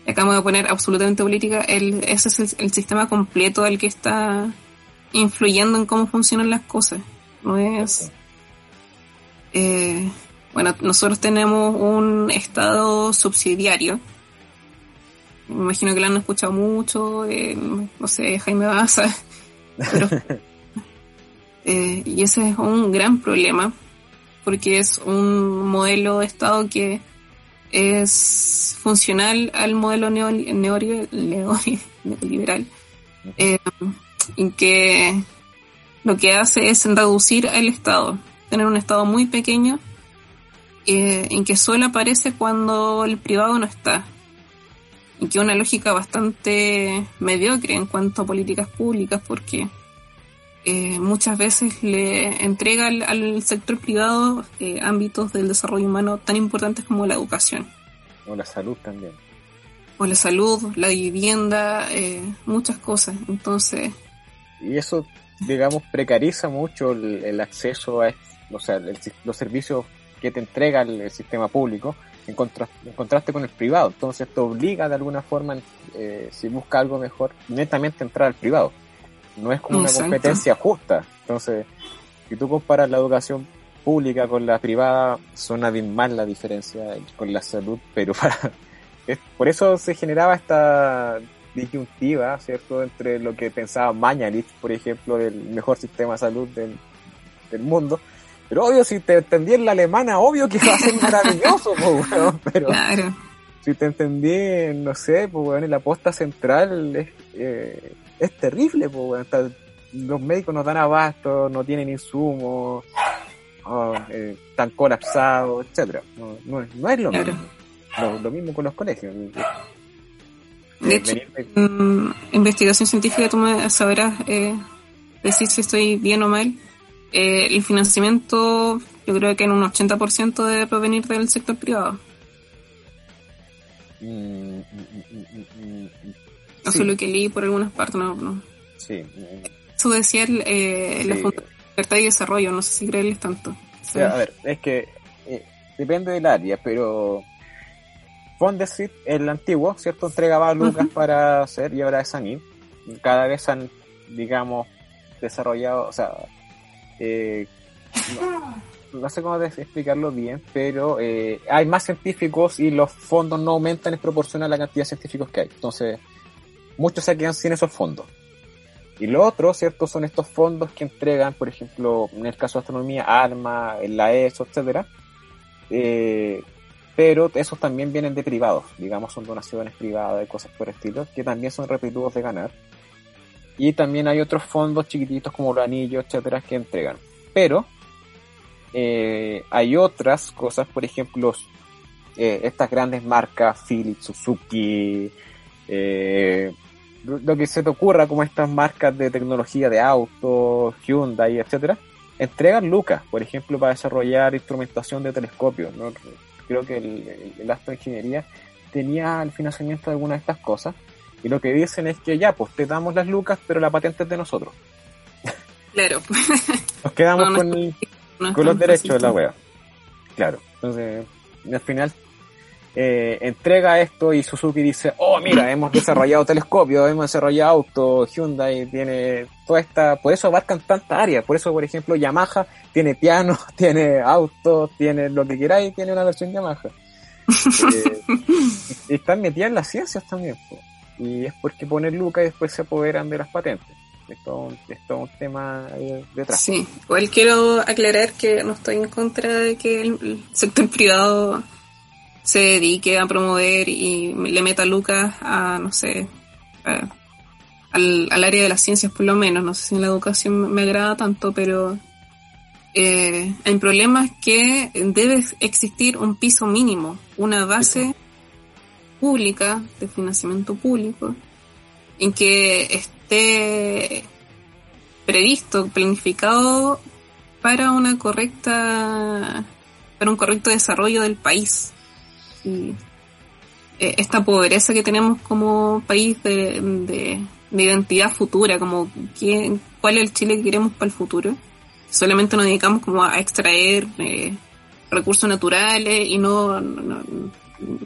acabamos de poner absolutamente política, el, ese es el, sistema completo el que está influyendo en cómo funcionan las cosas. No es. Eh, bueno, nosotros tenemos un estado subsidiario. Me imagino que lo han escuchado mucho, eh, no sé, Jaime Baza. Pero, eh, y ese es un gran problema, porque es un modelo de estado que es funcional al modelo neoliberal, eh, en que lo que hace es reducir el Estado, tener un Estado muy pequeño, eh, en que solo aparece cuando el privado no está, y que una lógica bastante mediocre en cuanto a políticas públicas, porque eh, muchas veces le entrega al, sector privado eh, ámbitos del desarrollo humano tan importantes como la educación. O la salud también. O la salud, la vivienda, eh, muchas cosas. Entonces... Y eso, digamos, precariza mucho el, acceso a o sea, los servicios que te entrega el, sistema público en, en, contraste con el privado. Entonces te obliga de alguna forma, si busca algo mejor, netamente entrar al privado no es como una competencia justa. Entonces, si tú comparas la educación pública con la privada, son abismal la diferencia con la salud, pero para, por eso se generaba esta disyuntiva, ¿cierto?, entre lo que pensaba Mañalich, por ejemplo, del mejor sistema de salud del, mundo. Pero obvio, si te entendí en la alemana, obvio que va a ser maravilloso, pero si te entendí, no sé, pues, bueno, en la posta central eh, es terrible, pues, los médicos no dan abasto, no tienen insumos, oh, eh, están colapsados, etcétera. No, no, es, no es lo mismo. lo mismo con los colegios. De hecho, mm, investigación científica, tú me sabrás eh, decir si estoy bien o mal. Eh, el financiamiento, yo creo que en un 80% debe provenir del sector privado. Mm, mm, no sí. lo que leí por algunas partes, no. no. Sí. Eso decía eh, la Libertad y Desarrollo, no sé si creerles tanto. a ver, es que eh, depende del área, pero Fondesit, el antiguo, ¿cierto? Entregaba lucas para hacer y ahora es ANID. Cada vez han, digamos, desarrollado, o sea, eh, no, sé cómo explicarlo bien, pero eh, hay más científicos y los fondos no aumentan en proporción a la cantidad de científicos que hay. Entonces, muchos se quedan sin esos fondos. Y lo otro, ¿cierto? Son estos fondos que entregan, por ejemplo, en el caso de astronomía, ARMA, la ESO, etcétera. Eh, pero esos también vienen de privados, digamos, son donaciones privadas y cosas por el estilo, que también son repetidos de ganar. Y también hay otros fondos chiquititos como los anillos, etcétera, que entregan. Pero eh, hay otras cosas, por ejemplo, eh, estas grandes marcas, Philips, Suzuki, eh, lo que se te ocurra como estas marcas de tecnología de autos, Hyundai, etcétera, entregan lucas, por ejemplo, para desarrollar instrumentación de telescopios. ¿no? Creo que el, el, astro ingeniería tenía el financiamiento de algunas de estas cosas. Y lo que dicen es que ya, pues te damos las lucas, pero la patente es de nosotros. Claro. Nos quedamos con, con los derechos de la web. Claro. Entonces, al final eh, entrega esto y Suzuki dice, oh mira, hemos desarrollado telescopios, hemos desarrollado autos, Hyundai tiene toda esta, por eso abarcan tanta área, por eso por ejemplo Yamaha tiene piano, tiene autos, tiene lo que queráis, tiene una versión Yamaha. eh, y están metidas en las ciencias también, y es porque ponen Lucas y después se apoderan de las patentes. Es todo, es todo un tema detrás. Sí, igual quiero aclarar que no estoy en contra de que el sector privado se dedique a promover y le meta lucas a, no sé, al, al, área de las ciencias por lo menos. No sé si en la educación me agrada tanto, pero eh, el problema es que debe existir un piso mínimo, una base pública de financiamiento público en que esté previsto, planificado para una correcta para un correcto desarrollo del país y eh, esta pobreza que tenemos como país de, de, identidad futura, como quién, cuál es el Chile que queremos para el futuro. Solamente nos dedicamos como a extraer eh, recursos naturales y no, no,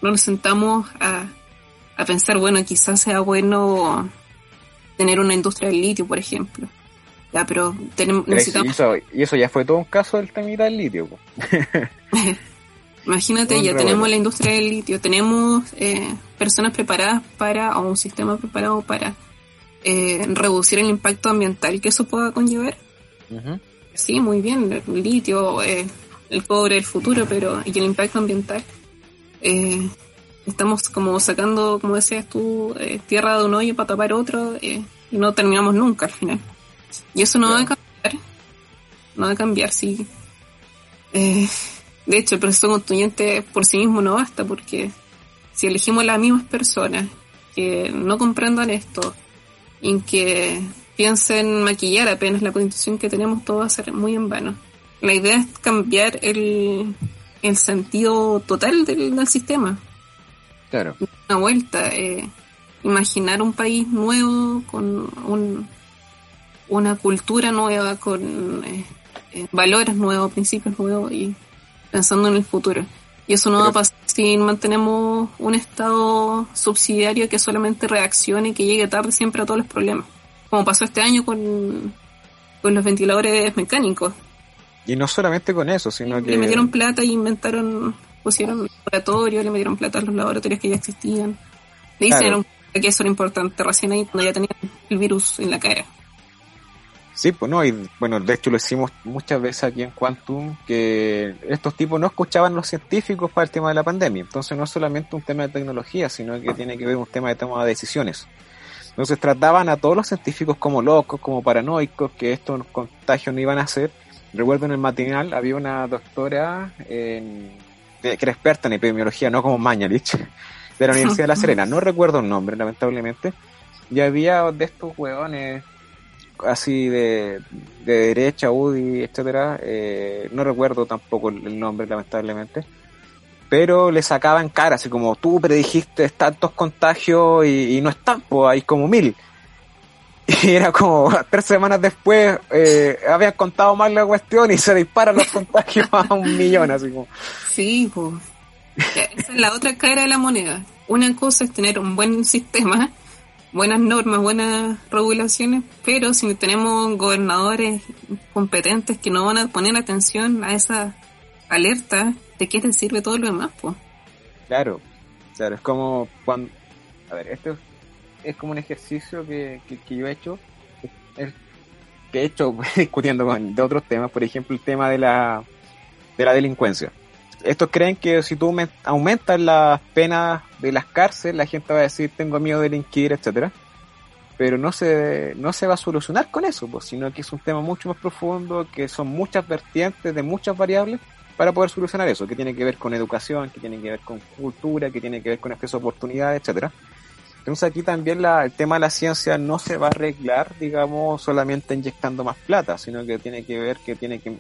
no nos sentamos a, a, pensar, bueno, quizás sea bueno tener una industria del litio, por ejemplo. Ya, pero tenemos, necesitamos... Y eso, y eso ya fue todo un caso del tema del litio. Imagínate, ya tenemos la industria del litio, tenemos eh, personas preparadas para, o un sistema preparado para eh, reducir el impacto ambiental que eso pueda conllevar. Sí, muy bien, el litio, eh, el cobre, el futuro, pero y el impacto ambiental. Eh, estamos como sacando, como decías tú, eh, tierra de un hoyo para tapar otro y no terminamos nunca al final. Y eso no va a cambiar, no va a cambiar, sí. Eh, de hecho, el proceso constituyente por sí mismo no basta porque si elegimos las mismas personas que no comprendan esto y que piensen maquillar apenas la constitución que tenemos, todo va a ser muy en vano. La idea es cambiar el, el sentido total del, del sistema. Claro. Una vuelta. Eh, imaginar un país nuevo con un, una cultura nueva, con eh, eh, valores nuevos, principios nuevos y pensando en el futuro. Y eso no va a pasar si mantenemos un estado subsidiario que solamente reaccione y que llegue tarde siempre a todos los problemas. Como pasó este año con, con los ventiladores mecánicos. Y no solamente con eso, sino que... Le metieron plata y inventaron, pusieron laboratorios, le metieron plata a los laboratorios que ya existían. Le dijeron que eso era importante recién ahí cuando ya tenían el virus en la cara. Sí, pues no, y bueno, de hecho lo hicimos muchas veces aquí en Quantum, que estos tipos no escuchaban los científicos para el tema de la pandemia. Entonces no es solamente un tema de tecnología, sino que tiene que ver un tema de toma de decisiones. Entonces trataban a todos los científicos como locos, como paranoicos, que estos contagios no iban a hacer. Recuerdo en el matinal había una doctora en, que era experta en epidemiología, no como Mañalich, de la Universidad de La Serena. No recuerdo el nombre, lamentablemente. Y había de estos hueones así de, de derecha, UDI, etcétera, eh, no recuerdo tampoco el nombre, lamentablemente, pero le sacaban cara, así como tú predijiste tantos contagios y, no están, pues hay como mil. Y era como tres semanas después, eh, habían contado mal la cuestión y se disparan los contagios a un millón, así como. Sí, pues. Esa es la otra cara de la moneda. Una cosa es tener un buen sistema buenas normas, buenas regulaciones, pero si tenemos gobernadores competentes que no van a poner atención a esa alerta, ¿de qué te sirve todo lo demás? Pues? Claro, claro, es como cuando... A ver, esto es como un ejercicio que, que, yo he hecho, que he hecho discutiendo con, de otros temas, por ejemplo el tema de la, de la delincuencia estos creen que si tú aumentas las penas de las cárceles, la gente va a decir tengo miedo de delinquir, etcétera. Pero no se, no se va a solucionar con eso, pues, sino que es un tema mucho más profundo, que son muchas vertientes de muchas variables para poder solucionar eso, que tiene que ver con educación, que tiene que ver con cultura, que tiene que ver con acceso a oportunidades, etcétera. Entonces aquí también la, el tema de la ciencia no se va a arreglar, digamos, solamente inyectando más plata, sino que tiene que ver que tiene que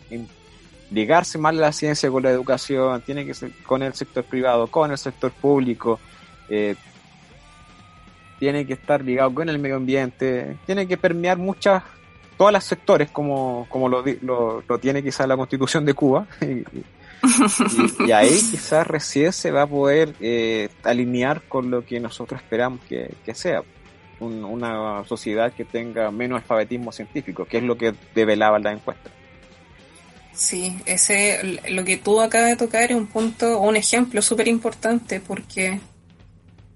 ligarse más la ciencia con la educación, tiene que ser con el sector privado, con el sector público, eh, tiene que estar ligado con el medio ambiente, tiene que permear muchas, todos los sectores como, como lo, lo, lo tiene quizás la constitución de Cuba. Y, ahí quizás recién se va a poder eh, alinear con lo que nosotros esperamos que, sea. una sociedad que tenga menos alfabetismo científico, que es lo que develaba la encuesta. Sí, ese, lo que tú acabas de tocar es un punto, un ejemplo súper importante porque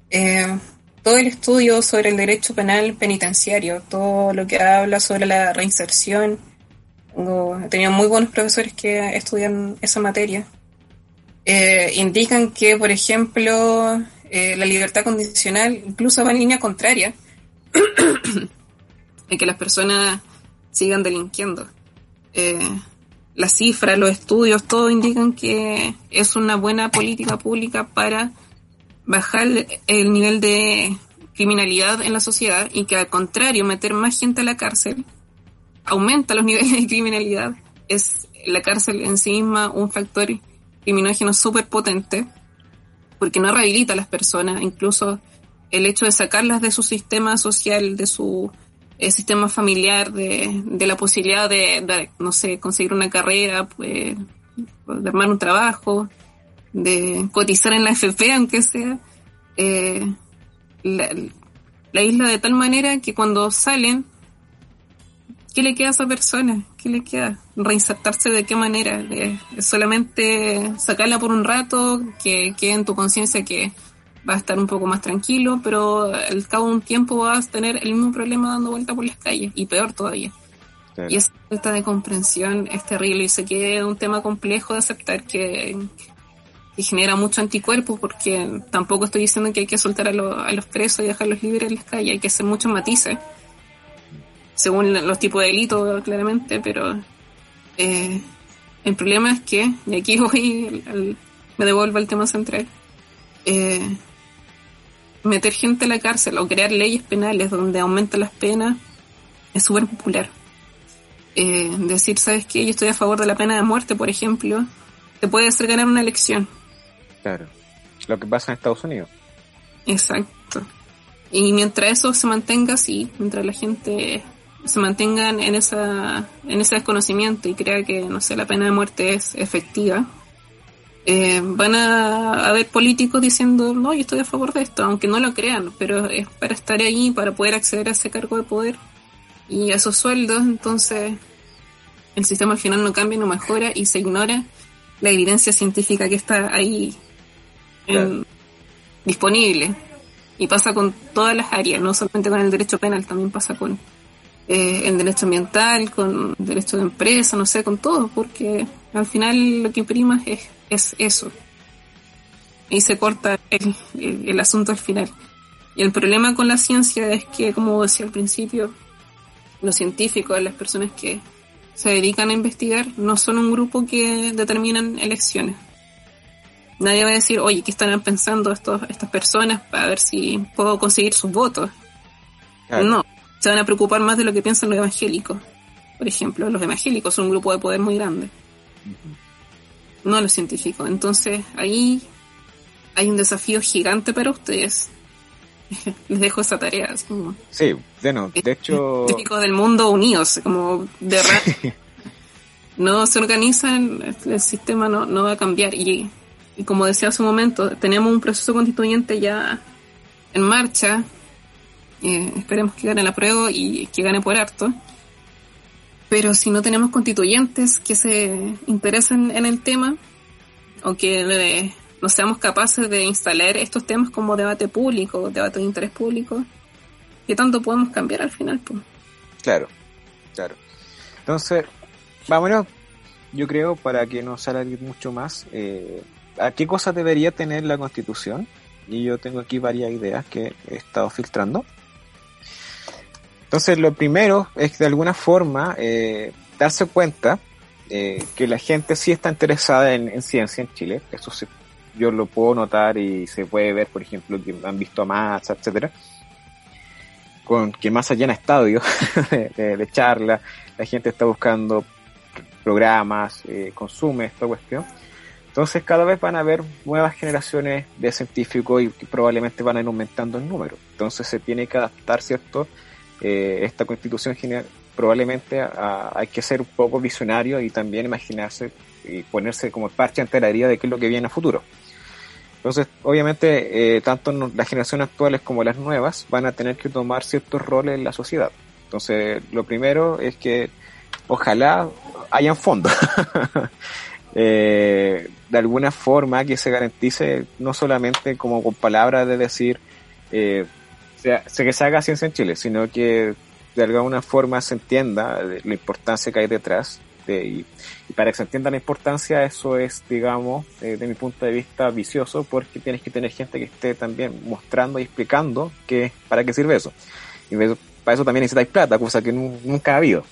eh, todo el estudio sobre el derecho penal penitenciario, todo lo que habla sobre la reinserción, he tenido muy buenos profesores que estudian esa materia, eh, indican que, por ejemplo, eh, la libertad condicional incluso va en línea contraria en que las personas sigan delinquiendo. Eh, las cifras, los estudios, todo indican que es una buena política pública para bajar el nivel de criminalidad en la sociedad y que al contrario meter más gente a la cárcel aumenta los niveles de criminalidad. Es la cárcel en sí misma un factor criminógeno súper potente porque no rehabilita a las personas, incluso el hecho de sacarlas de su sistema social, de su eh, sistema familiar, de, de la posibilidad de, no sé, conseguir una carrera, pues, de armar un trabajo, de cotizar en la FP, aunque sea, eh, la isla de tal manera que cuando salen ¿qué le queda a esa persona? ¿Qué le queda? ¿Reinsertarse de qué manera? solamente sacarla por un rato, que quede en tu conciencia que va a estar un poco más tranquilo, pero al cabo de un tiempo vas a tener el mismo problema dando vuelta por las calles, y peor todavía. Y esa falta de comprensión es terrible, y sé que es un tema complejo de aceptar que, genera mucho anticuerpo, porque tampoco estoy diciendo que hay que soltar a, a los presos y dejarlos libres en las calles, hay que hacer muchos matices según los tipos de delitos, claramente, pero eh, el problema es que, y aquí voy, me devuelvo al tema central, eh, meter gente a la cárcel o crear leyes penales donde aumentan las penas es súper popular. Eh, decir, ¿sabes qué? Yo estoy a favor de la pena de muerte, por ejemplo, te puede hacer ganar una elección. Claro. Lo que pasa en Estados Unidos. Exacto. Y mientras eso se mantenga así, mientras la gente se mantengan en esa en ese desconocimiento y crea que no sé la pena de muerte es efectiva eh, van a haber políticos diciendo no yo estoy a favor de esto aunque no lo crean pero es para estar ahí para poder acceder a ese cargo de poder y a esos sueldos. Entonces el sistema al final no cambia no mejora y se ignora la evidencia científica que está ahí disponible. Y pasa con todas las áreas no solamente con el derecho penal también pasa con eh, en derecho ambiental, con derecho de empresa, no sé, con todo, porque al final lo que imprima es, es eso. Y se corta el, el, asunto al final. Y el problema con la ciencia es que, como decía al principio, los científicos, las personas que se dedican a investigar, no son un grupo que determinan elecciones. Nadie va a decir, oye, ¿qué están pensando estos, estas personas para ver si puedo conseguir sus votos? No, se van a preocupar más de lo que piensan los evangélicos. Por ejemplo, los evangélicos son un grupo de poder muy grande. No los científicos. Entonces, ahí hay un desafío gigante para ustedes. Les dejo esa tarea. sí, bueno, de hecho... Científicos del mundo unidos, como de no se organizan, el sistema no, no va a cambiar. Y, y como decía hace un momento, tenemos un proceso constituyente ya en marcha eh, esperemos que gane la prueba y que gane por harto. Pero si no tenemos constituyentes que se interesen en el tema o que no seamos capaces de instalar estos temas como debate público, debate de interés público, ¿qué tanto podemos cambiar al final? Pues? Claro, claro. Entonces, vámonos, yo creo, para que no salga mucho más, eh, ¿a qué cosas debería tener la Constitución? Y yo tengo aquí varias ideas que he estado filtrando. Entonces, lo primero es de alguna forma eh, darse cuenta eh, que la gente sí está interesada en, ciencia en Chile. Eso yo lo puedo notar y se puede ver, por ejemplo, que han visto a Massa, etcétera. con que más allá en estadios de, de, charla, la gente está buscando programas, eh, consume esta cuestión. Entonces cada vez van a haber nuevas generaciones de científicos y, probablemente van a ir aumentando el número. Entonces se tiene que adaptar, ¿cierto? Eh, esta constitución general, probablemente hay que ser un poco visionario y también imaginarse y ponerse como parche ante la herida de qué es lo que viene a futuro. Entonces, obviamente, eh, tanto las generaciones actuales como las nuevas van a tener que tomar ciertos roles en la sociedad. Entonces, lo primero es que ojalá hayan fondos. eh, de alguna forma que se garantice, no solamente como con palabras de decir, que se haga ciencia en Chile, sino que de alguna forma se entienda la importancia que hay detrás y, para que se entienda la importancia, eso es, digamos, eh, de mi punto de vista, vicioso, porque tienes que tener gente que esté también mostrando y explicando que, para qué sirve eso. Y para eso también necesitáis plata, cosa que nunca ha habido.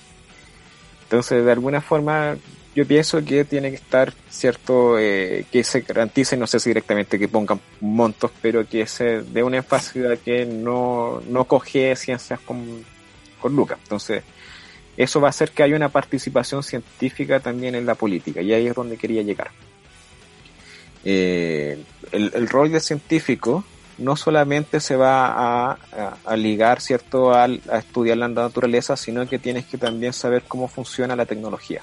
Entonces, de alguna forma, yo pienso que tiene que estar cierto eh, que se garantice, no sé si directamente que pongan montos, pero que se dé una énfasis a que no, no coge ciencias con, con Lucas. Entonces, eso va a hacer que haya una participación científica también en la política, y ahí es donde quería llegar. Eh, el, rol del científico no solamente se va a, ligar, ¿cierto?, a, estudiar la naturaleza, sino que tienes que también saber cómo funciona la tecnología.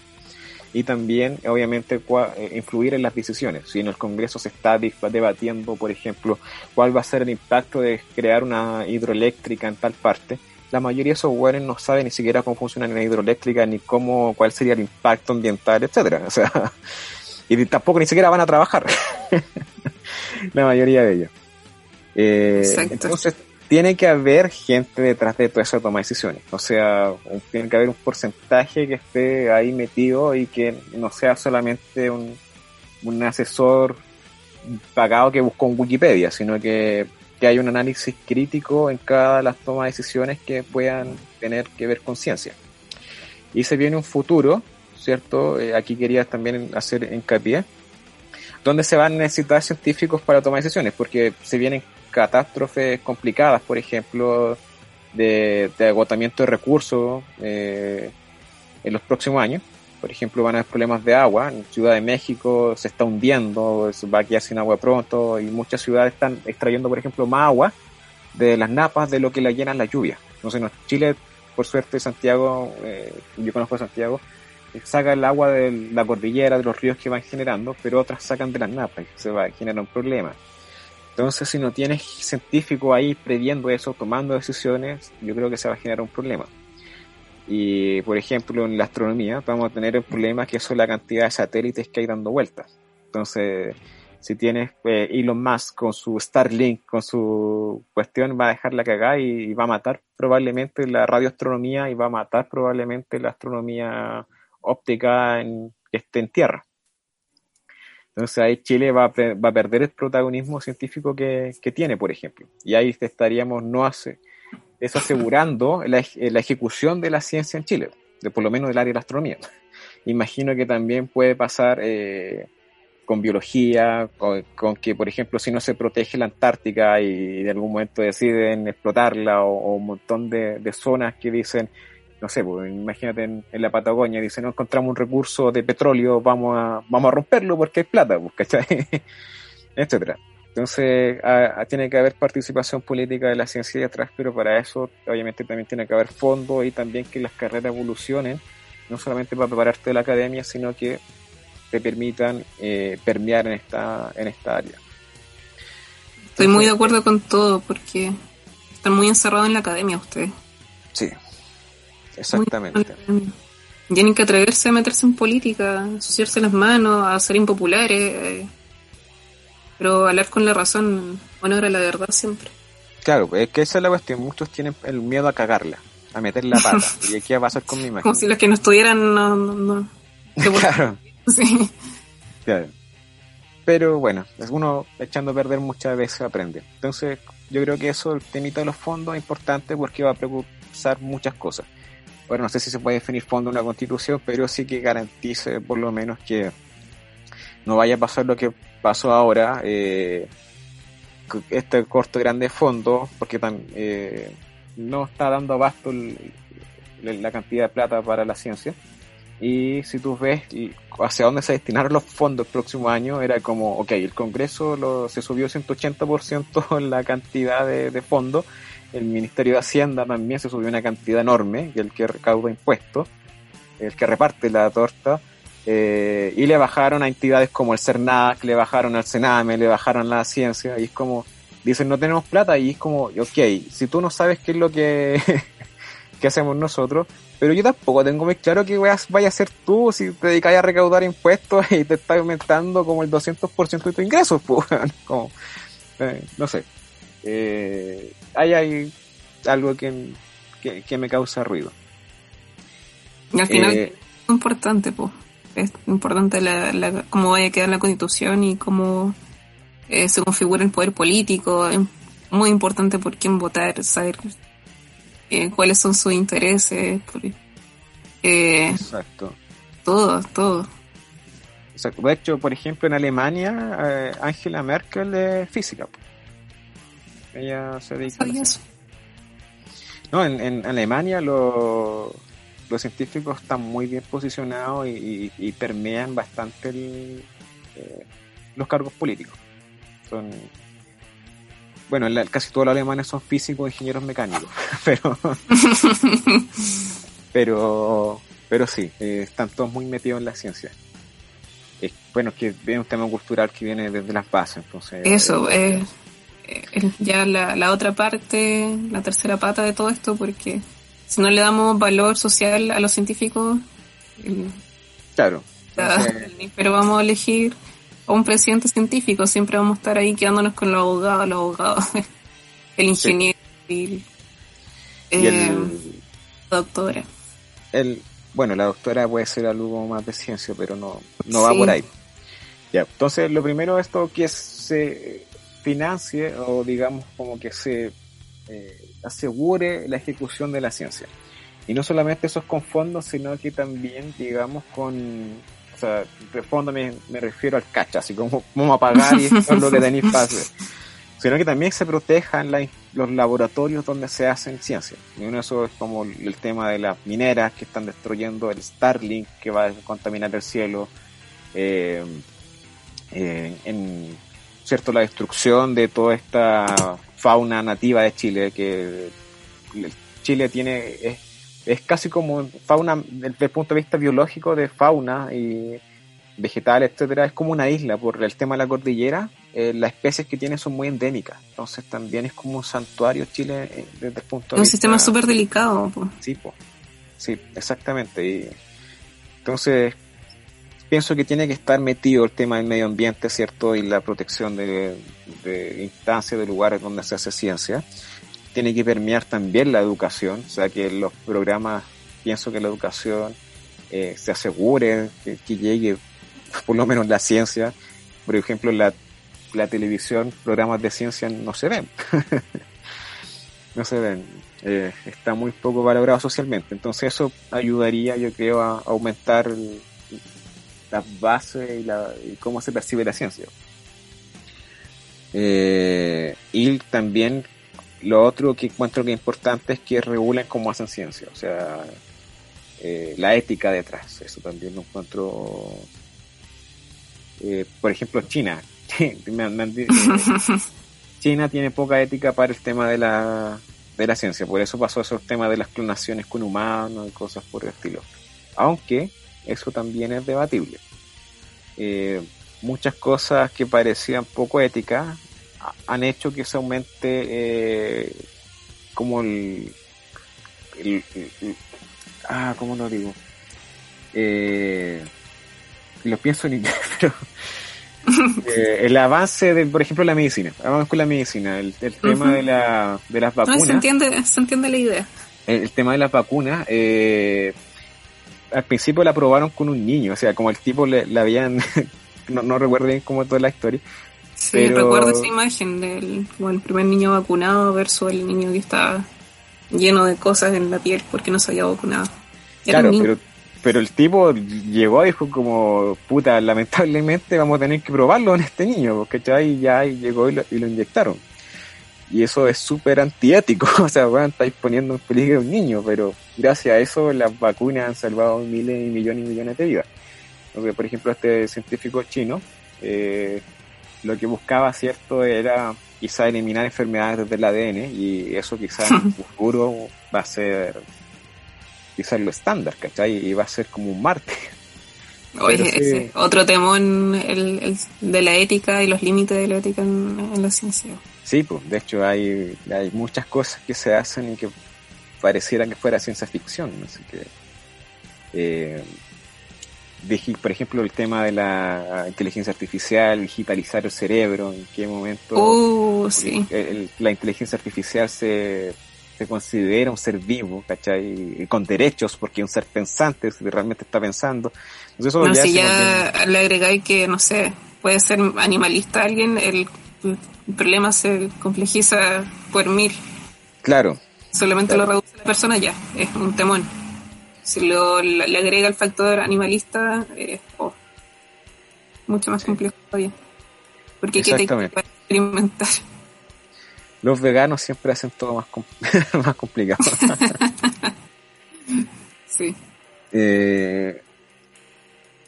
Y también, obviamente, eh, influir en las decisiones. Si en el Congreso se está debatiendo, por ejemplo, cuál va a ser el impacto de crear una hidroeléctrica en tal parte, la mayoría de esos weones no saben ni siquiera cómo funciona la hidroeléctrica, ni cómo, cuál sería el impacto ambiental, etcétera. O sea, y tampoco ni siquiera van a trabajar. la mayoría de ellos. Eh, entonces, tiene que haber gente detrás de toda esa toma de decisiones. O sea, tiene que haber un porcentaje que esté ahí metido y que no sea solamente un, un asesor pagado que buscó en Wikipedia, sino que que hay un análisis crítico en cada de las tomas de decisiones que puedan tener que ver con ciencia. Y se viene un futuro, ¿cierto? Eh, aquí quería también hacer hincapié, donde se van a necesitar científicos para tomar decisiones, porque se vienen catástrofes complicadas, por ejemplo, de, agotamiento de recursos eh, en los próximos años por ejemplo, van a haber problemas de agua. En Ciudad de México se está hundiendo, va a quedar sin agua pronto y muchas ciudades están extrayendo, por ejemplo, más agua de las napas de lo que la llenan la lluvia. Entonces, en Chile, por suerte, Santiago, eh, yo conozco Santiago, eh, saca el agua de la cordillera, de los ríos que van generando, pero otras sacan de las napas y se va a generar un problema. Entonces, si no tienes científico ahí previendo eso, tomando decisiones, yo creo que se va a generar un problema. Y, por ejemplo, en la astronomía vamos a tener el problema que son la cantidad de satélites que hay dando vueltas. Entonces, si tienes eh, Elon Musk con su Starlink, con su cuestión, va a dejar la cagada y, va a matar probablemente la radioastronomía y va a matar probablemente la astronomía óptica en, que en tierra. Entonces ahí Chile va a, va a perder el protagonismo científico que, que, tiene, por ejemplo. Y ahí estaríamos no hace, es asegurando la, la, ejecución de la ciencia en Chile, de por lo menos del área de la astronomía. Imagino que también puede pasar eh, con biología, con, que, por ejemplo, si no se protege la Antártica y de algún momento deciden explotarla, o, un montón de, de, zonas que dicen, no sé, pues, imagínate en, la Patagonia, dicen, no encontramos un recurso de petróleo, vamos a, vamos a romperlo porque hay plata, pues, ¿cachai? etcétera. Entonces, tiene que haber participación política de la ciencia atrás, pero para eso, obviamente, también tiene que haber fondo y también que las carreras evolucionen, no solamente para prepararte de la academia, sino que te permitan eh, permear en esta, en esta área. Estoy muy de acuerdo con todo, porque están muy encerrados en la academia ustedes. Sí, exactamente. Tienen que atreverse a meterse en política, asociarse las manos, a ser impopulares. Eh pero hablar con la razón, honor a la verdad siempre. Claro, es que esa es la cuestión. Muchos tienen el miedo a cagarla, a meter la pata. y aquí va a pasar con mi imagen. Como si los que no estudiaran no. no, claro. Sí. Claro. Pero bueno, uno echando a perder muchas veces aprende. Entonces, yo creo que eso, el temita de los fondos es importante porque va a preocupar muchas cosas. Bueno, no sé si se puede definir fondo una constitución, pero sí que garantice por lo menos que no vaya a pasar lo que pasó ahora, eh, este corto grande fondo, porque eh, no está dando abasto la cantidad de plata para la ciencia. Y si tú ves hacia dónde se destinaron los fondos el próximo año, era como, ok, el Congreso lo, se subió 180% en la cantidad de, de fondos, el Ministerio de Hacienda también se subió una cantidad enorme, y el que recauda impuestos, el que reparte la torta, eh, y le bajaron a entidades como el CERNAC, le bajaron al Sename, le bajaron la ciencia, y es como, dicen no tenemos plata, y es como, ok, si tú no sabes qué es lo que, que hacemos nosotros, pero yo tampoco tengo muy claro que vaya a ser tú si te dedicas a recaudar impuestos y te está aumentando como el 200% de tus ingresos, pues, como, eh, no sé. Eh, ahí hay algo que, que, me causa ruido. Y al final eh, es importante, pues. Es importante la, cómo vaya a quedar la constitución y cómo eh, se configura el poder político. Es muy importante por quién votar, saber eh, cuáles son sus intereses. eh, Exacto. Todo, todo. Exacto. De hecho, por ejemplo, en Alemania, eh, Angela Merkel es física. Ella se dedica a eso. No, en, en Alemania los científicos están muy bien posicionados y, permean bastante el, eh, los cargos políticos. Son bueno, casi todos los alemanes son físicos, ingenieros mecánicos, pero, pero, pero sí, eh, están todos muy metidos en la ciencia. Eh, bueno, que es un tema cultural que viene desde las bases, entonces. Eso, eh, ya la, la otra parte, la tercera pata de todo esto, porque si no le damos valor social a los científicos, claro. pero vamos a elegir un presidente científico, siempre vamos a estar ahí quedándonos con los abogados, los abogados, el ingeniero y, eh, la doctora. El, bueno, la doctora puede ser algo más de ciencia, pero no, no va por ahí. Ya, entonces lo primero es todo que se financie o digamos como que se eh, asegure la ejecución de la ciencia. Y no solamente eso es con fondos, sino que también digamos con o sea, de fondo me, refiero al cacha, así como vamos a pagar y esto es lo que tenéis para Sino que también se protejan los laboratorios donde se hacen ciencia. Y uno de esos es como el tema de las mineras que están destruyendo el Starlink que va a contaminar el cielo. Eh, eh, en cierto la destrucción de toda esta fauna nativa de Chile que Chile tiene es casi como fauna, desde el punto de vista biológico de fauna y vegetal, etcétera, es como una isla por el tema de la cordillera. Eh, las especies que tiene son muy endémicas, entonces también es como un santuario Chile eh, desde el punto de un sistema súper delicado. Sí, sí, exactamente. Y, entonces pienso que tiene que estar metido el tema del medio ambiente, ¿cierto? Y la protección de, instancias, de lugares donde se hace ciencia. Tiene que permear también la educación, o sea que los programas, pienso que la educación eh, se asegure que, llegue por lo menos la ciencia, por ejemplo la, la televisión, programas de ciencia no se ven, no se ven, eh, está muy poco valorado socialmente, entonces eso ayudaría yo creo a aumentar las bases y, la, y cómo se percibe la ciencia. Eh, y también lo otro que encuentro que es importante es que regulen cómo hacen ciencia, o sea, eh, la ética detrás, eso también lo encuentro. Eh, por ejemplo, China. China tiene poca ética para el tema de la, de la ciencia, por eso pasó esos temas de las clonaciones con humanos y cosas por el estilo. Aunque eso también es debatible. Eh, muchas cosas que parecían poco éticas han hecho que se aumente eh, como el, ah cómo lo digo eh, lo pienso en inglés pero eh, el avance de por ejemplo la medicina. Vamos con la medicina. El, tema de la de las vacunas se entiende se entiende la idea. El, tema de las vacunas eh, al principio la probaron con un niño o sea como el tipo le, habían no, no recuerdo bien cómo toda la historia Sí, recuerdo esa imagen del el primer niño vacunado versus el niño que estaba lleno de cosas en la piel porque no se había vacunado. claro, pero, pero el tipo llegó y dijo como, puta, lamentablemente vamos a tener que probarlo en este niño, porque ya y ya llegó y lo, inyectaron. Y eso es súper antiético, o sea, bueno, estáis poniendo en peligro a un niño, pero gracias a eso las vacunas han salvado miles y millones y millones de vidas. Entonces, por ejemplo, este científico chino, eh, lo que buscaba, ¿cierto?, era quizá eliminar enfermedades desde el ADN y eso quizá en el futuro va a ser quizás lo estándar, ¿cachai? Y va a ser como un Marte. Oye, otro temón el, de la ética y los límites de la ética en, la ciencia. Sí, pues de hecho hay, hay muchas cosas que se hacen y que pareciera que fuera ciencia ficción, así que eh, por ejemplo el tema de la inteligencia artificial, digitalizar el cerebro, en qué momento uh, la inteligencia artificial se se considera un ser vivo, ¿cachai? con derechos, porque un ser pensante, si realmente está pensando. Entonces, eso ya si ya le agregáis que, no sé, puede ser animalista alguien, el, problema se complejiza por mil. Claro. Solamente lo reduce la persona, ya, es un temón. Si lo, le agrega el factor animalista, es oh, mucho más complejo todavía. Porque hay que experimentar los veganos siempre hacen todo más, más complicado. sí. Eh,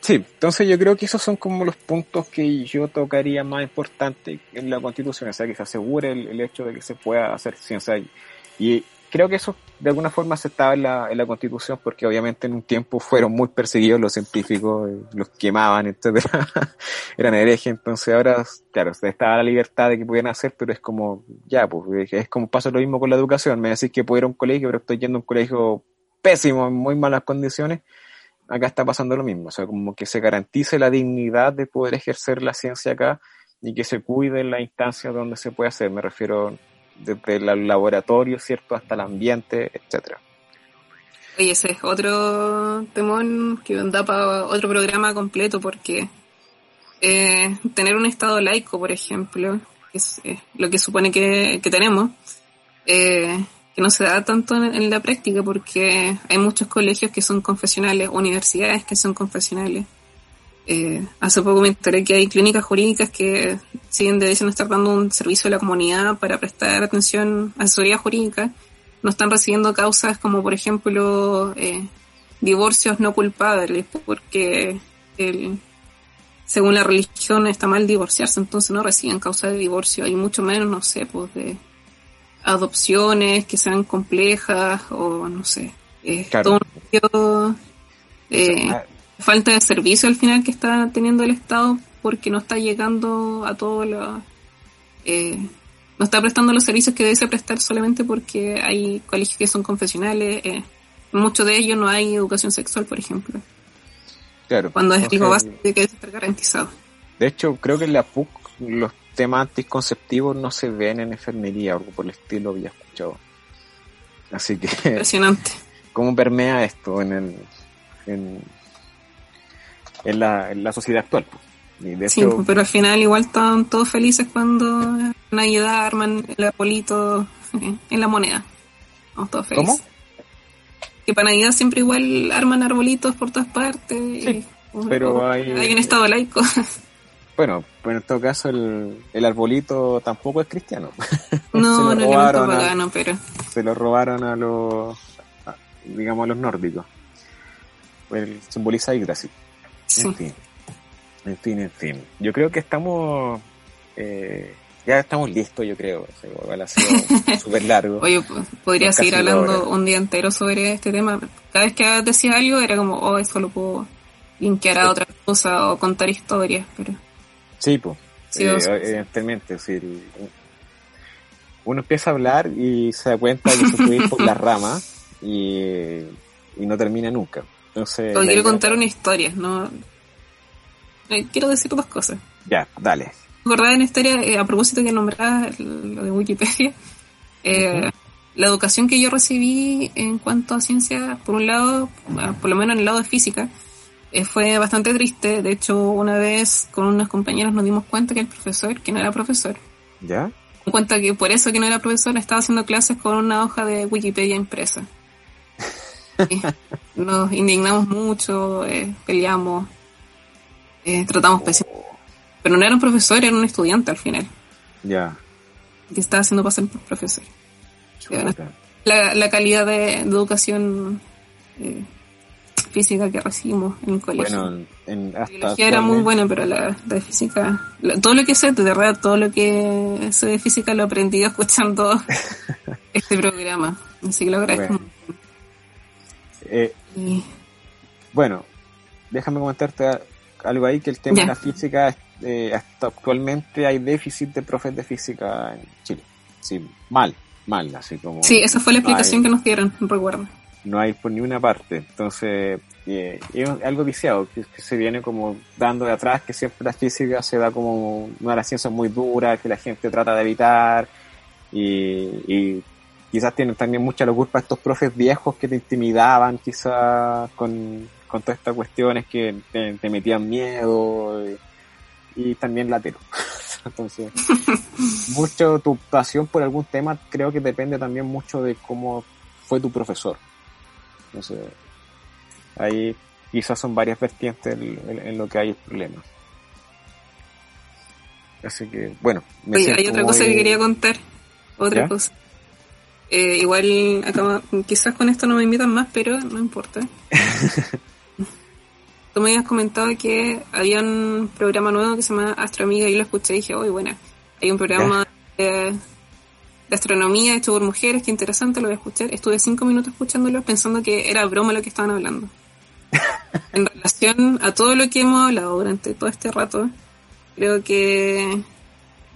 sí, entonces yo creo que esos son como los puntos que yo tocaría más importantes en la constitución, o sea, que se asegure el, hecho de que se pueda hacer ciencia. Y creo que eso de alguna forma se estaba en la, en la constitución porque obviamente en un tiempo fueron muy perseguidos los científicos, eh, los quemaban, etcétera, eran herejes, entonces ahora, claro, se estaba la libertad de que pudieran hacer, pero es como, ya, pues, es como pasa lo mismo con la educación, me decís que puedo ir a un colegio, pero estoy yendo a un colegio pésimo, en muy malas condiciones, acá está pasando lo mismo, o sea, como que se garantice la dignidad de poder ejercer la ciencia acá y que se cuide la instancia donde se puede hacer, me refiero desde el laboratorio, ¿cierto?, hasta el ambiente, etcétera. Oye, ese es otro temón que da para otro programa completo porque eh, tener un estado laico, por ejemplo, es lo que supone que, tenemos, eh, que no se da tanto en, la práctica porque hay muchos colegios que son confesionales, universidades que son confesionales. Eh, hace poco me enteré que hay clínicas jurídicas que siguen dicen estar dando un servicio a la comunidad para prestar atención, asesoría jurídica, no están recibiendo causas como por ejemplo eh, divorcios no culpables porque el, según la religión está mal divorciarse, entonces no reciben causa de divorcio, hay mucho menos, no sé, pues de adopciones que sean complejas o no sé, eh, eh, falta de servicio al final que está teniendo el Estado porque no está llegando a todo lo... Eh, no está prestando los servicios que debe prestar solamente porque hay colegios que son confesionales. Eh, en muchos de ellos no hay educación sexual, por ejemplo. Claro. Cuando es algo básico que debe estar garantizado. De hecho, creo que en la PUC los temas anticonceptivos no se ven en enfermería, algo por el estilo había escuchado. Así que... Impresionante. ¿Cómo permea esto en el... En, en la, en la sociedad actual. sí, pero al final igual están todos felices cuando en Navidad arman el arbolito en la moneda. Estamos todos felices. ¿Cómo? Que para Navidad siempre igual arman arbolitos por todas partes. pero hay, hay un estado laico. Bueno, pues en todo caso el, el arbolito tampoco es cristiano. No, no es pagano, pero... Se lo robaron a los, digamos, a los nórdicos. Pues simboliza Yggdrasil. En fin. En fin, en fin. Yo creo que estamos. Eh, ya estamos listos, yo creo. ha sido súper largo. Oye, podría seguir hablando un día entero sobre este tema. Cada vez que decía algo era como, oh, eso lo puedo linkear a otra cosa o contar historias, pero. Sí, pues. evidentemente, uno empieza a hablar y se da cuenta que se puede ir por las ramas y, y no termina nunca. Entonces, quiero contar una historia, ¿no? Eh, quiero decir dos cosas. Ya, dale. Acordar una historia, eh, a propósito que nombrabas lo de Wikipedia, eh, la educación que yo recibí en cuanto a ciencia, por un lado, por lo menos en el lado de física, fue bastante triste. De hecho, una vez con unos compañeros nos dimos cuenta que el profesor, que no era profesor, ¿ya? Cuenta que por eso que no era profesor estaba haciendo clases con una hoja de Wikipedia impresa. nos indignamos mucho, eh, peleamos, eh, tratamos pésimo. Pero no era un profesor, era un estudiante al final. Ya. que estaba haciendo pasar por profesor. La, la, calidad de, educación eh, física que recibimos en el colegio. Bueno, en, hasta era muy buena, pero la, de física, todo lo que sé, de verdad, todo lo que sé de física lo he aprendido escuchando este programa. Así que lo agradezco. Bueno, eh, bueno déjame comentarte algo ahí, que el tema de la física, eh, hasta actualmente hay déficit de profes de física en Chile. Sí, mal, mal, así como... Sí, esa fue la explicación que nos dieron, recuerdo no hay por ni una parte. Entonces, eh, es algo viciado, que, se viene como dando de atrás, que siempre la física se da como una de las ciencias muy duras, que la gente trata de evitar, y, quizás tienen también mucha la culpa estos profes viejos que te intimidaban, quizás con, con todas estas cuestiones que te, metían miedo, y, también la telo. Entonces, mucho tu pasión por algún tema creo que depende también mucho de cómo fue tu profesor. Entonces, ahí quizás son varias vertientes en, lo que hay problemas. Así que, bueno. hay otra cosa que quería contar. Otra cosa. Eh, igual, quizás con esto no me invitan más, pero no importa. Tú me habías comentado que había un programa nuevo que se llama Astroamiga y lo escuché y dije, uy, bueno, hay un programa de de astronomía hecho por mujeres, qué interesante, lo voy a escuchar. Estuve cinco minutos escuchándolo pensando que era broma lo que estaban hablando. en relación a todo lo que hemos hablado durante todo este rato, creo que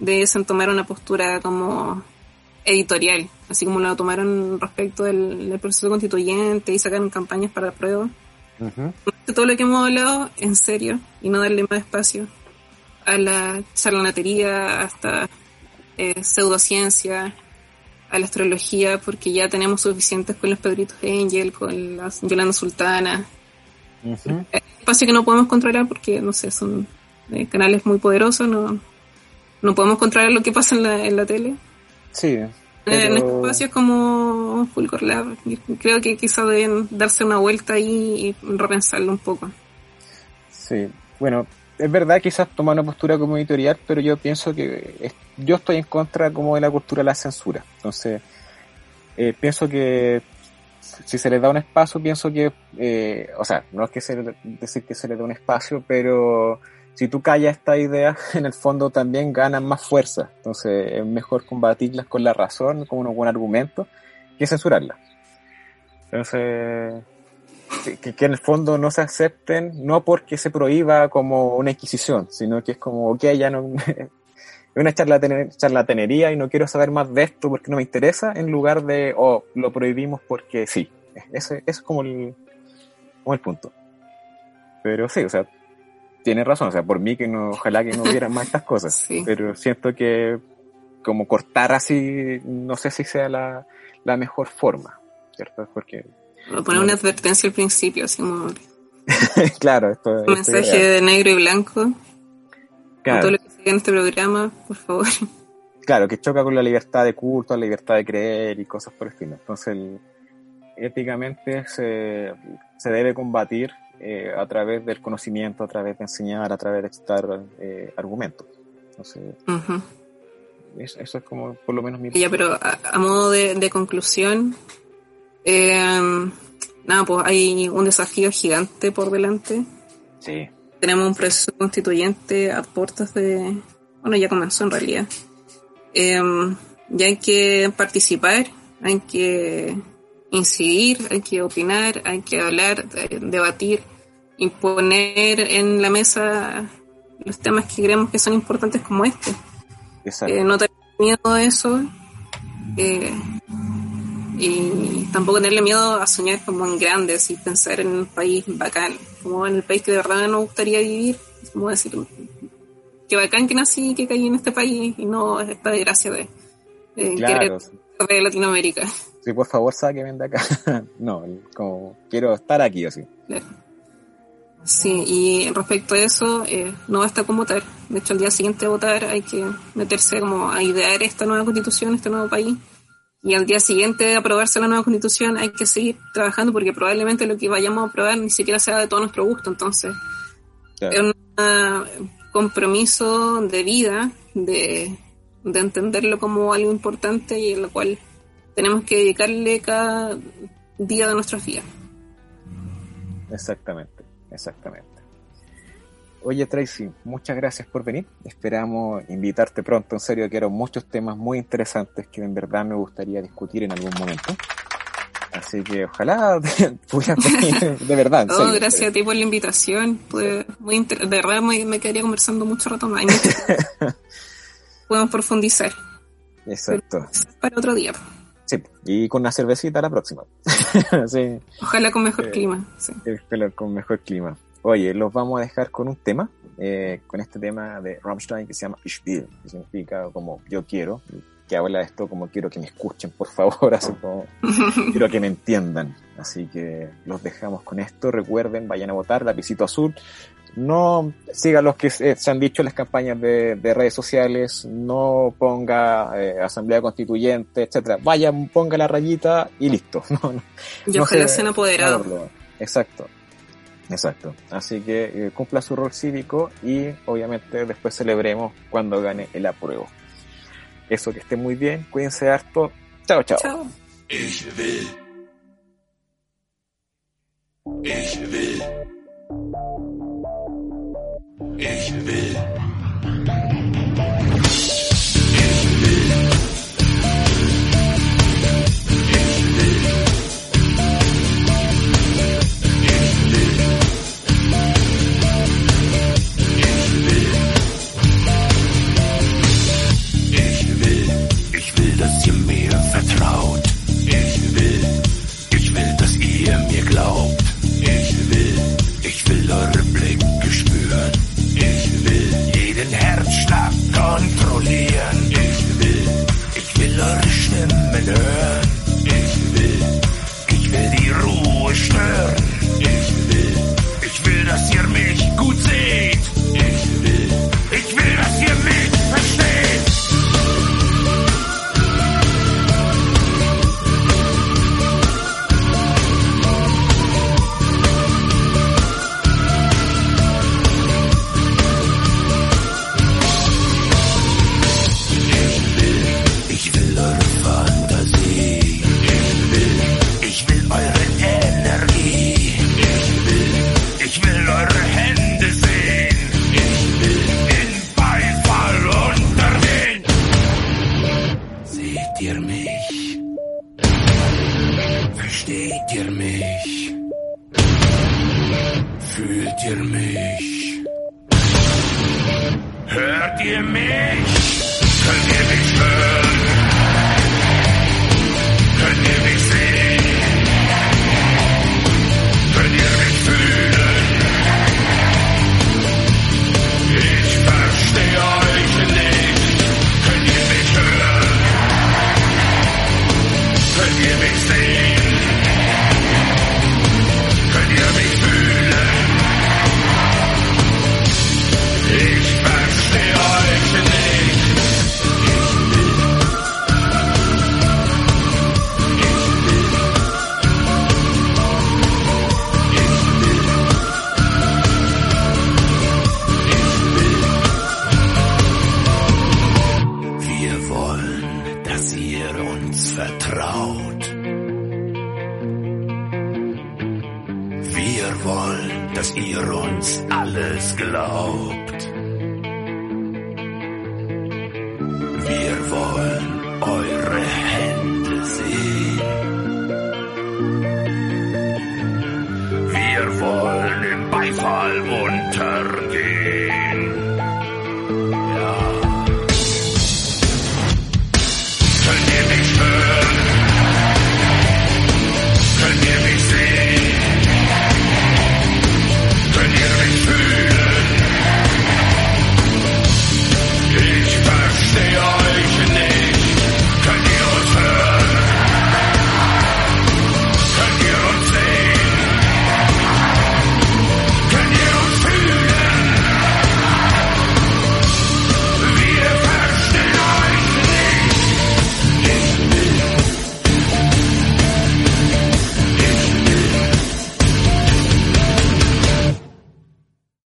deben tomar una postura como editorial, así como lo tomaron respecto del, proceso constituyente y sacaron campañas para la prueba. Todo lo que hemos hablado en serio y no darle más espacio a la charlanatería, hasta eh, pseudociencia, a la astrología porque ya tenemos suficientes con los Pedritos Angel, con las Yolanda Sultana. Espacio que no podemos controlar porque, no sé, son eh, canales muy poderosos, no, no podemos controlar lo que pasa en la, en la tele. Sí. En espacios como Fulgor Lab, creo que quizá deben darse una vuelta ahí y repensarlo un poco. Sí, bueno, es verdad quizás tomar una postura como editorial, pero yo pienso que yo estoy en contra como de la cultura de la censura. Entonces, eh, pienso que si se le da un espacio, pienso que, eh, o sea, no es que se, decir que se le da un espacio, pero si tú callas esta idea, en el fondo también ganan más fuerza. Entonces, es mejor combatirlas con la razón, con unos buenos argumentos, que censurarlas. Entonces, que, en el fondo no se acepten, no porque se prohíba como una inquisición, sino que es como, ok, ya no, es una charlatanería y no quiero saber más de esto porque no me interesa, en lugar de, oh, lo prohibimos porque sí. Ese, es como el, como el punto. Pero sí, o sea, tiene razón, o sea, por mí que no, ojalá que no hubiera más estas cosas, pero siento que como cortar así, no sé si sea la, la mejor forma, ¿cierto? Porque poner una advertencia al principio, así como. claro, esto Un mensaje de negro y blanco. Claro. todo lo que sigue en este programa, por favor. Claro, que choca con la libertad de culto, la libertad de creer y cosas por el estilo. Entonces, éticamente se, se, debe combatir eh, a través del conocimiento, a través de enseñar, a través de citar eh, argumentos. Entonces, eso, es como por lo menos mi... Ya, pero a, modo de, de conclusión, eh, nada, pues hay un desafío gigante por delante. Sí. Tenemos un proceso constituyente a puertas de... Bueno, ya comenzó en realidad. Eh, ya hay que participar, hay que incidir, hay que opinar, hay que hablar, debatir, imponer en la mesa los temas que creemos que son importantes como este. Eh, no tener miedo a eso. Eh, y tampoco tenerle miedo a soñar como en grandes y pensar en un país bacán, como en el país que de verdad nos gustaría vivir, como decir, que bacán que nací y que caí en este país y no esta desgracia de, de querer de Latinoamérica. Sí, por favor, sáquenme de acá. no, como quiero estar aquí así. Sí, y respecto a eso, eh, no basta con votar. De hecho, al día siguiente de votar hay que meterse como a idear esta nueva constitución, este nuevo país y al día siguiente de aprobarse la nueva constitución hay que seguir trabajando porque probablemente lo que vayamos a aprobar ni siquiera sea de todo nuestro gusto. Entonces, es un compromiso de vida, de de entenderlo como algo importante y en lo cual tenemos que dedicarle cada día de nuestros días. Exactamente, exactamente. Oye Tracy, muchas gracias por venir. Esperamos invitarte pronto. En serio, quiero muchos temas muy interesantes que en verdad me gustaría discutir en algún momento. Así que ojalá pudieras venir, de verdad. Oh, gracias a ti por la invitación. muy de verdad me, quedaría conversando mucho rato más. Podemos profundizar. Exacto. para otro día. Sí, y con una cervecita la próxima. sí. Ojalá con mejor eh, clima. Sí. Con mejor clima. Oye, los vamos a dejar con un tema, eh, con este tema de Rammstein que se llama Ich will, que significa como yo quiero, que habla de esto como quiero que me escuchen, por favor, así como quiero que me entiendan. Así que los dejamos con esto. Recuerden, vayan a votar, lapicito azul no siga los que se, han dicho en las campañas de, redes sociales, no ponga eh, asamblea constituyente, etcétera. Vaya, ponga la rayita y listo. No, no, y ojalá sean apoderados. Exacto, exacto. Así que eh, cumpla su rol cívico y obviamente después celebremos cuando gane el apruebo. Eso que esté muy bien, cuídense harto. Chao, chao. chao. Ich will. Wir girl.